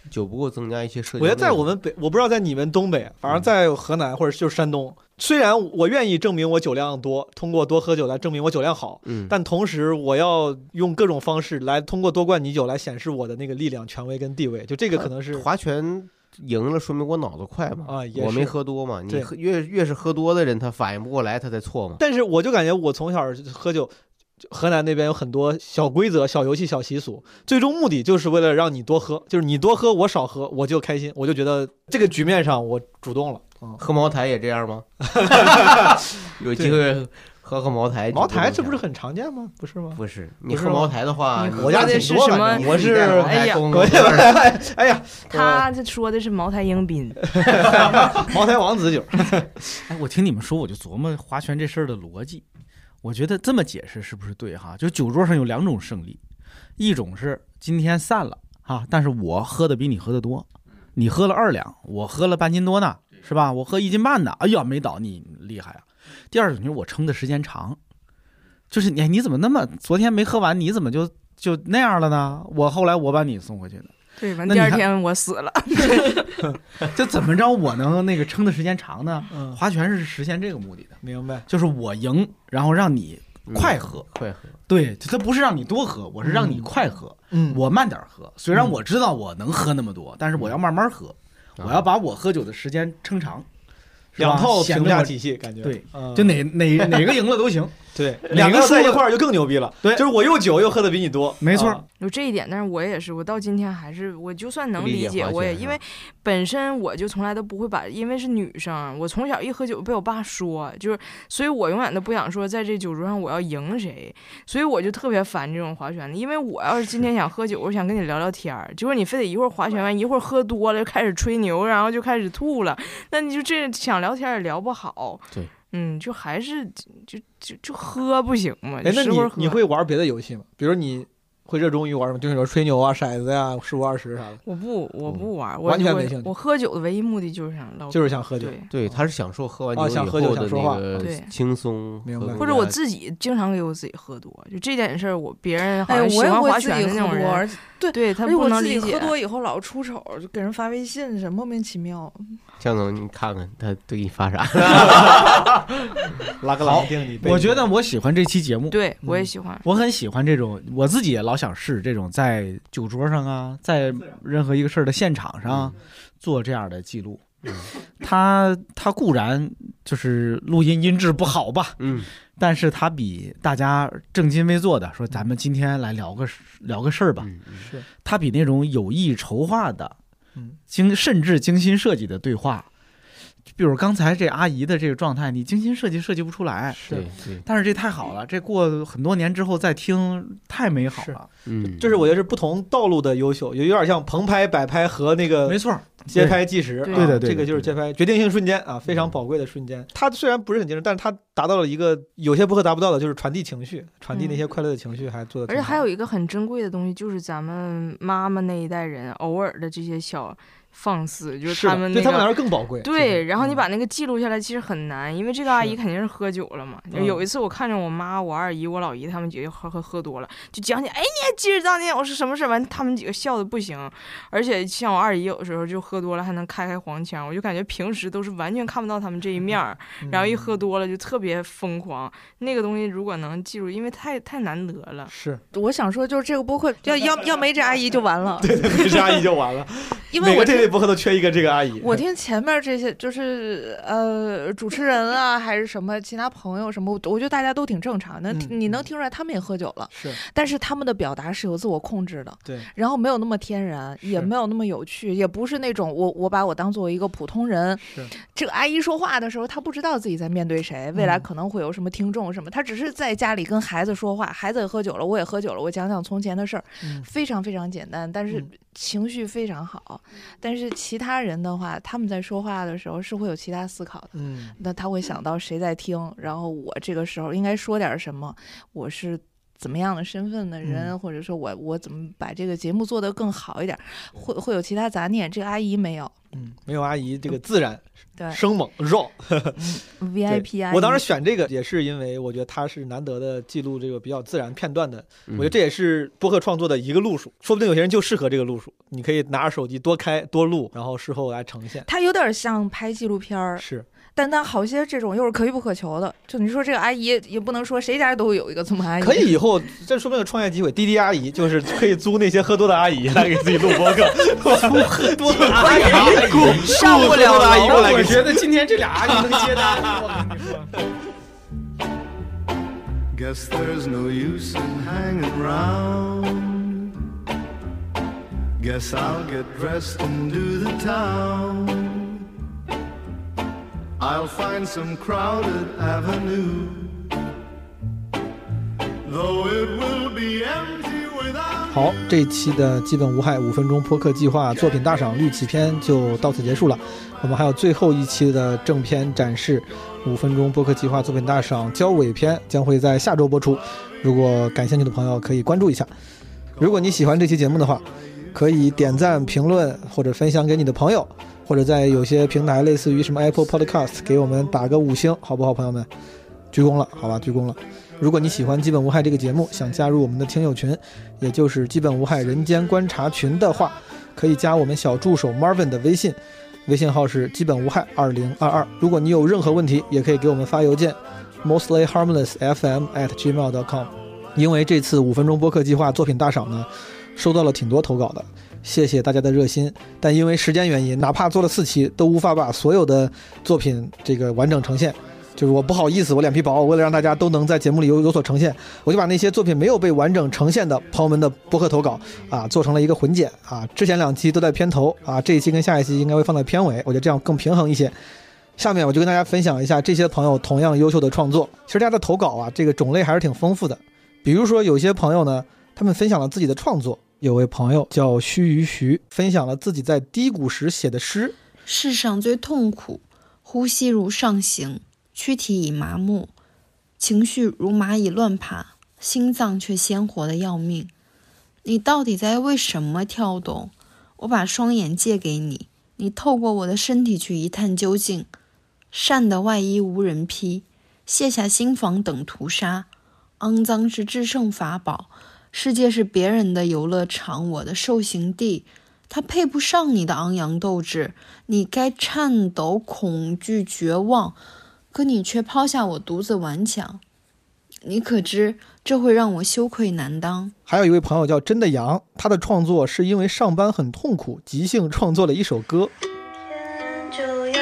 酒不够增加一些社交我觉。得在我们北，我不知道在你们东北，反正在河南或者就是山东，虽然我愿意证明我酒量多，通过多喝酒来证明我酒量好，嗯但同时我要用各种方式来通过多灌你酒来显示我的那个力量、权威跟地位。就这个可能是划拳赢了，说明我脑子快嘛。啊也我没喝多嘛。你喝越越是喝多的人，他反应不过来，他才错嘛。但是我就感觉我从小喝酒，就河南那边有很多小规则、小游戏、小习俗，最终目的就是为了让你多喝，就是你多喝，我少喝，我就开心，我就觉得这个局面上我主动了。嗯，喝茅台也这样吗？有机会喝喝茅台。茅台这不是很常见吗？不是吗？不是，你喝茅台的话，我家挺多什么我是哎呀我 哎呀，他这说的是茅台迎宾，茅台王子酒。哎，我听你们说，我就琢磨划拳这事儿的逻辑。我觉得这么解释是不是对哈？就酒桌上有两种胜利，一种是今天散了哈，但是我喝的比你喝的多，你喝了二两，我喝了半斤多呢，是吧？我喝一斤半呢，哎呀，没倒你厉害啊。第二种就是我撑的时间长，就是你你怎么那么昨天没喝完，你怎么就就那样了呢？我后来我把你送回去的，对，第二天我死了。就怎么着我能那个撑的时间长呢？嗯划拳是实现这个目的的，明白？就是我赢，然后让你快喝，快喝。对，它不是让你多喝，我是让你快喝，嗯我慢点喝。虽然我知道我能喝那么多，但是我要慢慢喝，我要把我喝酒的时间撑长。两套评价体系感觉对嗯，就哪哪哪个赢了都行。对，两个在一块儿就更牛逼了。对，就是我又酒又喝的比你多，没错啊有这一点，但是我也是，我到今天还是，我就算能理解我也因为本身我就从来都不会把，因为是女生，我从小一喝酒被我爸说，就是，所以我永远都不想说在这酒桌上我要赢谁，所以我就特别烦这种划拳的，因为我要是今天想喝酒，我想跟你聊聊天儿，结果你非得一会儿划拳完，一会儿喝多了就开始吹牛，然后就开始吐了，那你就这想聊天也聊不好，对，嗯，就还是就就就喝不行嘛，哎，那你你会玩别的游戏吗？比如你会热衷于玩什么？就是说吹牛啊、骰子呀、十五二十啥的。我不，我不玩，我我完全没兴趣我喝酒的唯一目的就是想唠嗑，就是想喝酒对，对，他是享受喝完酒以啊想喝酒后的想说话那个对轻松，明白或者我自己经常给我自己喝多，就这点事儿，我别人好哎，像喜我也欢划拳会自己喝多，的那种人，而且对对他不我自己喝能理解。多以后老出丑，就给人发微信是莫名其妙。江总，你看看他对你发啥？拉个好我觉得我喜欢这期节目，对我也喜欢。我很喜欢这种，我自己也老想试这种在酒桌上啊，在任何一个事儿的现场上做这样的记录。他他固然就是录音音质不好吧，嗯，但是他比大家正襟危坐的说咱们今天来聊个聊个事儿吧，是他比那种有意筹划的精甚至精心设计的对话，比如刚才这阿姨的这个状态，你精心设计设计不出来，对对但是这太好了，这过很多年之后再听，太美好了。嗯，这是我觉得是不同道路的优秀，有有点像棚拍、摆拍和那个没错街拍计时，啊对对对这个就是街拍决定性瞬间啊，非常宝贵的瞬间。它虽然不是很精致，但是它达到了一个有些播客达不到的，就是传递情绪，传递那些快乐的情绪，还做的。而且还有一个很珍贵的东西，就是咱们妈妈那一代人偶尔的这些小放肆，就是他们、那个、对他们来说更宝贵对，然后你把那个记录下来，其实很难，因为这个阿姨肯定是喝酒了嘛。就有一次我看着我妈、我二姨、我老姨他们几个喝喝喝多了，就讲起，哎，你还记着当年我是什么事儿？完，他们几个笑的不行。而且像我二姨有时候就喝多了还能开开黄腔，我就感觉平时都是完全看不到他们这一面儿，然后一喝多了就特别疯狂。那个东西如果能记住，因为太太难得了。是，我想说，就是这个播客要要要没这阿姨就完了。对对，没这阿姨就完了。因为我这类博客都缺一个这个阿姨。我听前面这些，就是呃，主持人啊，还是什么其他朋友什么，我觉得大家都挺正常的。嗯你能听出来他们也喝酒了，是，但是他们的表达是有自我控制的，对，然后没有那么天然，也没有那么有趣，也不是那种我我把我当做一个普通人。是，这个阿姨说话的时候，她不知道自己在面对谁，未来嗯可能会有什么听众什么，她只是在家里跟孩子说话，孩子也喝酒了，我也喝酒了，我讲讲从前的事儿，嗯非常非常简单，但是情绪非常好。但是其他人的话，他们在说话的时候是会有其他思考的。嗯，那他会想到谁在听，然后我这个时候应该说点什么，我是怎么样的身份的人，嗯或者说我我怎么把这个节目做得更好一点，会会有其他杂念。这个阿姨没有嗯，没有阿姨这个自然、对生猛、raw。VIP 阿姨，我当时选这个也是因为我觉得它是难得的记录这个比较自然片段的，嗯我觉得这也是播客创作的一个路数，说不定有些人就适合这个路数，你可以拿着手机多开多录，然后事后来呈现。它有点像拍纪录片儿，是，但但好些这种又是可遇不可求的。就你说这个阿姨，也不能说谁家都有一个这么阿姨，可以以后这说明有创业机会，滴滴阿姨就是可以租那些喝多的阿姨来给自己录播客，租喝多的阿姨，雇上不了雇喝多的阿姨过来我觉得今天这俩阿姨能接单，我跟你说。Guess there's no use in hanging round. Guess I'll get dressed and do the town. I'll find some crowded avenue. Though it will be empty without 好，这一期的基本无害五分钟播客计划作品大赏绿旗篇就到此结束了。我们还有最后一期的正片展示，五分钟播客计划作品大赏交尾篇将会在下周播出。如果感兴趣的朋友可以关注一下。如果你喜欢这期节目的话，可以点赞、评论或者分享给你的朋友，或者在有些平台，类似于什么 Apple Podcast，给我们打个五星，好不好，朋友们？鞠躬了，好吧，鞠躬了。如果你喜欢《基本无害》这个节目，想加入我们的听友群，也就是《基本无害人间观察群》的话，可以加我们小助手 Marvin 的微信，微信号是基本无害二零二二。如果你有任何问题，也可以给我们发邮件 mostly harmless fm at gmail.com。因为这次五分钟播客计划作品大赏呢，收到了挺多投稿的，谢谢大家的热心。但因为时间原因，哪怕做了四期，都无法把所有的作品这个完整呈现。就是我不好意思，我脸皮薄，为了让大家都能在节目里有有所呈现，我就把那些作品没有被完整呈现的朋友们的播客投稿啊，做成了一个混剪啊。之前两期都在片头啊，这一期跟下一期应该会放在片尾，我觉得这样更平衡一些。下面我就跟大家分享一下这些朋友同样优秀的创作。其实大家的投稿啊，这个种类还是挺丰富的。比如说有些朋友呢，他们分享了自己的创作。有位朋友叫须臾徐，分享了自己在低谷时写的诗。世上最痛苦，呼吸如上行，躯体已麻木，情绪如蚂蚁乱爬，心脏却鲜活的要命。你到底在为什么跳动？我把双眼借给你，你透过我的身体去一探究竟。善的外衣无人披，卸下心防等屠杀。肮脏是制胜法宝，世界是别人的游乐场，我的受刑地。它配不上你的昂扬斗志，你该颤抖、恐惧、绝望，可你却抛下我独自顽强。你可知这会让我羞愧难当？还有一位朋友叫真的羊，他的创作是因为上班很痛苦，即兴创作了一首歌。天就要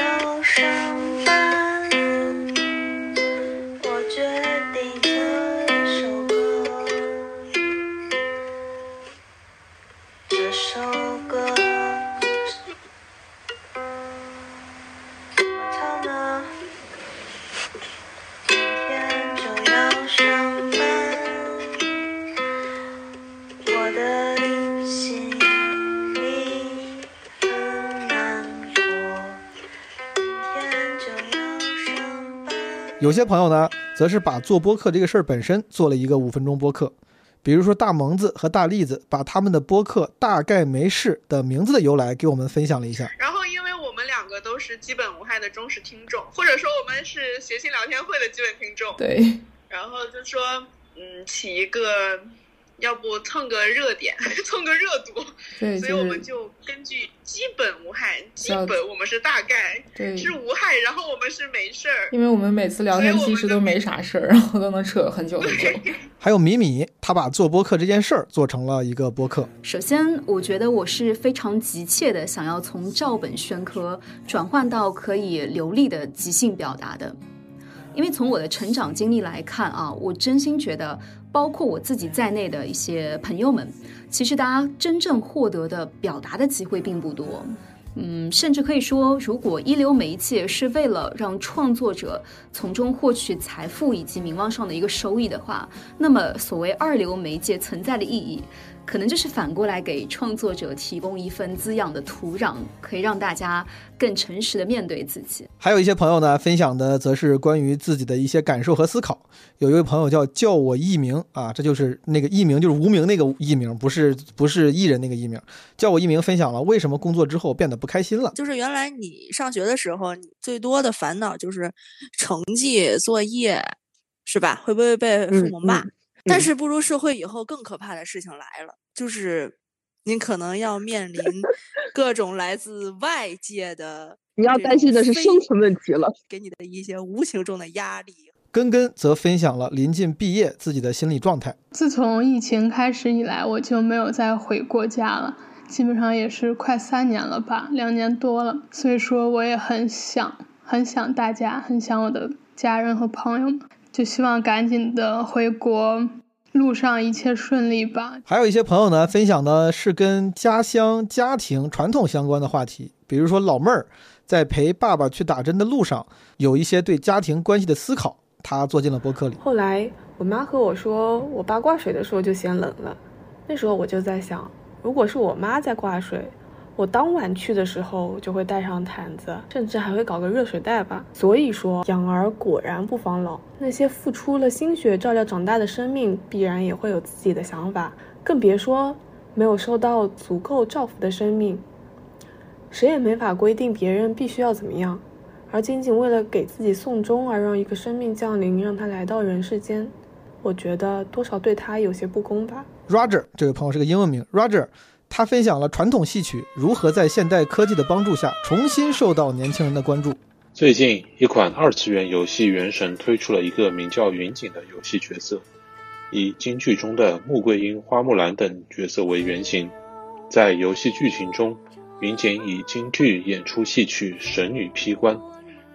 有些朋友呢，则是把做播客这个事儿本身做了一个五分钟播客。比如说大萌子和大栗子，把他们的播客“大概没事”的名字的由来给我们分享了一下。然后，因为我们两个都是基本无害的忠实听众，或者说我们是学习聊天会的基本听众，对，然后就说，嗯，起一个，要不蹭个热点，蹭个热度，对所以我们就根据基本无害，基本我们是大概对是无害，然后我们是没事儿，因为我们每次聊天其实都没啥事儿，然后都能扯很久很久。还有米米，他把做播客这件事儿做成了一个播客。首先，我觉得我是非常急切的想要从照本宣科转换到可以流利的即兴表达的，因为从我的成长经历来看啊，我真心觉得，包括我自己在内的一些朋友们，其实大家真正获得的表达的机会并不多。嗯，甚至可以说，如果一流媒介是为了让创作者从中获取财富以及名望上的一个收益的话，那么所谓二流媒介存在的意义，可能就是反过来给创作者提供一份滋养的土壤，可以让大家更诚实的面对自己。还有一些朋友呢，分享的则是关于自己的一些感受和思考。有一位朋友叫叫我艺名啊，这就是那个艺名，就是无名那个艺名，不是不是艺人那个艺名。叫我艺名分享了为什么工作之后变得不开心了。就是原来你上学的时候，你最多的烦恼就是成绩、作业，是吧？会不会被父母骂？嗯但是步入社会以后，更可怕的事情来了，就是您可能要面临各种来自外界的，你要担心的是生存问题了，给你的一些无形中的压力。根根则分享了临近毕业自己的心理状态。自从疫情开始以来，我就没有再回过家了，基本上也是快三年了吧，两年多了。所以说，我也很想，很想大家，很想我的家人和朋友们，就希望赶紧的回国，路上一切顺利吧。还有一些朋友呢，分享的是跟家乡、家庭、传统相关的话题，比如说老妹儿在陪爸爸去打针的路上，有一些对家庭关系的思考，她做进了博客里。后来我妈和我说我爸挂水的时候就嫌冷了，那时候我就在想，如果是我妈在挂水，我当晚去的时候就会带上毯子，甚至还会搞个热水袋吧。所以说，养儿果然不防老，那些付出了心血照料长大的生命，必然也会有自己的想法，更别说没有受到足够照拂的生命。谁也没法规定别人必须要怎么样，而仅仅为了给自己送终而让一个生命降临，让他来到人世间，我觉得多少对他有些不公吧。Roger 这位朋友是个英文名，Roger，他分享了传统戏曲如何在现代科技的帮助下重新受到年轻人的关注。最近，一款二次元游戏《原神》推出了一个名叫云锦的游戏角色，以京剧中的穆桂英、花木兰等角色为原型。在游戏剧情中，云锦以京剧演出戏曲《神女劈关》，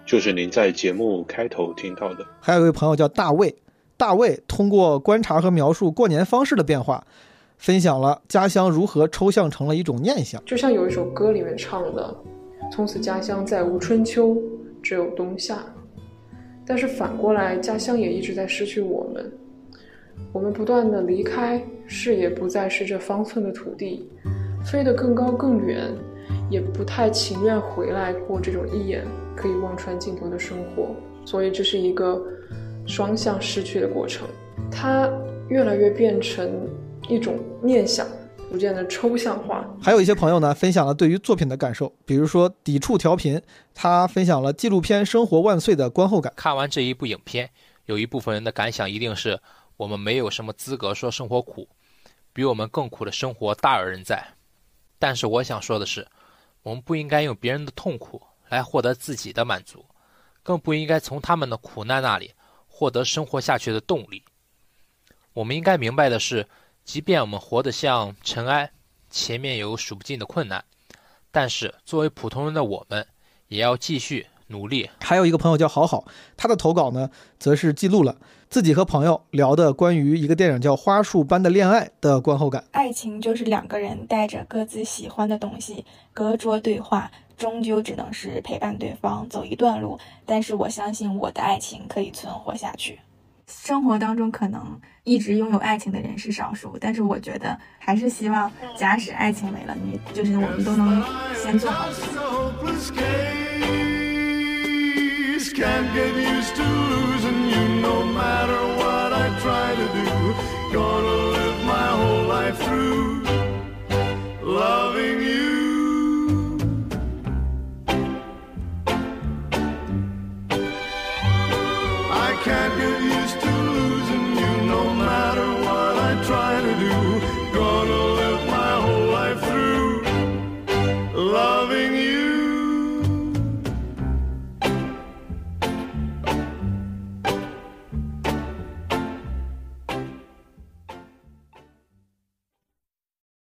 就是您在节目开头听到的。还有一位朋友叫大卫，大卫通过观察和描述过年方式的变化，分享了家乡如何抽象成了一种念想。就像有一首歌里面唱的：“从此家乡再无春秋，只有冬夏。”但是反过来，家乡也一直在失去我们。我们不断的离开，视野不再是这方寸的土地，飞得更高更远，也不太情愿回来过这种一眼可以望穿尽头的生活。所以这是一个双向失去的过程，它越来越变成一种念想，逐渐的抽象化。还有一些朋友呢，分享了对于作品的感受，比如说抵触调频，他分享了纪录片《生活万岁》的观后感。看完这一部影片，有一部分人的感想一定是我们没有什么资格说生活苦，比我们更苦的生活大有人在。但是我想说的是，我们不应该用别人的痛苦来获得自己的满足，更不应该从他们的苦难那里获得生活下去的动力。我们应该明白的是，即便我们活得像尘埃，前面有数不尽的困难，但是作为普通人的我们，也要继续努力。还有一个朋友叫好好，他的投稿呢，则是记录了自己和朋友聊的关于一个电影叫《花束般的恋爱》的观后感。爱情就是两个人带着各自喜欢的东西，隔桌对话，终究只能是陪伴对方走一段路。但是我相信我的爱情可以存活下去。生活当中可能一直拥有爱情的人是少数，但是我觉得还是希望，假使爱情没了，你就是我们都能先做好自己。so please can't get used to losing you no matter what I try to do. Gonna live my whole life through, loving you